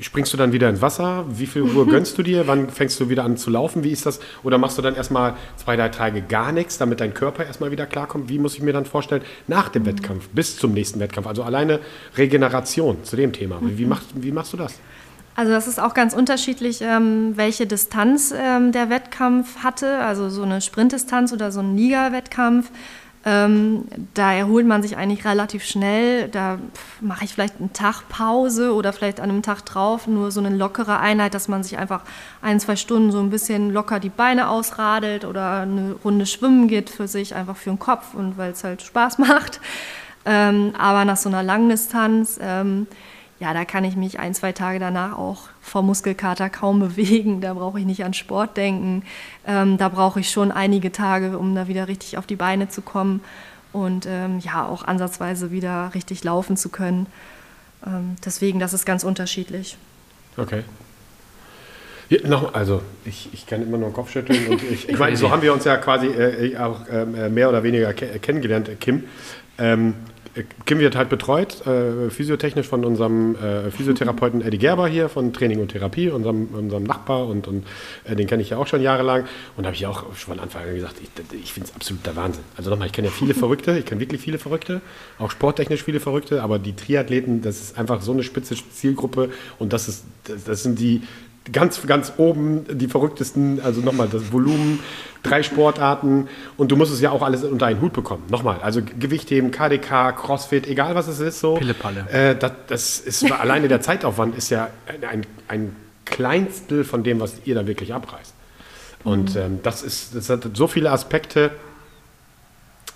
Speaker 1: springst du dann wieder ins Wasser? Wie viel Uhr gönnst du dir? Wann fängst du wieder an zu laufen? Wie ist das? Oder machst du dann erstmal zwei, drei Tage gar nichts, damit dein Körper erstmal wieder klarkommt? Wie muss ich mir dann vorstellen, nach dem Wettkampf, bis zum nächsten Wettkampf? Also alleine Regeneration zu dem Thema. Wie, machst, wie machst du das?
Speaker 3: Also das ist auch ganz unterschiedlich, ähm, welche Distanz ähm, der Wettkampf hatte. Also so eine Sprintdistanz oder so ein Liga-Wettkampf. Ähm, da erholt man sich eigentlich relativ schnell. Da mache ich vielleicht einen Tag Pause oder vielleicht an einem Tag drauf nur so eine lockere Einheit, dass man sich einfach ein, zwei Stunden so ein bisschen locker die Beine ausradelt oder eine Runde schwimmen geht für sich, einfach für den Kopf und weil es halt Spaß macht. Ähm, aber nach so einer Langdistanz ähm, ja, da kann ich mich ein, zwei Tage danach auch vor Muskelkater kaum bewegen. Da brauche ich nicht an Sport denken. Ähm, da brauche ich schon einige Tage, um da wieder richtig auf die Beine zu kommen und ähm, ja, auch ansatzweise wieder richtig laufen zu können. Ähm, deswegen, das ist ganz unterschiedlich.
Speaker 1: Okay. Ja, noch, also ich, ich kann immer nur den Kopf schütteln und ich, ich meine, so haben wir uns ja quasi äh, auch äh, mehr oder weniger ke kennengelernt, Kim. Ähm, Kim wird halt betreut, äh, physiotechnisch von unserem äh, Physiotherapeuten Eddie Gerber hier von Training und Therapie, unserem, unserem Nachbar und, und äh, den kenne ich ja auch schon jahrelang. Und da habe ich auch schon von Anfang an gesagt, ich, ich finde es absoluter Wahnsinn. Also nochmal, ich kenne ja viele Verrückte, ich kenne wirklich viele Verrückte, auch sporttechnisch viele Verrückte, aber die Triathleten, das ist einfach so eine spitze Zielgruppe und das, ist, das, das sind die, ganz, ganz oben die verrücktesten, also nochmal das Volumen, drei Sportarten und du musst es ja auch alles unter einen Hut bekommen. Nochmal, also Gewichtheben, KDK, Crossfit, egal was es ist, so.
Speaker 2: Pillepalle.
Speaker 1: Äh, das, das ist alleine der Zeitaufwand ist ja ein, ein Kleinstel von dem, was ihr da wirklich abreißt. Und mhm. ähm, das ist, das hat so viele Aspekte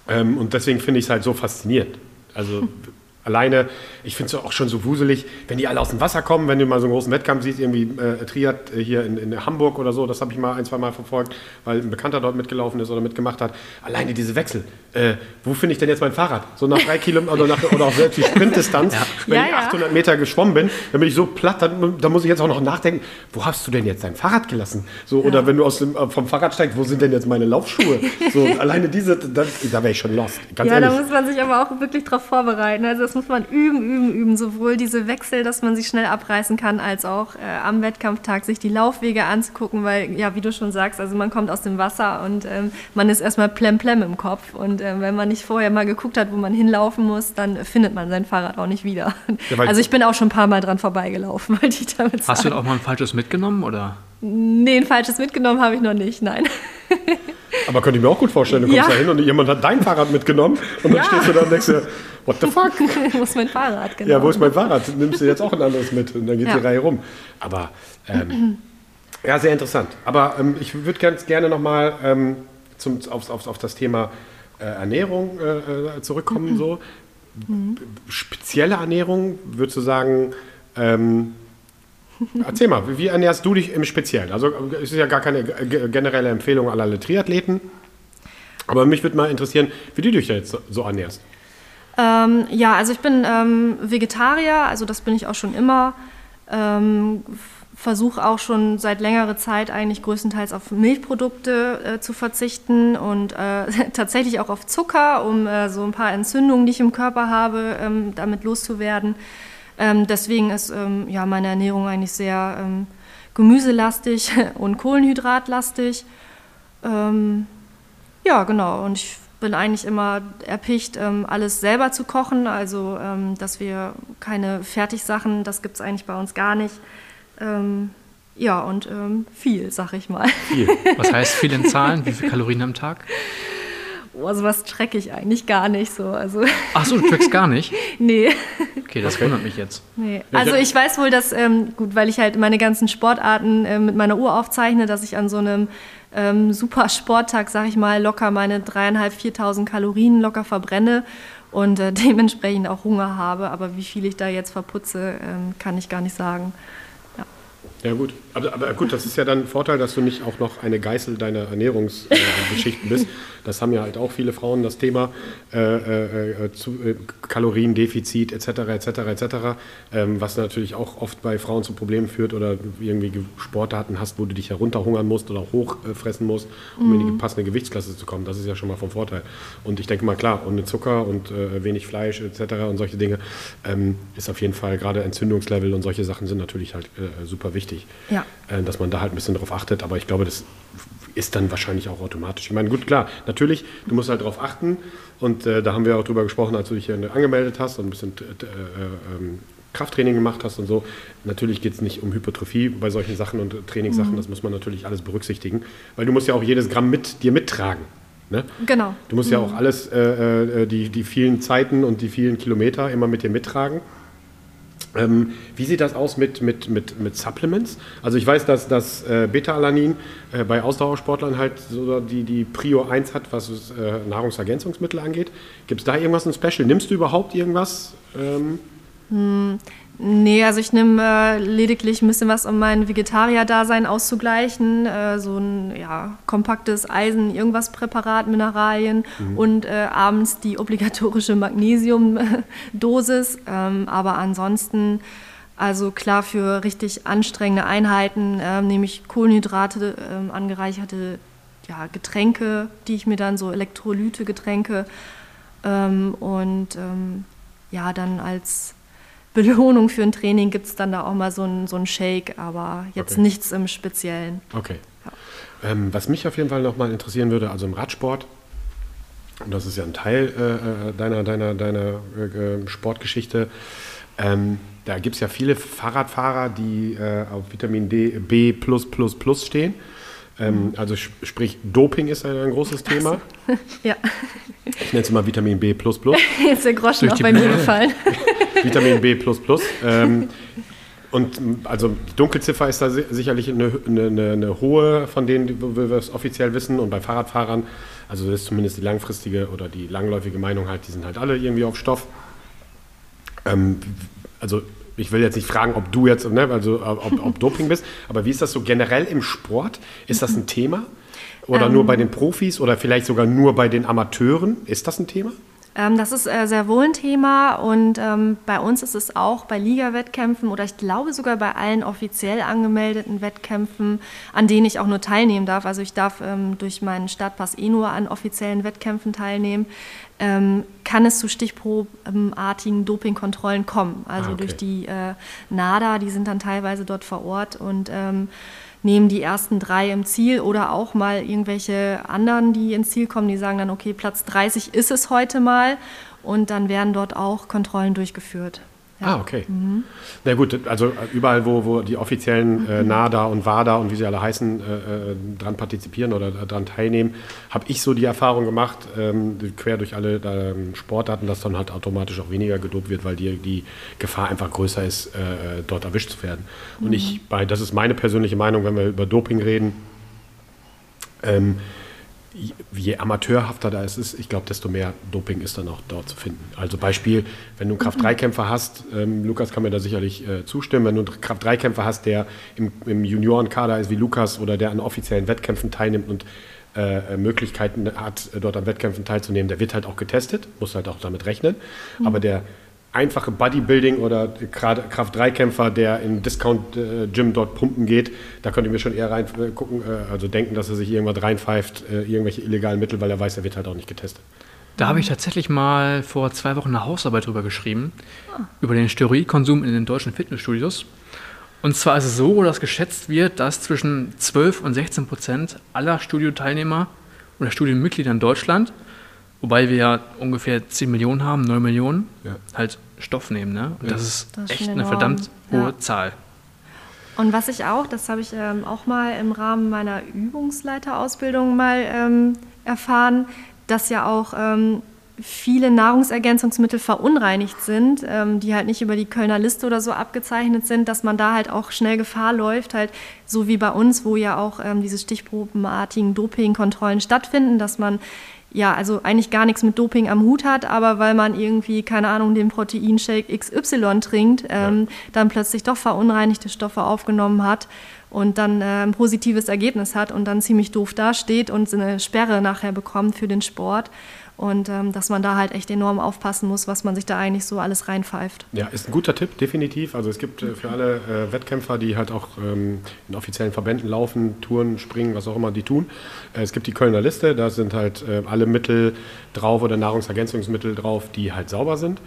Speaker 1: ähm, und deswegen finde ich es halt so faszinierend. Also alleine, ich finde es auch schon so wuselig, wenn die alle aus dem Wasser kommen, wenn du mal so einen großen Wettkampf siehst, irgendwie äh, Triad äh, hier in, in, Hamburg oder so, das habe ich mal ein, zwei Mal verfolgt, weil ein Bekannter dort mitgelaufen ist oder mitgemacht hat. Alleine diese Wechsel. Äh, wo finde ich denn jetzt mein Fahrrad? So nach drei Kilometern oder, nach, oder auch selbst die Sprintdistanz, ja. wenn ja, ich 800 Meter geschwommen bin, dann bin ich so platt, dann, dann, muss ich jetzt auch noch nachdenken, wo hast du denn jetzt dein Fahrrad gelassen? So, ja. Oder wenn du aus dem, äh, vom Fahrrad steigst, wo sind denn jetzt meine Laufschuhe? So, alleine diese, da, da wäre ich schon lost.
Speaker 3: Ganz ja, ehrlich. da muss man sich aber auch wirklich drauf vorbereiten. Also das muss man üben, üben, üben. Sowohl diese Wechsel, dass man sich schnell abreißen kann, als auch äh, am Wettkampftag sich die Laufwege anzugucken, weil, ja, wie du schon sagst, also man kommt aus dem Wasser und ähm, man ist erstmal plemplem im Kopf. Und äh, wenn man nicht vorher mal geguckt hat, wo man hinlaufen muss, dann findet man sein Fahrrad auch nicht wieder. Ja, also ich bin auch schon ein paar Mal dran vorbeigelaufen,
Speaker 2: wollte ich damit sagen. Hast du auch mal ein falsches mitgenommen, oder?
Speaker 3: Nee, ein falsches mitgenommen habe ich noch nicht, nein.
Speaker 1: Aber könnte ich mir auch gut vorstellen, du kommst ja. da hin und jemand hat dein Fahrrad mitgenommen und dann ja. stehst du da und denkst dir, what the fuck?
Speaker 3: wo ist mein Fahrrad,
Speaker 1: genau. Ja, wo ist mein Fahrrad? Nimmst du jetzt auch ein anderes mit und dann geht ja. die Reihe rum. Aber, ähm, ja, sehr interessant. Aber ähm, ich würde ganz gerne nochmal ähm, auf, auf, auf das Thema äh, Ernährung äh, äh zurückkommen. So. Mhm. Spezielle Ernährung, würdest du sagen, ähm, Erzähl mal, wie ernährst du dich im Speziellen? Also es ist ja gar keine generelle Empfehlung an alle Triathleten, aber mich würde mal interessieren, wie du dich jetzt so ernährst.
Speaker 3: Ähm, ja, also ich bin ähm, Vegetarier, also das bin ich auch schon immer. Ähm, versuche auch schon seit längerer Zeit eigentlich größtenteils auf Milchprodukte äh, zu verzichten und äh, tatsächlich auch auf Zucker, um äh, so ein paar Entzündungen, die ich im Körper habe, ähm, damit loszuwerden. Ähm, deswegen ist ähm, ja, meine Ernährung eigentlich sehr ähm, gemüselastig und kohlenhydratlastig. Ähm, ja, genau. Und ich bin eigentlich immer erpicht, ähm, alles selber zu kochen. Also, dass wir keine Fertigsachen, das gibt es eigentlich bei uns gar nicht. Ähm, ja, und ähm, viel, sag ich mal.
Speaker 2: Viel. Was heißt viel in Zahlen? Wie viele Kalorien am Tag?
Speaker 3: Oh, sowas tracke ich eigentlich gar nicht so. Also
Speaker 2: Ach so, du trackst gar nicht?
Speaker 3: nee.
Speaker 2: Okay, das wundert mich jetzt.
Speaker 3: Nee. Also ich weiß wohl, dass, ähm, gut, weil ich halt meine ganzen Sportarten äh, mit meiner Uhr aufzeichne, dass ich an so einem ähm, super Sporttag, sag ich mal, locker meine dreieinhalb, 4.000 Kalorien locker verbrenne und äh, dementsprechend auch Hunger habe. Aber wie viel ich da jetzt verputze, ähm, kann ich gar nicht sagen.
Speaker 1: Ja gut, aber, aber, gut, das ist ja dann ein Vorteil, dass du nicht auch noch eine Geißel deiner Ernährungsgeschichten äh, bist. Das haben ja halt auch viele Frauen das Thema äh, äh, äh zu, äh, Kaloriendefizit etc. etc. etc. Ähm, was natürlich auch oft bei Frauen zu Problemen führt oder irgendwie Sportarten hast, wo du dich herunterhungern musst oder hochfressen musst, um mhm. in die mhm. passende Gewichtsklasse zu kommen. Das ist ja schon mal vom Vorteil. Und ich denke mal klar, ohne Zucker und äh, wenig Fleisch etc. und solche Dinge ähm, ist auf jeden Fall gerade Entzündungslevel und solche Sachen sind natürlich halt super wichtig.
Speaker 3: Ja.
Speaker 1: Dass man da halt ein bisschen drauf achtet. Aber ich glaube, das ist dann wahrscheinlich auch automatisch. Ich meine, gut, klar, natürlich, du musst halt darauf achten. Und äh, da haben wir auch drüber gesprochen, als du dich hier angemeldet hast und ein bisschen äh, ähm, Krafttraining gemacht hast und so. Natürlich geht es nicht um Hypertrophie bei solchen Sachen und Trainingssachen. Mhm. Das muss man natürlich alles berücksichtigen. Weil du musst ja auch jedes Gramm mit dir mittragen. Ne?
Speaker 3: Genau.
Speaker 1: Du musst mhm. ja auch alles, äh, äh, die, die vielen Zeiten und die vielen Kilometer immer mit dir mittragen. Ähm, wie sieht das aus mit, mit, mit, mit Supplements? Also ich weiß, dass das äh, Beta-Alanin äh, bei Ausdauersportlern halt so die, die Prio 1 hat, was äh, Nahrungsergänzungsmittel angeht. Gibt es da irgendwas ein Special? Nimmst du überhaupt irgendwas? Ähm?
Speaker 3: Nee, also ich nehme äh, lediglich ein bisschen was, um mein Vegetarier-Dasein auszugleichen. Äh, so ein ja, kompaktes Eisen, irgendwas Präparat, Mineralien mhm. und äh, abends die obligatorische Magnesiumdosis. Ähm, aber ansonsten, also klar, für richtig anstrengende Einheiten ähm, nehme ich Kohlenhydrate, ähm, angereicherte ja, Getränke, die ich mir dann so Elektrolyte-Getränke ähm, und ähm, ja, dann als Belohnung für ein Training gibt es dann da auch mal so einen so Shake, aber jetzt okay. nichts im Speziellen.
Speaker 1: Okay. Ja. Ähm, was mich auf jeden Fall nochmal interessieren würde, also im Radsport, und das ist ja ein Teil äh, äh deiner, deiner, deiner äh, Sportgeschichte, ähm, da gibt es ja viele Fahrradfahrer, die äh, auf Vitamin D, B stehen. Ähm, mhm. also sprich, Doping ist ein, ein großes Thema.
Speaker 3: ja.
Speaker 1: Ich nenne es mal Vitamin B. Jetzt
Speaker 3: ist der Groschen auch bei mir gefallen.
Speaker 1: Vitamin B. Ähm, und also die Dunkelziffer ist da sicherlich eine, eine, eine hohe, von denen wir es offiziell wissen. Und bei Fahrradfahrern, also das ist zumindest die langfristige oder die langläufige Meinung halt, die sind halt alle irgendwie auf Stoff. Ähm, also ich will jetzt nicht fragen, ob du jetzt, ne, also ob, ob Doping bist, aber wie ist das so generell im Sport? Ist das ein Thema? Oder ähm, nur bei den Profis oder vielleicht sogar nur bei den Amateuren? Ist das ein Thema?
Speaker 3: Ähm, das ist äh, sehr wohl ein Thema und ähm, bei uns ist es auch bei Liga-Wettkämpfen oder ich glaube sogar bei allen offiziell angemeldeten Wettkämpfen, an denen ich auch nur teilnehmen darf. Also ich darf ähm, durch meinen Startpass eh nur an offiziellen Wettkämpfen teilnehmen. Kann es zu stichprobenartigen Dopingkontrollen kommen. Also ah, okay. durch die äh, NADA, die sind dann teilweise dort vor Ort und nehmen die ersten drei im Ziel oder auch mal irgendwelche anderen, die ins Ziel kommen, die sagen dann, okay, Platz 30 ist es heute mal und dann werden dort auch Kontrollen durchgeführt.
Speaker 1: Ja. Ah, okay. Mhm. Na gut, also überall, wo, wo die offiziellen äh, NADA und WADA und wie sie alle heißen, äh, äh dran partizipieren oder daran teilnehmen, habe ich so die Erfahrung gemacht, ähm, quer durch alle äh, Sportarten, dass dann halt automatisch auch weniger gedopt wird, weil die, die Gefahr einfach größer ist, äh, äh, dort erwischt zu werden. Mhm. Und ich, bei, das ist meine persönliche Meinung, wenn wir über Doping reden, ähm, je amateurhafter da es ist, ich glaube, desto mehr Doping ist dann auch dort zu finden. Also Beispiel, wenn du einen Kraft-3-Kämpfer hast, ähm, Lukas kann mir da sicherlich äh, zustimmen, wenn du einen Kraft-3-Kämpfer hast, der im, im Juniorenkader ist wie Lukas oder der an offiziellen Wettkämpfen teilnimmt und äh, Möglichkeiten hat, dort an Wettkämpfen teilzunehmen, der wird halt auch getestet, muss halt auch damit rechnen. Mhm. Aber der einfache Bodybuilding oder Kraft-3-Kämpfer, der in Discount-Gym dort pumpen geht, da könnt ihr mir schon eher rein äh, gucken, äh, also denken, dass er sich irgendwas reinpfeift, äh, irgendwelche illegalen Mittel, weil er weiß, er wird halt auch nicht getestet.
Speaker 2: Da habe ich tatsächlich mal vor zwei Wochen eine Hausarbeit drüber geschrieben, ah. über den Steroidkonsum in den deutschen Fitnessstudios. Und zwar ist es so, dass geschätzt wird, dass zwischen 12 und 16 Prozent aller Studioteilnehmer oder Studienmitglieder in Deutschland Wobei wir ja ungefähr 10 Millionen haben, 9 Millionen, ja. halt Stoff nehmen. Ne? Und ja. das ist das echt eine verdammt hohe ja. Zahl.
Speaker 3: Und was ich auch, das habe ich ähm, auch mal im Rahmen meiner Übungsleiterausbildung mal ähm, erfahren, dass ja auch ähm, viele Nahrungsergänzungsmittel verunreinigt sind, ähm, die halt nicht über die Kölner Liste oder so abgezeichnet sind, dass man da halt auch schnell Gefahr läuft, halt so wie bei uns, wo ja auch ähm, diese stichprobenartigen Dopingkontrollen stattfinden, dass man ja, also eigentlich gar nichts mit Doping am Hut hat, aber weil man irgendwie, keine Ahnung, den Proteinshake XY trinkt, ähm, ja. dann plötzlich doch verunreinigte Stoffe aufgenommen hat und dann äh, ein positives Ergebnis hat und dann ziemlich doof dasteht und eine Sperre nachher bekommt für den Sport. Und ähm, dass man da halt echt enorm aufpassen muss, was man sich da eigentlich so alles reinpfeift.
Speaker 1: Ja, ist ein guter Tipp, definitiv. Also es gibt äh, für alle äh, Wettkämpfer, die halt auch ähm, in offiziellen Verbänden laufen, Touren, springen, was auch immer die tun. Äh, es gibt die Kölner Liste, da sind halt äh, alle Mittel drauf oder Nahrungsergänzungsmittel drauf, die halt sauber sind.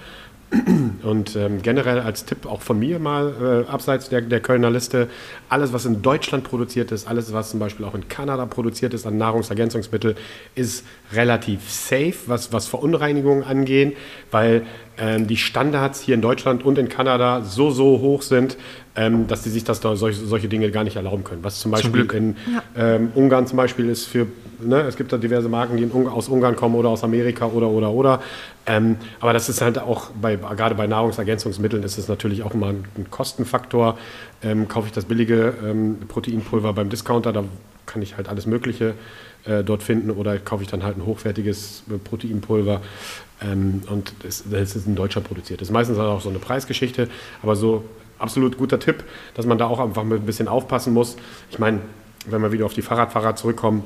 Speaker 1: Und ähm, generell als Tipp auch von mir mal äh, abseits der, der Kölner Liste, alles was in Deutschland produziert ist, alles was zum Beispiel auch in Kanada produziert ist an Nahrungsergänzungsmittel, ist relativ safe, was, was Verunreinigungen angehen, weil ähm, die Standards hier in Deutschland und in Kanada so, so hoch sind, ähm, dass sie sich das da solche, solche Dinge gar nicht erlauben können. Was zum Beispiel zum in ja. ähm, Ungarn zum Beispiel ist für, ne, es gibt da diverse Marken, die in, aus Ungarn kommen oder aus Amerika oder, oder, oder. Ähm, aber das ist halt auch, bei, gerade bei Nahrungsergänzungsmitteln ist es natürlich auch immer ein, ein Kostenfaktor. Ähm, kaufe ich das billige ähm, Proteinpulver beim Discounter, da kann ich halt alles Mögliche äh, dort finden oder kaufe ich dann halt ein hochwertiges äh, Proteinpulver. Ähm, und das, das, ist ein Deutscher produziert. Das ist meistens auch so eine Preisgeschichte, aber so absolut guter Tipp, dass man da auch einfach ein bisschen aufpassen muss. Ich meine, wenn wir wieder auf die Fahrradfahrer zurückkommen,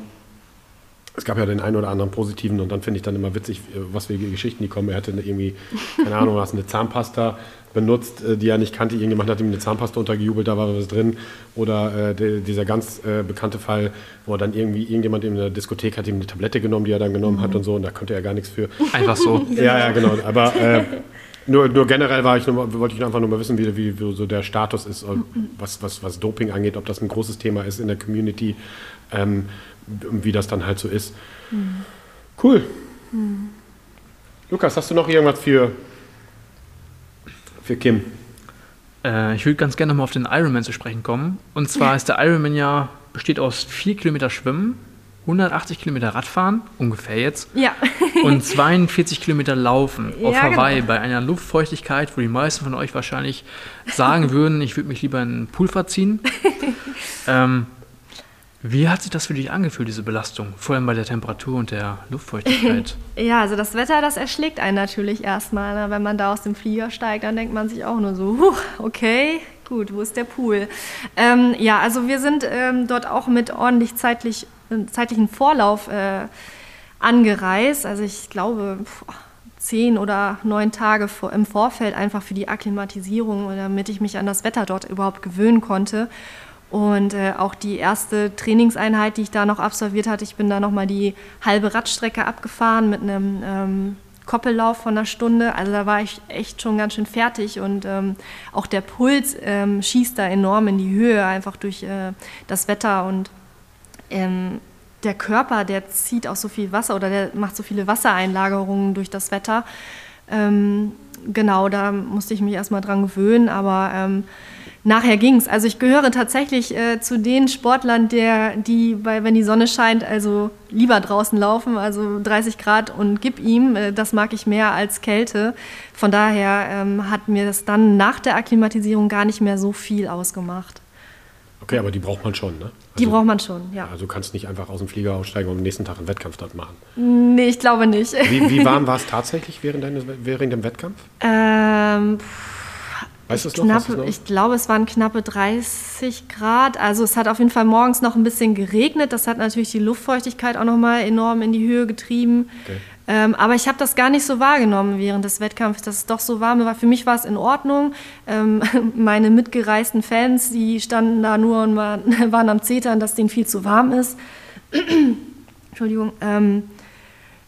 Speaker 1: es gab ja den einen oder anderen positiven und dann finde ich dann immer witzig, äh, was für Geschichten die kommen. Er hatte irgendwie, keine Ahnung, was eine Zahnpasta benutzt, äh, die er nicht kannte. Irgendjemand hat ihm eine Zahnpasta untergejubelt, da war was drin. Oder äh, de, dieser ganz äh, bekannte Fall, wo dann irgendwie irgendjemand in der Diskothek hat ihm eine Tablette genommen, die er dann genommen mhm. hat und so und da konnte er gar nichts für.
Speaker 2: Einfach so.
Speaker 1: ja, ja, genau. Aber äh, nur, nur generell war ich nur, wollte ich einfach nur mal wissen, wie, wie, wie so der Status ist, was, was, was Doping angeht, ob das ein großes Thema ist in der Community. Ähm, wie das dann halt so ist. Mhm. Cool. Mhm. Lukas, hast du noch irgendwas für, für Kim?
Speaker 2: Äh, ich würde ganz gerne nochmal auf den Ironman zu sprechen kommen. Und zwar ist der Ironman ja, besteht aus 4 Kilometer Schwimmen, 180 Kilometer Radfahren, ungefähr jetzt.
Speaker 3: Ja.
Speaker 2: und 42 Kilometer Laufen auf ja, Hawaii genau. bei einer Luftfeuchtigkeit, wo die meisten von euch wahrscheinlich sagen würden, ich würde mich lieber in einen Pool verziehen. ähm, wie hat sich das für dich angefühlt, diese Belastung? Vor allem bei der Temperatur und der Luftfeuchtigkeit?
Speaker 3: ja, also das Wetter, das erschlägt einen natürlich erstmal. Ne? Wenn man da aus dem Flieger steigt, dann denkt man sich auch nur so, huh, okay, gut, wo ist der Pool? Ähm, ja, also wir sind ähm, dort auch mit ordentlich zeitlich, äh, zeitlichen Vorlauf äh, angereist. Also ich glaube, pff, zehn oder neun Tage im Vorfeld einfach für die Akklimatisierung, damit ich mich an das Wetter dort überhaupt gewöhnen konnte. Und äh, auch die erste Trainingseinheit, die ich da noch absolviert hatte, ich bin da nochmal die halbe Radstrecke abgefahren mit einem ähm, Koppellauf von einer Stunde. Also da war ich echt schon ganz schön fertig und ähm, auch der Puls ähm, schießt da enorm in die Höhe, einfach durch äh, das Wetter und ähm, der Körper, der zieht auch so viel Wasser oder der macht so viele Wassereinlagerungen durch das Wetter. Ähm, genau, da musste ich mich erstmal dran gewöhnen, aber ähm, nachher ging es. Also ich gehöre tatsächlich äh, zu den Sportlern, der, die, bei, wenn die Sonne scheint, also lieber draußen laufen, also 30 Grad und gib ihm. Äh, das mag ich mehr als Kälte. Von daher ähm, hat mir das dann nach der Akklimatisierung gar nicht mehr so viel ausgemacht.
Speaker 1: Okay, aber die braucht man schon, ne? Also,
Speaker 3: die braucht man schon, ja.
Speaker 1: Also du kannst nicht einfach aus dem Flieger aussteigen und am nächsten Tag einen Wettkampf dort machen.
Speaker 3: Nee, ich glaube nicht.
Speaker 1: Wie, wie warm war es tatsächlich während, deines, während dem Wettkampf?
Speaker 3: Ähm,
Speaker 1: Weißt es
Speaker 3: noch? Ich glaube, es waren knappe 30 Grad. Also es hat auf jeden Fall morgens noch ein bisschen geregnet. Das hat natürlich die Luftfeuchtigkeit auch nochmal enorm in die Höhe getrieben. Okay. Ähm, aber ich habe das gar nicht so wahrgenommen während des Wettkampfs, dass es doch so warm war. Für mich war es in Ordnung. Ähm, meine mitgereisten Fans, die standen da nur und waren, waren am Zetern, dass denen viel zu warm ist. Entschuldigung. Ähm,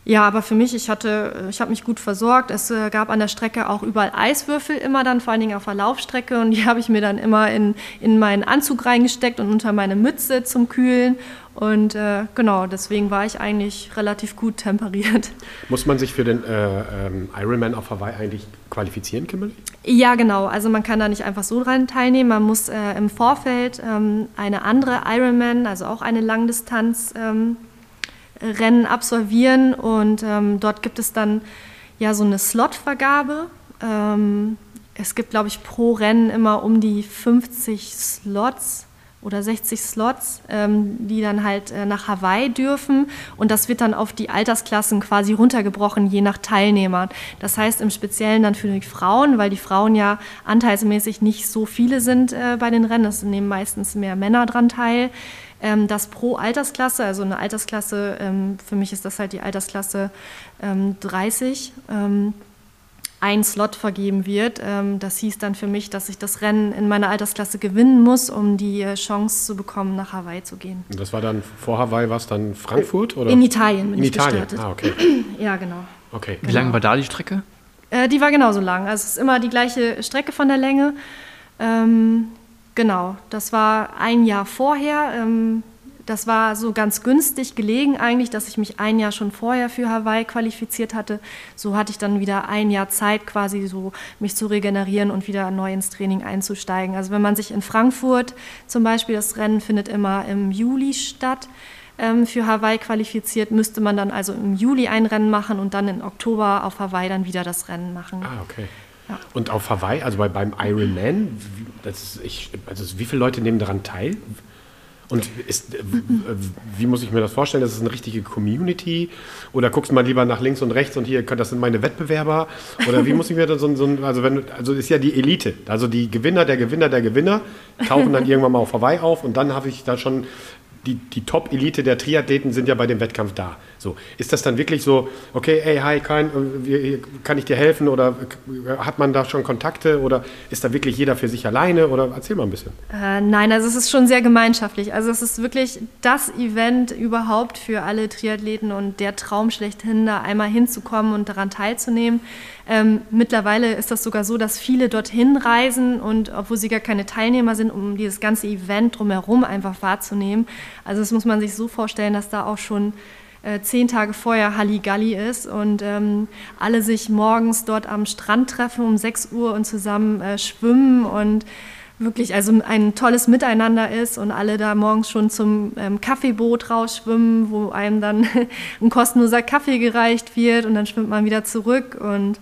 Speaker 3: ja, aber für mich, ich hatte, ich habe mich gut versorgt. Es äh, gab an der Strecke auch überall Eiswürfel immer dann, vor allen Dingen auf der Laufstrecke. Und die habe ich mir dann immer in, in meinen Anzug reingesteckt und unter meine Mütze zum Kühlen. Und äh, genau, deswegen war ich eigentlich relativ gut temperiert.
Speaker 1: Muss man sich für den äh, ähm, Ironman auf Hawaii eigentlich qualifizieren, Kimberly?
Speaker 3: Ja, genau. Also man kann da nicht einfach so dran teilnehmen. Man muss äh, im Vorfeld ähm, eine andere Ironman, also auch eine Langdistanz, ähm, Rennen absolvieren und ähm, dort gibt es dann ja so eine Slotvergabe. Ähm, es gibt, glaube ich, pro Rennen immer um die 50 Slots oder 60 Slots, ähm, die dann halt äh, nach Hawaii dürfen. Und das wird dann auf die Altersklassen quasi runtergebrochen, je nach Teilnehmern. Das heißt im Speziellen dann für die Frauen, weil die Frauen ja anteilsmäßig nicht so viele sind äh, bei den Rennen. Es nehmen meistens mehr Männer dran teil dass pro Altersklasse, also eine Altersklasse, ähm, für mich ist das halt die Altersklasse ähm, 30, ähm, ein Slot vergeben wird. Ähm, das hieß dann für mich, dass ich das Rennen in meiner Altersklasse gewinnen muss, um die äh, Chance zu bekommen, nach Hawaii zu gehen.
Speaker 1: Und das war dann vor Hawaii, was dann Frankfurt? Oder?
Speaker 3: In Italien bin
Speaker 1: in
Speaker 3: ich
Speaker 1: Italien.
Speaker 3: gestartet.
Speaker 1: Ah, okay.
Speaker 3: Ja, genau.
Speaker 1: okay.
Speaker 2: Wie lang war da die Strecke?
Speaker 3: Äh, die war genauso lang. Also es ist immer die gleiche Strecke von der Länge. Ähm, Genau, das war ein Jahr vorher. Ähm, das war so ganz günstig gelegen eigentlich, dass ich mich ein Jahr schon vorher für Hawaii qualifiziert hatte. So hatte ich dann wieder ein Jahr Zeit, quasi so mich zu regenerieren und wieder neu ins Training einzusteigen. Also wenn man sich in Frankfurt zum Beispiel, das Rennen findet immer im Juli statt, ähm, für Hawaii qualifiziert, müsste man dann also im Juli ein Rennen machen und dann im Oktober auf Hawaii dann wieder das Rennen machen.
Speaker 1: Ah, okay. Und auf Hawaii, also bei, beim Ironman, das ist, ich, also wie viele Leute nehmen daran teil? Und ist, wie muss ich mir das vorstellen? Das ist eine richtige Community? Oder guckst du mal lieber nach links und rechts und hier, das sind meine Wettbewerber? Oder wie muss ich mir das so, so also wenn, also ist ja die Elite, also die Gewinner der Gewinner der Gewinner tauchen dann irgendwann mal auf Hawaii auf und dann habe ich da schon die, die Top-Elite der Triathleten sind ja bei dem Wettkampf da. So, ist das dann wirklich so, okay, hey, hi, kann, kann ich dir helfen oder hat man da schon Kontakte oder ist da wirklich jeder für sich alleine oder erzähl mal ein bisschen.
Speaker 3: Äh, nein, also es ist schon sehr gemeinschaftlich. Also es ist wirklich das Event überhaupt für alle Triathleten und der Traum schlechthin, da einmal hinzukommen und daran teilzunehmen. Ähm, mittlerweile ist das sogar so, dass viele dorthin reisen und obwohl sie gar keine Teilnehmer sind, um dieses ganze Event drumherum einfach wahrzunehmen. Also das muss man sich so vorstellen, dass da auch schon äh, zehn Tage vorher Halligalli ist und ähm, alle sich morgens dort am Strand treffen um 6 Uhr und zusammen äh, schwimmen und wirklich also ein tolles Miteinander ist und alle da morgens schon zum ähm, Kaffeeboot rausschwimmen, wo einem dann ein kostenloser Kaffee gereicht wird und dann schwimmt man wieder zurück und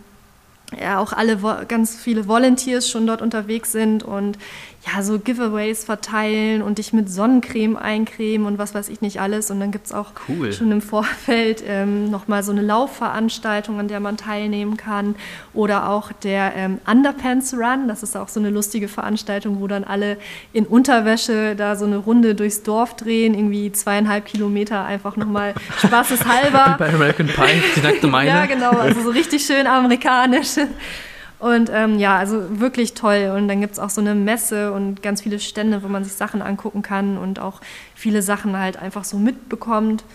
Speaker 3: ja, auch alle ganz viele Volunteers schon dort unterwegs sind und ja, so Giveaways verteilen und dich mit Sonnencreme eincremen und was weiß ich nicht alles. Und dann gibt es auch
Speaker 2: cool.
Speaker 3: schon im Vorfeld ähm, nochmal so eine Laufveranstaltung, an der man teilnehmen kann. Oder auch der ähm, Underpants Run, das ist auch so eine lustige Veranstaltung, wo dann alle in Unterwäsche da so eine Runde durchs Dorf drehen, irgendwie zweieinhalb Kilometer einfach nochmal spaßeshalber.
Speaker 2: Bei American Pie, die nackte Meine.
Speaker 3: ja, genau, also so richtig schön amerikanisch. Und ähm, ja, also wirklich toll. Und dann gibt es auch so eine Messe und ganz viele Stände, wo man sich Sachen angucken kann und auch viele Sachen halt einfach so mitbekommt.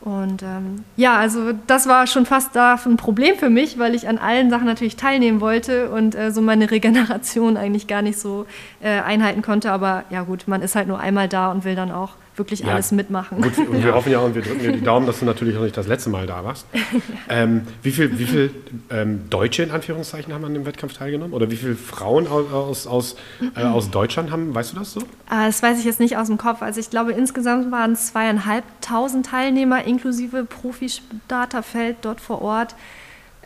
Speaker 3: Und ähm, ja, also das war schon fast da ein Problem für mich, weil ich an allen Sachen natürlich teilnehmen wollte und äh, so meine Regeneration eigentlich gar nicht so äh, einhalten konnte. Aber ja gut, man ist halt nur einmal da und will dann auch wirklich ja, alles mitmachen.
Speaker 1: Gut, und wir hoffen ja und wir drücken dir die Daumen, dass du natürlich auch nicht das letzte Mal da warst. ähm, wie viele wie viel, ähm, Deutsche in Anführungszeichen haben an dem Wettkampf teilgenommen? Oder wie viele Frauen aus, aus, äh, aus Deutschland haben, weißt du das so?
Speaker 3: Ah, das weiß ich jetzt nicht aus dem Kopf. Also ich glaube, insgesamt waren es zweieinhalbtausend Teilnehmer inklusive Profi-Starterfeld dort vor Ort.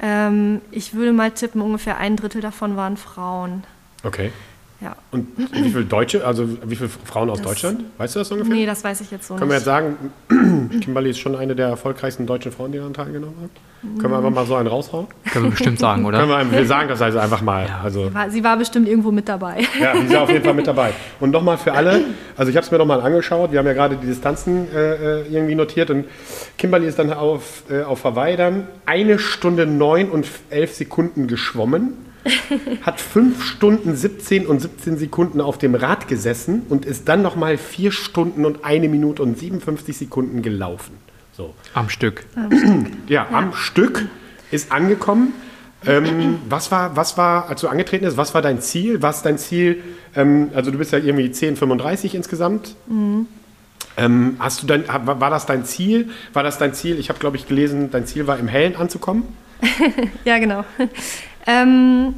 Speaker 3: Ähm, ich würde mal tippen, ungefähr ein Drittel davon waren Frauen.
Speaker 1: Okay.
Speaker 3: Ja.
Speaker 1: Und wie viele Deutsche, also wie viele Frauen aus
Speaker 3: Das-
Speaker 1: Deutschland? Weißt du das ungefähr?
Speaker 3: Nee, das weiß ich jetzt so
Speaker 1: Können wir
Speaker 3: nicht.
Speaker 1: jetzt sagen, Kimberly ist schon eine der erfolgreichsten deutschen Frauen, die daran teilgenommen hat? Können wir einfach mal so einen raushauen?
Speaker 2: Können wir bestimmt sagen, oder?
Speaker 1: Können wir, wir sagen das also einfach mal. Also,
Speaker 3: War- Sie war bestimmt irgendwo mit dabei.
Speaker 1: ja, die ist auf jeden Fall mit dabei. Und nochmal für alle, also ich habe es mir nochmal angeschaut, wir haben ja gerade die Distanzen äh, äh, irgendwie notiert und Kimberly ist dann auf, äh, auf Hawaii dann eine Stunde neun und elf Sekunden geschwommen, hat fünf Stunden 17 und 17 Sekunden auf dem Rad gesessen und ist dann nochmal vier Stunden und eine Minute und 57 Sekunden gelaufen. So.
Speaker 2: Am Stück.
Speaker 1: Ja, am Stück ist angekommen. Ähm, was, war, was war, als du angetreten bist, was war dein Ziel? Was dein Ziel? Ähm, also du bist ja irgendwie 10,35 insgesamt. Ähm, hast du dein, war war das dein Ziel? War das dein Ziel? Ich habe, glaube ich, gelesen, dein Ziel war im Hellen anzukommen.
Speaker 3: Ja, genau. Ähm,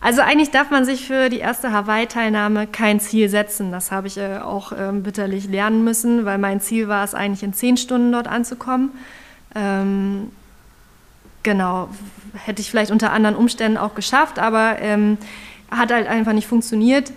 Speaker 3: also eigentlich darf man sich für die erste Hawaii-Teilnahme kein Ziel setzen. Das habe ich äh, auch ähm, bitterlich lernen müssen, weil mein Ziel war es eigentlich in zehn Stunden dort anzukommen. Ähm, genau, hätte ich vielleicht unter anderen Umständen auch geschafft, aber ähm, hat halt einfach nicht funktioniert.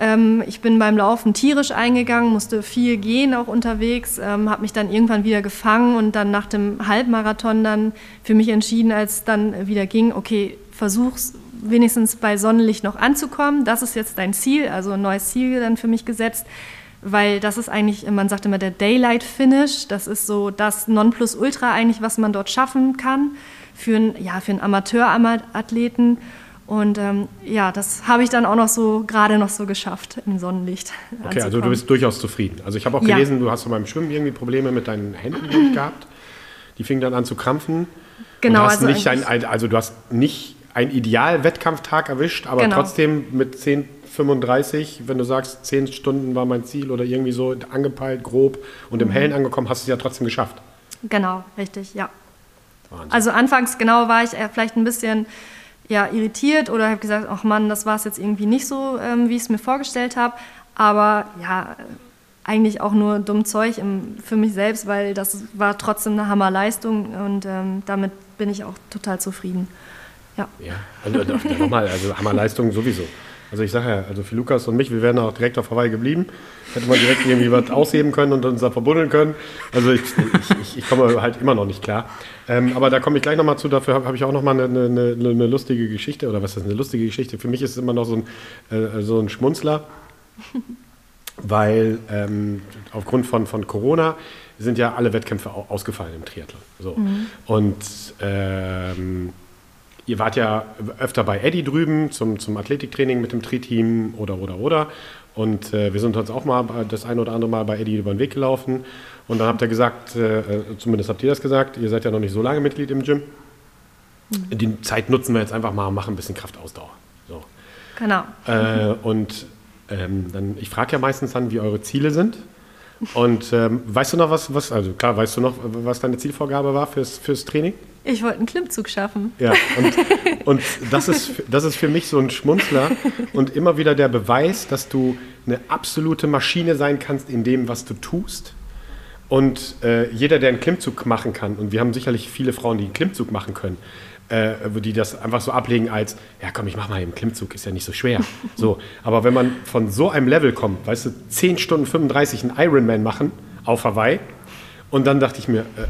Speaker 3: Ähm, ich bin beim Laufen tierisch eingegangen, musste viel gehen auch unterwegs, ähm, habe mich dann irgendwann wieder gefangen und dann nach dem Halbmarathon dann für mich entschieden, als dann wieder ging, okay, versuch's wenigstens bei Sonnenlicht noch anzukommen. Das ist jetzt dein Ziel, also ein neues Ziel dann für mich gesetzt, weil das ist eigentlich, man sagt immer der Daylight Finish, das ist so das Nonplusultra eigentlich, was man dort schaffen kann für einen, ja, für einen Amateurathleten. Und ähm, ja, das habe ich dann auch noch so gerade noch so geschafft im Sonnenlicht.
Speaker 1: Okay, also du bist durchaus zufrieden. Also ich habe auch
Speaker 3: Ja.
Speaker 1: gelesen, du hast beim Schwimmen irgendwie Probleme mit deinen Händen gehabt. Die fingen dann an zu krampfen.
Speaker 3: Genau, also
Speaker 1: nicht ein, also du hast nicht einen Ideal-Wettkampftag erwischt, aber
Speaker 3: Genau.
Speaker 1: trotzdem mit 10,35, wenn du sagst, 10 Stunden war mein Ziel oder irgendwie so angepeilt, grob und
Speaker 3: Mhm.
Speaker 1: im Hellen angekommen, hast du es ja trotzdem geschafft.
Speaker 3: Genau, richtig, ja.
Speaker 1: Wahnsinn.
Speaker 3: Also anfangs genau war ich eher vielleicht ein bisschen ja, irritiert oder habe gesagt, ach Mann, das war es jetzt irgendwie nicht so, ähm, wie ich es mir vorgestellt habe. Aber ja, eigentlich auch nur dumm Zeug im, für mich selbst, weil das war trotzdem eine Hammerleistung und ähm, damit bin ich auch total zufrieden. Ja.
Speaker 1: Ja, also, also, nochmal, also Hammerleistung sowieso. Also ich sage ja, also für Lukas und mich, wir wären auch direkt auf Hawaii geblieben. Hätte man direkt irgendwie was ausheben können und uns da verbuddeln können. Also ich, ich, ich, komme halt immer noch nicht klar. Ähm, aber da komme ich gleich nochmal zu. Dafür habe hab ich auch nochmal eine, eine, eine, lustige Geschichte. Oder was ist eine lustige Geschichte? Für mich ist es immer noch so ein, äh, so ein Schmunzler. Weil ähm, aufgrund von, von Corona sind ja alle Wettkämpfe au- ausgefallen im Triathlon. So. Und ähm, ihr wart ja öfter bei Eddie drüben zum, zum Athletiktraining mit dem Tri-Team oder, oder, oder. Und äh, wir sind uns auch mal das ein oder andere Mal bei Eddie über den Weg gelaufen. Und dann habt ihr gesagt, äh, äh, zumindest habt ihr das gesagt, ihr seid ja noch nicht so lange Mitglied im Gym. Die Zeit nutzen wir jetzt einfach mal und machen ein bisschen Kraftausdauer. So.
Speaker 3: Genau.
Speaker 1: Äh, und ähm, dann, ich frage ja meistens dann, wie eure Ziele sind. Und ähm, weißt du noch was, was, also klar, weißt du noch, was deine Zielvorgabe war fürs, fürs Training?
Speaker 3: Ich wollte einen Klimmzug schaffen.
Speaker 1: Ja, und, und das, ist, das ist für mich so ein Schmunzler und immer wieder der Beweis, dass du eine absolute Maschine sein kannst in dem, was du tust. Und äh, jeder, der einen Klimmzug machen kann, und wir haben sicherlich viele Frauen, die einen Klimmzug machen können, äh, die das einfach so ablegen als, ja komm, ich mach mal eben Klimmzug, ist ja nicht so schwer. So, aber wenn man von so einem Level kommt, weißt du, 10 Stunden 35 einen Ironman machen auf Hawaii, und dann dachte ich mir, äh,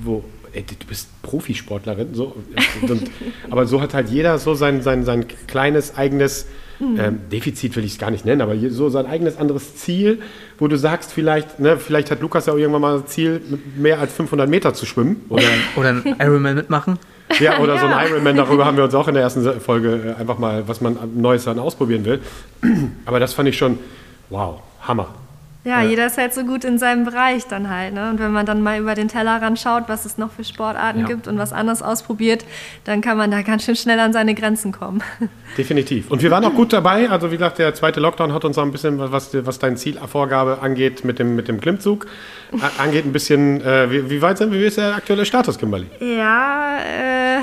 Speaker 1: wo, ey, du bist Profisportlerin, so, und, aber so hat halt jeder so sein, sein, sein kleines eigenes ähm, Defizit will ich es gar nicht nennen, aber so sein eigenes anderes Ziel, wo du sagst, vielleicht, ne, vielleicht hat Lukas ja auch irgendwann mal das Ziel, mehr als 500 Meter zu schwimmen. Oder,
Speaker 2: Oder ein Ironman mitmachen.
Speaker 1: Ja, oder so
Speaker 3: Ja.
Speaker 1: ein Ironman, darüber haben wir uns auch in der ersten Folge äh, einfach mal, was man Neues dann ausprobieren will. Aber das fand ich schon, wow, Hammer.
Speaker 3: Ja,
Speaker 1: Ja.
Speaker 3: jeder ist halt so gut in seinem Bereich dann halt. Ne? Und wenn man dann mal über den Tellerrand schaut, was es noch für Sportarten
Speaker 2: Ja.
Speaker 3: gibt und was anderes ausprobiert, dann kann man da ganz schön schnell an seine Grenzen kommen.
Speaker 1: Definitiv. Und wir waren auch gut dabei. Also wie gesagt, der zweite Lockdown hat uns auch ein bisschen, was, was deine Zielvorgabe angeht mit dem, mit dem Klimmzug, angeht ein bisschen, äh, wie, wie weit sind wir? Wie ist der aktuelle Status, Kimberly?
Speaker 3: Ja, äh,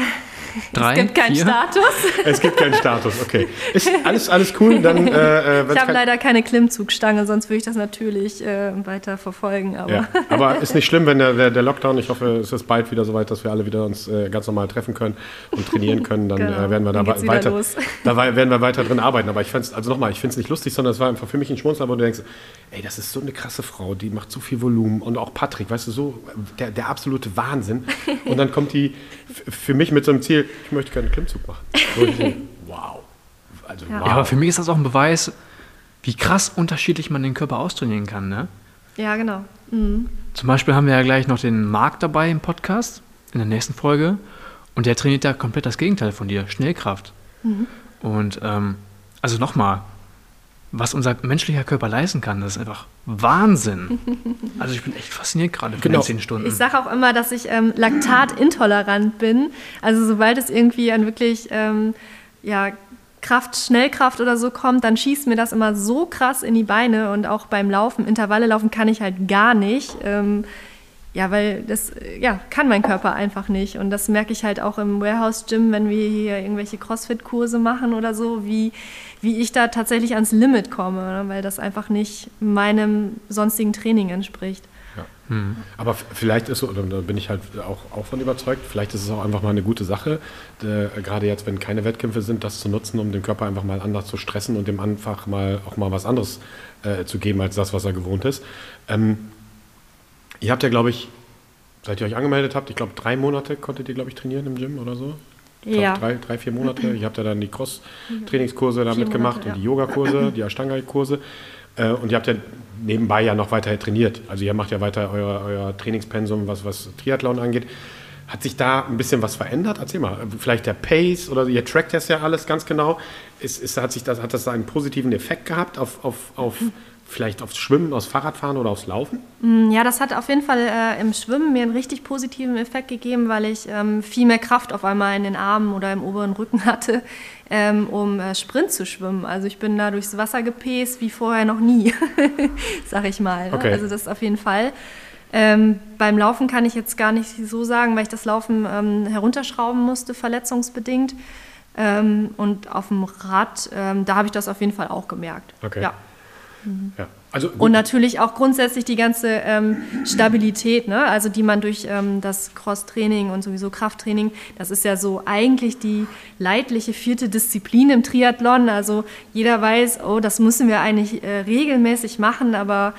Speaker 2: Drei,
Speaker 3: es gibt keinen
Speaker 2: vier?
Speaker 3: Status.
Speaker 1: Es gibt keinen Status, okay. Ist alles, alles cool, dann... Äh, äh,
Speaker 3: Ich habe leider keine Klimmzugstange, sonst würde ich das natürlich äh, weiter verfolgen. Aber
Speaker 1: Ja, aber ist nicht schlimm, wenn der, der, Lockdown, ich hoffe, es ist bald wieder soweit, dass wir alle wieder uns äh, ganz normal treffen können und trainieren können, dann
Speaker 3: Genau,
Speaker 1: äh, werden wir da weiter,
Speaker 3: los.
Speaker 1: da werden wir weiter drin arbeiten. Aber ich find's, also nochmal, ich finde es nicht lustig, sondern es war einfach für mich ein Schmunzler, wo du denkst, ey, das ist so eine krasse Frau, die macht so viel Volumen und auch Patrick, weißt du, so der, der absolute Wahnsinn. Und dann kommt die für mich mit so einem Ziel, ich möchte gerne einen Klimmzug machen. Wow. Also,
Speaker 3: Ja.
Speaker 1: wow.
Speaker 2: Ja, aber für mich ist das auch ein Beweis, wie krass unterschiedlich man den Körper austrainieren kann. Ne?
Speaker 3: ja, genau. Mhm.
Speaker 2: Zum Beispiel haben wir ja gleich noch den Marc dabei im Podcast, in der nächsten Folge. Und der trainiert da komplett das Gegenteil von dir, Schnellkraft. Und ähm, also nochmal, was unser menschlicher Körper leisten kann, das ist einfach Wahnsinn. Also ich bin echt fasziniert gerade von
Speaker 1: Genau.
Speaker 2: den 10 Stunden.
Speaker 3: Ich sage auch immer, dass ich ähm, laktatintolerant bin. Also sobald es irgendwie an wirklich ähm, ja, Kraft, Schnellkraft oder so kommt, dann schießt mir das immer so krass in die Beine und auch beim Laufen, Intervalle laufen kann ich halt gar nicht. Ähm, ja, weil das äh, ja, kann mein Körper einfach nicht. Und das merke ich halt auch im Warehouse-Gym, wenn wir hier irgendwelche Crossfit-Kurse machen oder so, wie, wie ich da tatsächlich ans Limit komme, ne? weil das einfach nicht meinem sonstigen Training entspricht.
Speaker 1: Aber f- vielleicht ist so, oder da bin ich halt auch, auch von überzeugt, vielleicht ist es auch einfach mal eine gute Sache, äh, gerade jetzt, wenn keine Wettkämpfe sind, das zu nutzen, um den Körper einfach mal anders zu stressen und dem einfach mal auch mal was anderes äh, zu geben als das, was er gewohnt ist. Ähm, ihr habt ja, glaube ich, seit ihr euch angemeldet habt, ich glaube, drei Monate konntet ihr, glaube ich, trainieren im Gym oder so. Ich
Speaker 3: Ja.
Speaker 1: Drei, drei, vier Monate. Ihr habt ja dann die Cross-Trainingskurse da
Speaker 3: Vier
Speaker 1: mitgemacht
Speaker 3: Monate,
Speaker 1: und die
Speaker 3: ja.
Speaker 1: Yoga-Kurse, die Ashtanga-Kurse. Äh, und ihr habt ja nebenbei ja noch weiter trainiert. Also ihr macht ja weiter euer, euer Trainingspensum, was, was Triathlon angeht. Hat sich da ein bisschen was verändert? Erzähl mal. Vielleicht der Pace oder ihr trackt das ja alles ganz genau. Ist, ist, hat, sich das, hat das einen positiven Effekt gehabt auf, auf, auf vielleicht aufs Schwimmen, aufs Fahrradfahren oder aufs Laufen?
Speaker 3: Ja, das hat auf jeden Fall äh, im Schwimmen mir einen richtig positiven Effekt gegeben, weil ich ähm, viel mehr Kraft auf einmal in den Armen oder im oberen Rücken hatte, ähm, um äh, Sprint zu schwimmen. Also ich bin da durchs Wasser gepäst wie vorher noch nie, sag ich mal. Ne?
Speaker 1: Okay.
Speaker 3: Also das auf jeden Fall. Ähm, beim Laufen kann ich jetzt gar nicht so sagen, weil ich das Laufen ähm, herunterschrauben musste, verletzungsbedingt. Ähm, und auf dem Rad, ähm, da habe ich das auf jeden Fall auch gemerkt.
Speaker 1: Okay.
Speaker 3: Ja.
Speaker 1: Ja. Also.
Speaker 3: Und natürlich auch grundsätzlich die ganze ähm, Stabilität, ne? also die man durch ähm, das Cross-Training und sowieso Krafttraining, das ist ja so eigentlich die leidliche vierte Disziplin im Triathlon. Also jeder weiß, oh, das müssen wir eigentlich äh, regelmäßig machen, aber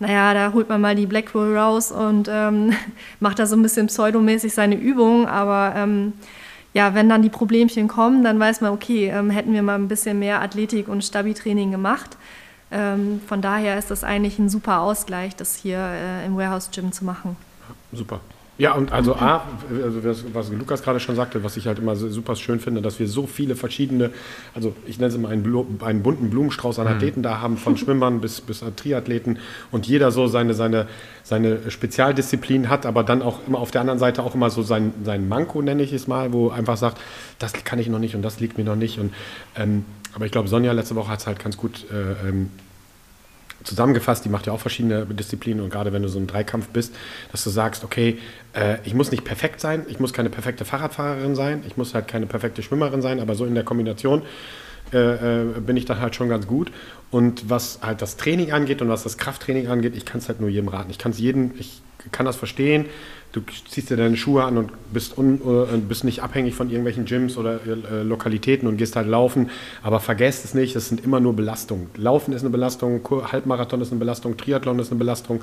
Speaker 3: naja, da holt man mal die Blackroll raus und ähm, macht da so ein bisschen pseudomäßig seine Übung, aber ähm, ja, wenn dann die Problemchen kommen, dann weiß man, okay, ähm, hätten wir mal ein bisschen mehr Athletik- und Stabi-Training gemacht. Ähm, von daher ist das eigentlich ein super Ausgleich, das hier äh, im Warehouse Gym zu machen.
Speaker 1: Super. Ja, und also A, also was, was Lukas gerade schon sagte, was ich halt immer so super schön finde, dass wir so viele verschiedene, also ich nenne es immer einen, Blu einen bunten Blumenstrauß an Athleten da haben, von Schwimmern bis, bis Triathleten und jeder so seine, seine, seine Spezialdisziplin hat, aber dann auch immer auf der anderen Seite auch immer so sein, sein Manko, nenne ich es mal, wo einfach sagt, das kann ich noch nicht und das liegt mir noch nicht. Und, ähm, aber ich glaube, Sonja letzte Woche hat es halt ganz gut äh, ähm, zusammengefasst, die macht ja auch verschiedene Disziplinen und gerade wenn du so ein Dreikampf bist, dass du sagst, okay, äh, ich muss nicht perfekt sein, ich muss keine perfekte Fahrradfahrerin sein, ich muss halt keine perfekte Schwimmerin sein, aber so in der Kombination äh, äh, bin ich dann halt schon ganz gut. Und was halt das Training angeht und was das Krafttraining angeht, ich kann es halt nur jedem raten. Ich kann es jedem, ich kann das verstehen. Du ziehst dir deine Schuhe an und bist, un, äh, bist nicht abhängig von irgendwelchen Gyms oder äh, Lokalitäten und gehst halt laufen. Aber vergesst es nicht, es sind immer nur Belastungen. Laufen ist eine Belastung, Halbmarathon ist eine Belastung, Triathlon ist eine Belastung.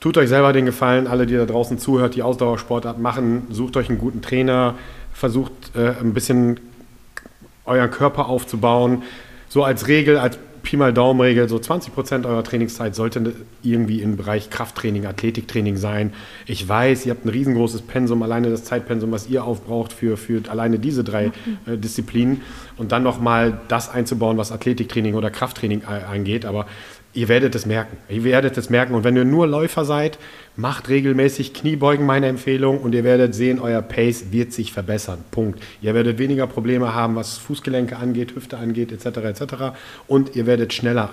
Speaker 1: Tut euch selber den Gefallen, alle, die da draußen zuhört, die Ausdauersportart machen, sucht euch einen guten Trainer, versucht äh, ein bisschen euren Körper aufzubauen. So als Regel, als Pi mal Daumenregel, so 20 Prozent eurer Trainingszeit sollte irgendwie im Bereich Krafttraining, Athletiktraining sein. Ich weiß, ihr habt ein riesengroßes Pensum, alleine das Zeitpensum, was ihr aufbraucht für, für alleine diese drei äh, Disziplinen und dann nochmal das einzubauen, was Athletiktraining oder Krafttraining angeht. Aber ihr werdet es merken. Ihr werdet es merken. Und wenn ihr nur Läufer seid, macht regelmäßig Kniebeugen, meine Empfehlung. Und ihr werdet sehen, euer Pace wird sich verbessern. Punkt. Ihr werdet weniger Probleme haben, was Fußgelenke angeht, Hüfte angeht, etc. etc. Und ihr werdet schneller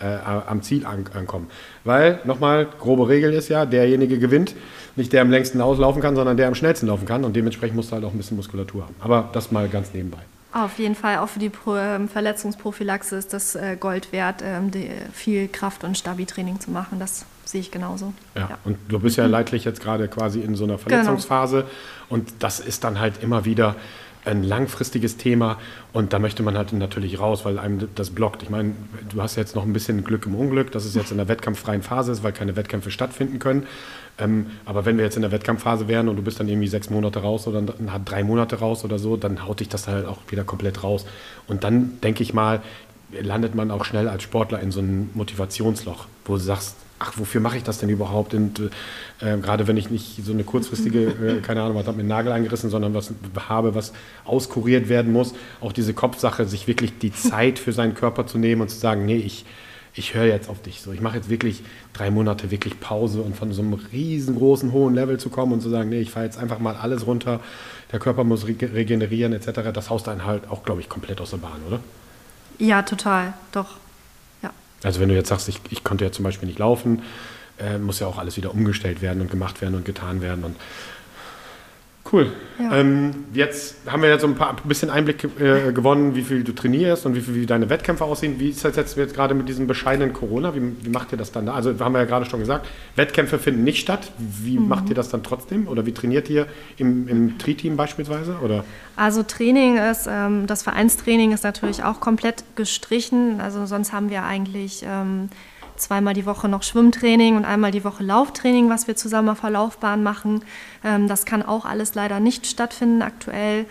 Speaker 1: äh, am Ziel an, ankommen. Weil, nochmal, grobe Regel ist ja, derjenige gewinnt, nicht der am längsten auslaufen kann, sondern der am schnellsten laufen kann und dementsprechend musst du halt auch ein bisschen Muskulatur haben. Aber das mal ganz nebenbei.
Speaker 3: Auf jeden Fall, auch für die ähm, Verletzungsprophylaxe ist das äh, Gold wert, ähm, viel Kraft- und Stabi-Training zu machen. Das sehe ich genauso.
Speaker 1: Ja. ja. und du bist ja leidlich jetzt gerade quasi in so einer genau. Verletzungsphase genau. und das ist dann halt immer wieder ein langfristiges Thema und da möchte man halt natürlich raus, weil einem das blockt. Ich meine, du hast jetzt noch ein bisschen Glück im Unglück, dass es jetzt in der wettkampffreien Phase ist, weil keine Wettkämpfe stattfinden können. Ähm, aber wenn wir jetzt in der Wettkampfphase wären und du bist dann irgendwie sechs Monate raus oder drei Monate raus oder so, dann haut dich das halt auch wieder komplett raus. Und dann denke ich mal, landet man auch schnell als Sportler in so einem Motivationsloch, wo du sagst, ach, wofür mache ich das denn überhaupt? Und äh, gerade wenn ich nicht so eine kurzfristige, äh, keine Ahnung, was hat mir Nagel eingerissen, sondern was habe, was auskuriert werden muss, auch diese Kopfsache, sich wirklich die Zeit für seinen Körper zu nehmen und zu sagen, nee, ich, ich höre jetzt auf dich. So, ich mache jetzt wirklich drei Monate wirklich Pause und von so einem riesengroßen hohen Level zu kommen und zu sagen, nee, ich fahre jetzt einfach mal alles runter, der Körper muss regenerieren etc., das haust einen halt auch, glaube ich, komplett aus der Bahn, oder?
Speaker 3: Ja, total, doch.
Speaker 1: Also wenn du jetzt sagst, ich, ich konnte ja zum Beispiel nicht laufen, äh, muss ja auch alles wieder umgestellt werden und gemacht werden und getan werden und Cool. Ja. Ähm, jetzt haben wir jetzt so ein paar ein bisschen Einblick äh, gewonnen, wie viel du trainierst und wie, viel, wie deine Wettkämpfe aussehen. Wie ist das jetzt, jetzt gerade mit diesem bescheidenen Corona? Wie, wie, macht ihr das dann da? Also haben wir ja gerade schon gesagt, Wettkämpfe finden nicht statt. Wie mhm. macht ihr das dann trotzdem? Oder wie trainiert ihr im, im Tri-Team beispielsweise? Oder?
Speaker 3: Also Training ist, ähm, das Vereinstraining ist natürlich auch komplett gestrichen. Also sonst haben wir eigentlich... Ähm, zweimal die Woche noch Schwimmtraining und einmal die Woche Lauftraining, was wir zusammen auf der Laufbahn machen. Ähm, das kann auch alles leider nicht stattfinden aktuell.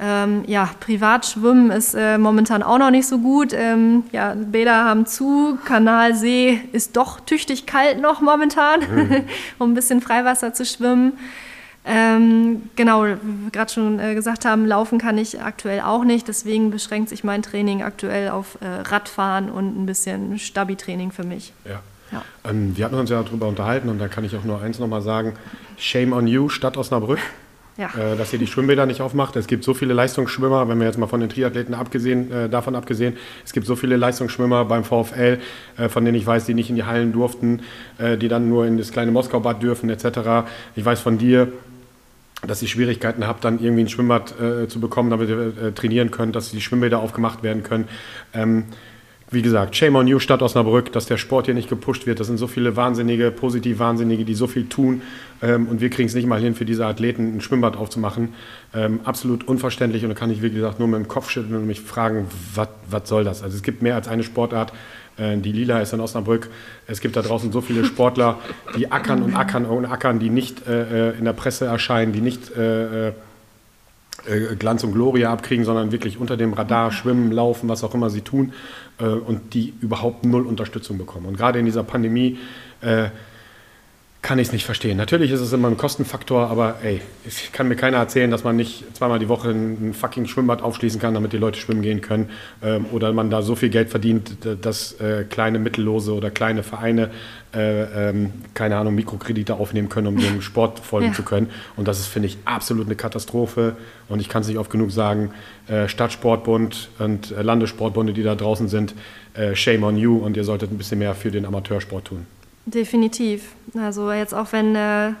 Speaker 3: Ähm, ja, Privatschwimmen ist äh, momentan auch noch nicht so gut. Ähm, ja, Bäder haben zu, Kanal, See ist doch tüchtig kalt noch momentan, mhm. um ein bisschen Freiwasser zu schwimmen. Ähm, genau, wie wir gerade schon äh, gesagt haben, laufen kann ich aktuell auch nicht. Deswegen beschränkt sich mein Training aktuell auf äh, Radfahren und ein bisschen Stabi-Training für mich.
Speaker 1: Ja. ja. Ähm, wir hatten uns ja darüber unterhalten und da kann ich auch nur eins nochmal sagen: Shame on you, Stadt Osnabrück. Ja. Äh, dass ihr die Schwimmbäder nicht aufmacht. Es gibt so viele Leistungsschwimmer, wenn wir jetzt mal von den Triathleten abgesehen, äh, davon abgesehen, es gibt so viele Leistungsschwimmer beim VfL, äh, von denen ich weiß, die nicht in die Hallen durften, äh, die dann nur in das kleine Moskau-Bad dürfen etc. Ich weiß von dir, dass ihr Schwierigkeiten habt, dann irgendwie ein Schwimmbad äh, zu bekommen, damit ihr äh, trainieren könnt, dass die Schwimmbäder aufgemacht werden können. Ähm, wie gesagt, shame on you, Stadt Osnabrück, dass der Sport hier nicht gepusht wird. Das sind so viele Wahnsinnige, positiv Wahnsinnige, die so viel tun. Ähm, und wir kriegen es nicht mal hin, für diese Athleten ein Schwimmbad aufzumachen. Ähm, absolut unverständlich. Und da kann ich, wie gesagt, nur mit dem Kopf schütteln und mich fragen, was soll das? Also es gibt mehr als eine Sportart, äh, die Lila ist in Osnabrück. Es gibt da draußen so viele Sportler, die ackern und ackern und ackern, die nicht äh, äh, in der Presse erscheinen, die nicht äh, äh, Glanz und Gloria abkriegen, sondern wirklich unter dem Radar schwimmen, laufen, was auch immer sie tun äh, und die überhaupt null Unterstützung bekommen. Und gerade in dieser Pandemie kann ich es nicht verstehen. Natürlich ist es immer ein Kostenfaktor, aber ey, es kann mir keiner erzählen, dass man nicht zweimal die Woche ein fucking Schwimmbad aufschließen kann, damit die Leute schwimmen gehen können. Ähm, oder man da so viel Geld verdient, dass äh, kleine Mittellose oder kleine Vereine, äh, ähm, keine Ahnung, Mikrokredite aufnehmen können, um dem Sport folgen ja. zu können. Und das ist, finde ich, absolut eine Katastrophe. Und ich kann es nicht oft genug sagen, äh, Stadtsportbund und äh, Landessportbunde, die da draußen sind, äh, shame on you und ihr solltet ein bisschen mehr für den Amateursport tun.
Speaker 3: Definitiv. Also jetzt auch wenn äh,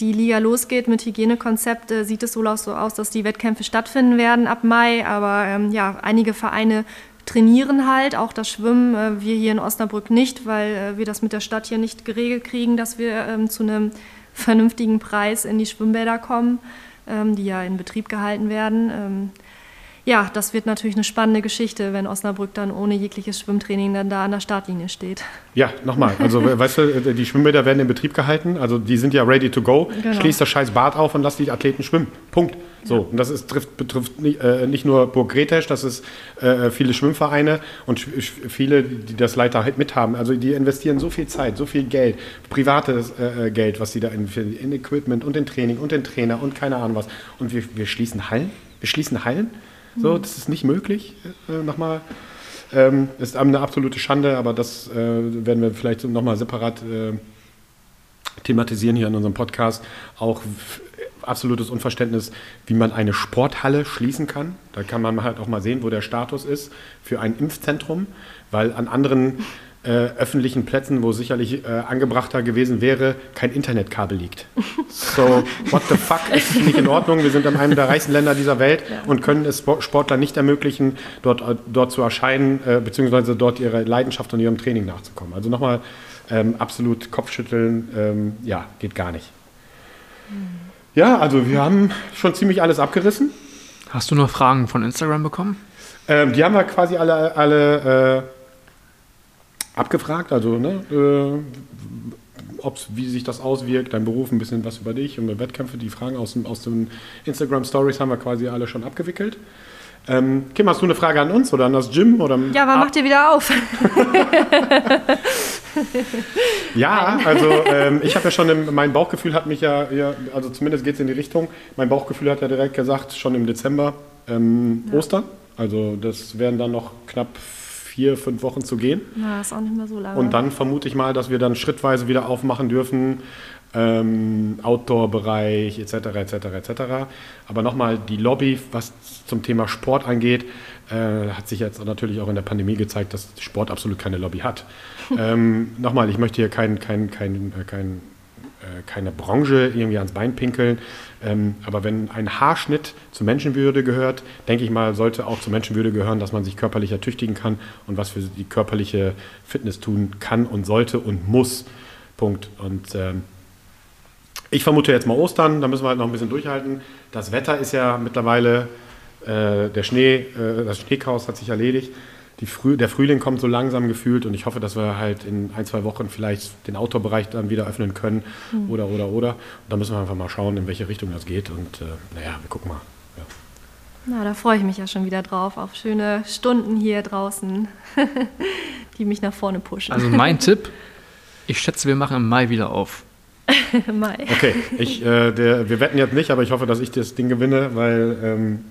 Speaker 3: die Liga losgeht mit Hygienekonzept, äh, sieht es wohl auch so aus, dass die Wettkämpfe stattfinden werden ab Mai. Aber ähm, ja, einige Vereine trainieren halt, auch das Schwimmen. Äh, wir hier in Osnabrück nicht, weil äh, wir das mit der Stadt hier nicht geregelt kriegen, dass wir ähm, zu einem vernünftigen Preis in die Schwimmbäder kommen, ähm, die ja in Betrieb gehalten werden. Ja, das wird natürlich eine spannende Geschichte, wenn Osnabrück dann ohne jegliches Schwimmtraining dann da an der Startlinie steht.
Speaker 1: Ja, nochmal. Also, weißt du, die Schwimmbäder werden in Betrieb gehalten. Also, die sind ja ready to go. Genau. Schließ das scheiß Bad auf und lass die Athleten schwimmen. Punkt. So, ja. und das ist, trifft, betrifft nicht, äh, nicht nur Burg Gretesch, das ist äh, viele Schwimmvereine und viele, die das Leiter halt mithaben. Also, die investieren so viel Zeit, so viel Geld, privates äh, Geld, was sie da in, in Equipment und in Training und in Trainer und keine Ahnung was. Und wir, wir schließen Hallen. Wir schließen Hallen so, das ist nicht möglich. Äh, nochmal. Ähm, ist eine absolute Schande, aber das äh, werden wir vielleicht nochmal separat äh, thematisieren hier in unserem Podcast. Auch absolutes Unverständnis, wie man eine Sporthalle schließen kann. Da kann man halt auch mal sehen, wo der Status ist für ein Impfzentrum, weil an anderen äh, öffentlichen Plätzen, wo sicherlich äh, angebrachter gewesen wäre, kein Internetkabel liegt. So, what the fuck ist nicht in Ordnung? Wir sind in einem der reichsten Länder dieser Welt und können es Sportler nicht ermöglichen, dort, äh, dort zu erscheinen, äh, beziehungsweise dort ihrer Leidenschaft und ihrem Training nachzukommen. Also nochmal ähm, absolut Kopfschütteln, ähm, ja, geht gar nicht. Ja, also wir haben schon ziemlich alles abgerissen.
Speaker 2: Hast du noch Fragen von Instagram bekommen?
Speaker 1: Ähm, die haben wir quasi alle, alle äh, abgefragt, also ne, äh, ob's, wie sich das auswirkt, dein Beruf, ein bisschen was über dich und über Wettkämpfe. Die Fragen aus, aus den Instagram Stories haben wir quasi alle schon abgewickelt. Ähm, Kim, hast du eine Frage an uns oder an das Gym? Oder
Speaker 3: Ja, wann macht ihr wieder auf?
Speaker 1: Ja, also ähm, ich habe ja schon, im, mein Bauchgefühl hat mich ja, ja also zumindest geht es in die Richtung, mein Bauchgefühl hat ja direkt gesagt, schon im Dezember ähm, Ostern. Also das wären dann noch knapp vier, fünf Wochen zu gehen.
Speaker 3: Na, ist auch nicht mehr so lange.
Speaker 1: Und dann vermute ich mal, dass wir dann schrittweise wieder aufmachen dürfen. Ähm, Outdoor-Bereich etc. etc. etc. Aber nochmal die Lobby, was zum Thema Sport angeht, äh, hat sich jetzt natürlich auch in der Pandemie gezeigt, dass Sport absolut keine Lobby hat. ähm, nochmal, ich möchte hier kein, kein, kein, äh, kein, keine Branche irgendwie ans Bein pinkeln. Ähm, aber wenn ein Haarschnitt zur Menschenwürde gehört, denke ich mal, sollte auch zur Menschenwürde gehören, dass man sich körperlich ertüchtigen kann und was für die körperliche Fitness tun kann und sollte und muss. Punkt. Und ähm, ich vermute jetzt mal Ostern, da müssen wir halt noch ein bisschen durchhalten. Das Wetter ist ja mittlerweile, äh, der Schnee, äh, das Schneechaos hat sich erledigt. Die Früh, der Frühling kommt so langsam gefühlt und ich hoffe, dass wir halt in ein, zwei Wochen vielleicht den Outdoor-Bereich dann wieder öffnen können oder, oder, oder. Und da müssen wir einfach mal schauen, in welche Richtung das geht und äh, naja, wir gucken mal. Ja.
Speaker 3: Na, da freue ich mich ja schon wieder drauf, auf schöne Stunden hier draußen, die mich nach vorne pushen.
Speaker 2: Also mein Tipp, ich schätze, wir machen im Mai wieder auf.
Speaker 3: Mai.
Speaker 1: Okay, ich, äh, der, wir wetten jetzt nicht, aber ich hoffe, dass ich das Ding gewinne, weil ähm,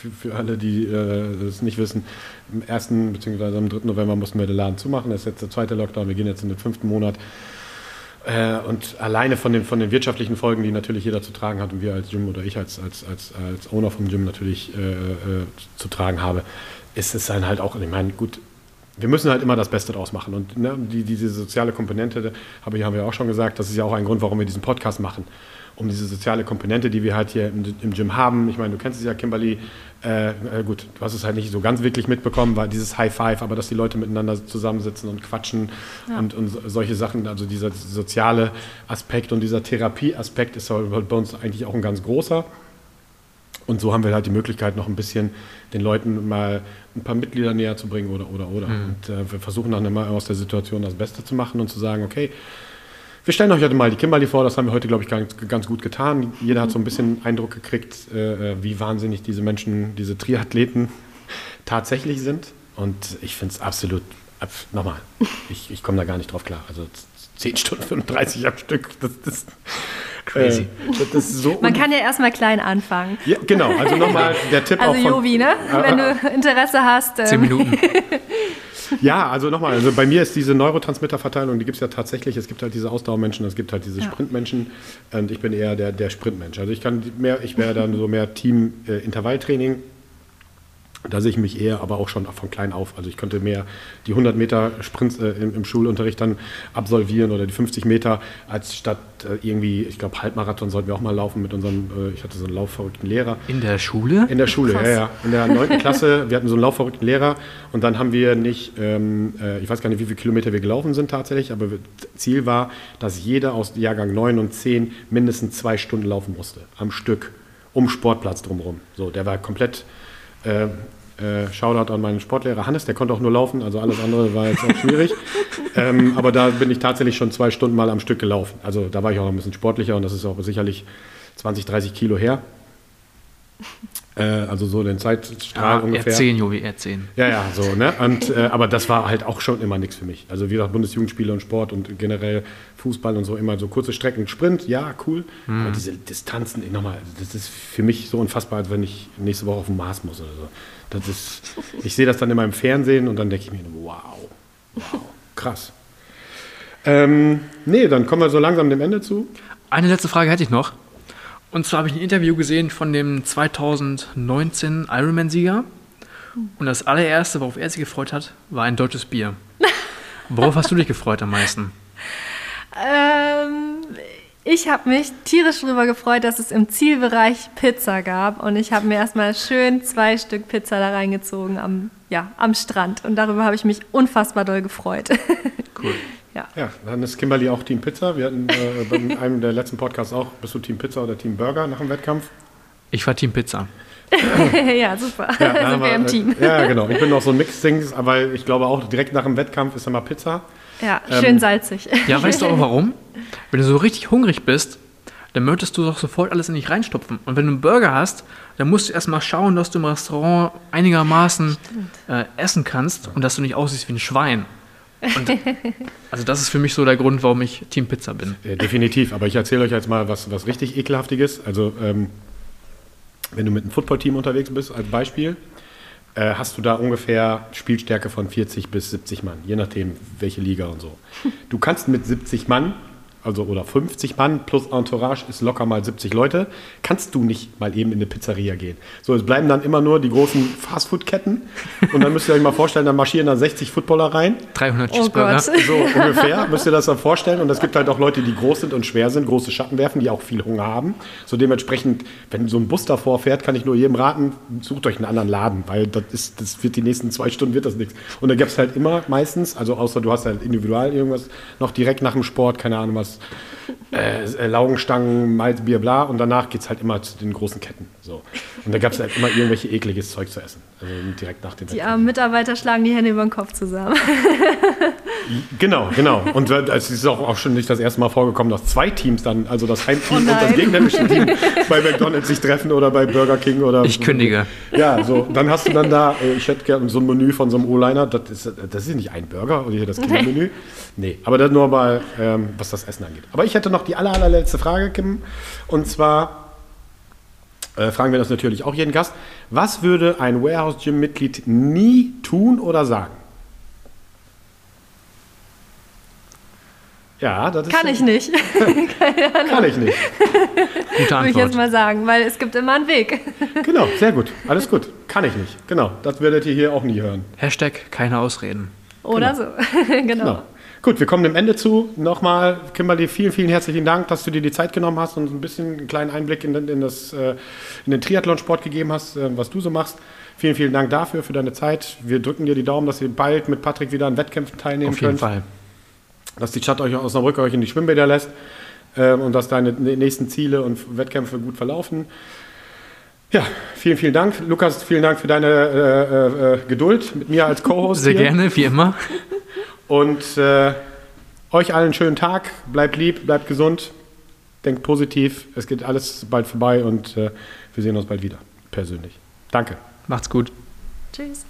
Speaker 1: für, für alle, die äh, das nicht wissen, am 1. bzw. am 3. November mussten wir den Laden zumachen. Das ist jetzt der zweite Lockdown, wir gehen jetzt in den fünften Monat. Äh, und alleine von den, von den wirtschaftlichen Folgen, die natürlich jeder zu tragen hat und wir als Gym oder ich als, als, als, als Owner vom Gym natürlich äh, äh, zu tragen habe, ist es dann halt auch, ich meine, gut, wir müssen halt immer das Beste draus machen. Und ne, die, diese soziale Komponente, habe ich, haben wir auch schon gesagt, das ist ja auch ein Grund, warum wir diesen Podcast machen. Um diese soziale Komponente, die wir halt hier im, im Gym haben. Ich meine, du kennst es ja, Kimberly. Äh, äh, gut, du hast es halt nicht so ganz wirklich mitbekommen, weil dieses High Five, aber dass die Leute miteinander zusammensitzen und quatschen
Speaker 3: Ja.
Speaker 1: und, und solche Sachen, also dieser soziale Aspekt und dieser Therapieaspekt ist halt bei uns eigentlich auch ein ganz großer. Und so haben wir halt die Möglichkeit, noch ein bisschen den Leuten mal ein paar Mitglieder näher zu bringen oder, oder, oder. Und äh, wir versuchen dann immer aus der Situation das Beste zu machen und zu sagen, okay, wir stellen euch heute mal die Kimberly vor, das haben wir heute, glaube ich, ganz, ganz gut getan. Jeder hat so ein bisschen Eindruck gekriegt, äh, wie wahnsinnig diese Menschen, diese Triathleten tatsächlich sind. Und ich finde es absolut, ab, nochmal, ich, ich komme da gar nicht drauf klar. Also 10 Stunden 35 am Stück, das ist
Speaker 2: Crazy.
Speaker 1: Äh, das ist so
Speaker 3: Man kann ja erstmal klein anfangen.
Speaker 1: ja, genau, also nochmal der Tipp
Speaker 3: Also
Speaker 1: auch von,
Speaker 3: Jovi, ne? Wenn du Interesse hast.
Speaker 2: Zehn
Speaker 3: Ähm,
Speaker 2: Minuten.
Speaker 1: Ja, also nochmal, also bei mir ist diese Neurotransmitterverteilung, die gibt es ja tatsächlich. Es gibt halt diese Ausdauermenschen, es gibt halt diese
Speaker 3: Ja.
Speaker 1: Sprintmenschen und ich bin eher der, der Sprintmensch. Also ich kann mehr, ich wäre dann so mehr Team-Intervalltraining. Da sehe ich mich eher, aber auch schon von klein auf. Also ich könnte mehr die 100 Meter Sprints äh, im, im Schulunterricht dann absolvieren oder die 50 Meter, als statt äh, irgendwie, ich glaube, Halbmarathon sollten wir auch mal laufen mit unserem, äh, ich hatte so einen laufverrückten Lehrer.
Speaker 2: In der Schule?
Speaker 1: In der Schule,
Speaker 3: Krass.
Speaker 1: ja, ja. In der 9. Klasse, wir hatten so einen laufverrückten Lehrer und dann haben wir nicht, ähm, äh, ich weiß gar nicht, wie viele Kilometer wir gelaufen sind tatsächlich, aber Ziel war, dass jeder aus Jahrgang 9 und 10 mindestens zwei Stunden laufen musste, am Stück, um Sportplatz drumherum. So, der war komplett, äh, äh, Shoutout an meinen Sportlehrer Hannes, der konnte auch nur laufen, also alles andere war jetzt auch schwierig. ähm, aber da bin ich tatsächlich schon zwei Stunden mal am Stück gelaufen. Also da war ich auch ein bisschen sportlicher und das ist auch sicherlich 20, 30 Kilo her. Äh, also so den Zeitstrahl
Speaker 2: Ja,
Speaker 1: ungefähr.
Speaker 2: R10, Jovi, R10.
Speaker 1: Ja, ja, so, ne? Und, äh, aber das war halt auch schon immer nichts für mich. Also wie gesagt, Bundesjugendspiele und Sport und generell Fußball und so immer so kurze Strecken, Sprint, ja, cool. Aber diese Distanzen, ich nochmal, das ist für mich so unfassbar, als wenn ich nächste Woche auf den Mars muss oder so. Das ist, ich sehe das dann immer im Fernsehen und dann denke ich mir, wow, wow, krass. Ähm, nee, dann kommen wir so langsam dem Ende zu.
Speaker 2: Eine letzte Frage hätte ich noch. Und zwar habe ich ein Interview gesehen von dem 2019 Ironman-Sieger. Und das allererste, worauf er sich gefreut hat, war ein deutsches Bier. Worauf hast du dich gefreut am meisten?
Speaker 3: Ähm, ich habe mich tierisch darüber gefreut, dass es im Zielbereich Pizza gab. Und ich habe mir erstmal schön zwei Stück Pizza da reingezogen am, ja, am Strand. Und darüber habe ich mich unfassbar doll gefreut.
Speaker 2: Cool.
Speaker 3: ja.
Speaker 1: Ja, dann ist Kimberly auch Team Pizza. Wir hatten äh, bei einem der letzten Podcasts auch, bist du Team Pizza oder Team Burger nach dem Wettkampf?
Speaker 2: Ich war Team Pizza.
Speaker 3: ja, super.
Speaker 1: Ja,
Speaker 3: Sind
Speaker 1: aber,
Speaker 3: wir im
Speaker 1: äh,
Speaker 3: Team.
Speaker 1: Ja, genau. Ich bin noch so ein Mix-Dings, aber ich glaube auch direkt nach dem Wettkampf ist immer Pizza.
Speaker 3: Ja,
Speaker 1: ähm,
Speaker 3: schön salzig.
Speaker 2: Ja, weißt du auch warum? Wenn du so richtig hungrig bist, dann möchtest du doch sofort alles in dich reinstopfen. Und wenn du einen Burger hast, dann musst du erstmal schauen, dass du im Restaurant einigermaßen äh, essen kannst und dass du nicht aussiehst wie ein Schwein. Und, also das ist für mich so der Grund, warum ich Team Pizza bin.
Speaker 1: Ja, definitiv, aber ich erzähle euch jetzt mal was, was richtig ekelhaftiges. Also, ähm, wenn du mit einem Footballteam unterwegs bist, als Beispiel, äh, hast du da ungefähr Spielstärke von 40 bis 70 Mann, je nachdem, welche Liga und so. Du kannst mit 70 Mann, also oder 50 Mann plus Entourage ist locker mal 70 Leute, kannst du nicht mal eben in eine Pizzeria gehen. So, es bleiben dann immer nur die großen Fastfood-Ketten und dann müsst ihr euch mal vorstellen, da marschieren da 60 Footballer rein
Speaker 2: 300
Speaker 3: Oh
Speaker 2: Cheeseburger.
Speaker 3: Gott.
Speaker 1: so ungefähr, müsst ihr das dann vorstellen. Und es gibt halt auch Leute, die groß sind und schwer sind, große Schatten werfen, die auch viel Hunger haben. So dementsprechend, wenn so ein Bus davor fährt, kann ich nur jedem raten, sucht euch einen anderen Laden, weil das ist, das wird die nächsten zwei Stunden wird das nichts. Und da gibt es halt immer meistens, also außer du hast halt individual irgendwas noch direkt nach dem Sport, keine Ahnung was, äh, äh, Laugenstangen, Malz, Bier, bla. Und danach geht es halt immer zu den großen Ketten. So. Und da gab es halt immer irgendwelche ekliges Zeug zu essen. Also direkt nach dem
Speaker 3: Die armen Mitarbeiter schlagen die Hände über den Kopf zusammen.
Speaker 1: Genau, genau. Und äh, es ist auch, auch schon nicht das erste Mal vorgekommen, dass zwei Teams dann, also das Heimteam
Speaker 3: Oh
Speaker 1: und das gegnerische Team bei McDonalds sich treffen oder bei Burger King oder.
Speaker 2: Ich kündige.
Speaker 1: Ja, so. Dann hast du dann da, äh, ich hätte gerne so ein Menü von so einem O-Liner. Das ist, das ist nicht ein Burger oder hier das Kindermenü. Nee, aber das nur mal, ähm, was das Essen angeht. Aber ich hätte noch die aller, allerletzte Frage, Kim. Und zwar äh, fragen wir das natürlich auch jeden Gast. Was würde ein Warehouse Gym-Mitglied nie tun oder sagen? Ja, das ist.
Speaker 3: Kann ich nicht,
Speaker 1: Kann ich nicht.
Speaker 2: Gute
Speaker 3: würde ich jetzt
Speaker 2: Antwort.
Speaker 3: mal sagen, weil es gibt immer einen Weg.
Speaker 1: Genau, sehr gut. Alles gut. Kann ich nicht. Genau. Das werdet ihr hier auch nie hören.
Speaker 2: Hashtag keine Ausreden.
Speaker 3: Oder so. genau.
Speaker 1: Genau. Gut, wir kommen dem Ende zu. Nochmal, Kimberly, vielen, vielen herzlichen Dank, dass du dir die Zeit genommen hast und ein bisschen einen kleinen Einblick in, den- in, das, äh, in den Triathlonsport gegeben hast, äh, was du so machst. Vielen, vielen Dank dafür, für deine Zeit. Wir drücken dir die Daumen, dass ihr bald mit Patrick wieder an Wettkämpfen teilnehmen
Speaker 2: Auf jeden
Speaker 1: könnt.
Speaker 2: Fall.
Speaker 1: Dass die Stadt euch aus Osnabrück euch in die Schwimmbäder lässt äh, und dass deine nächsten Ziele und Wettkämpfe gut verlaufen. Ja, vielen, vielen Dank. Lukas, vielen Dank für deine äh, äh, äh, Geduld mit mir als Co-Host.
Speaker 2: Sehr
Speaker 1: hier.
Speaker 2: gerne, wie immer.
Speaker 1: Und äh, euch allen einen schönen Tag. Bleibt lieb, bleibt gesund. Denkt positiv. Es geht alles bald vorbei und äh, wir sehen uns bald wieder. Persönlich. Danke.
Speaker 2: Macht's gut.
Speaker 3: Tschüss.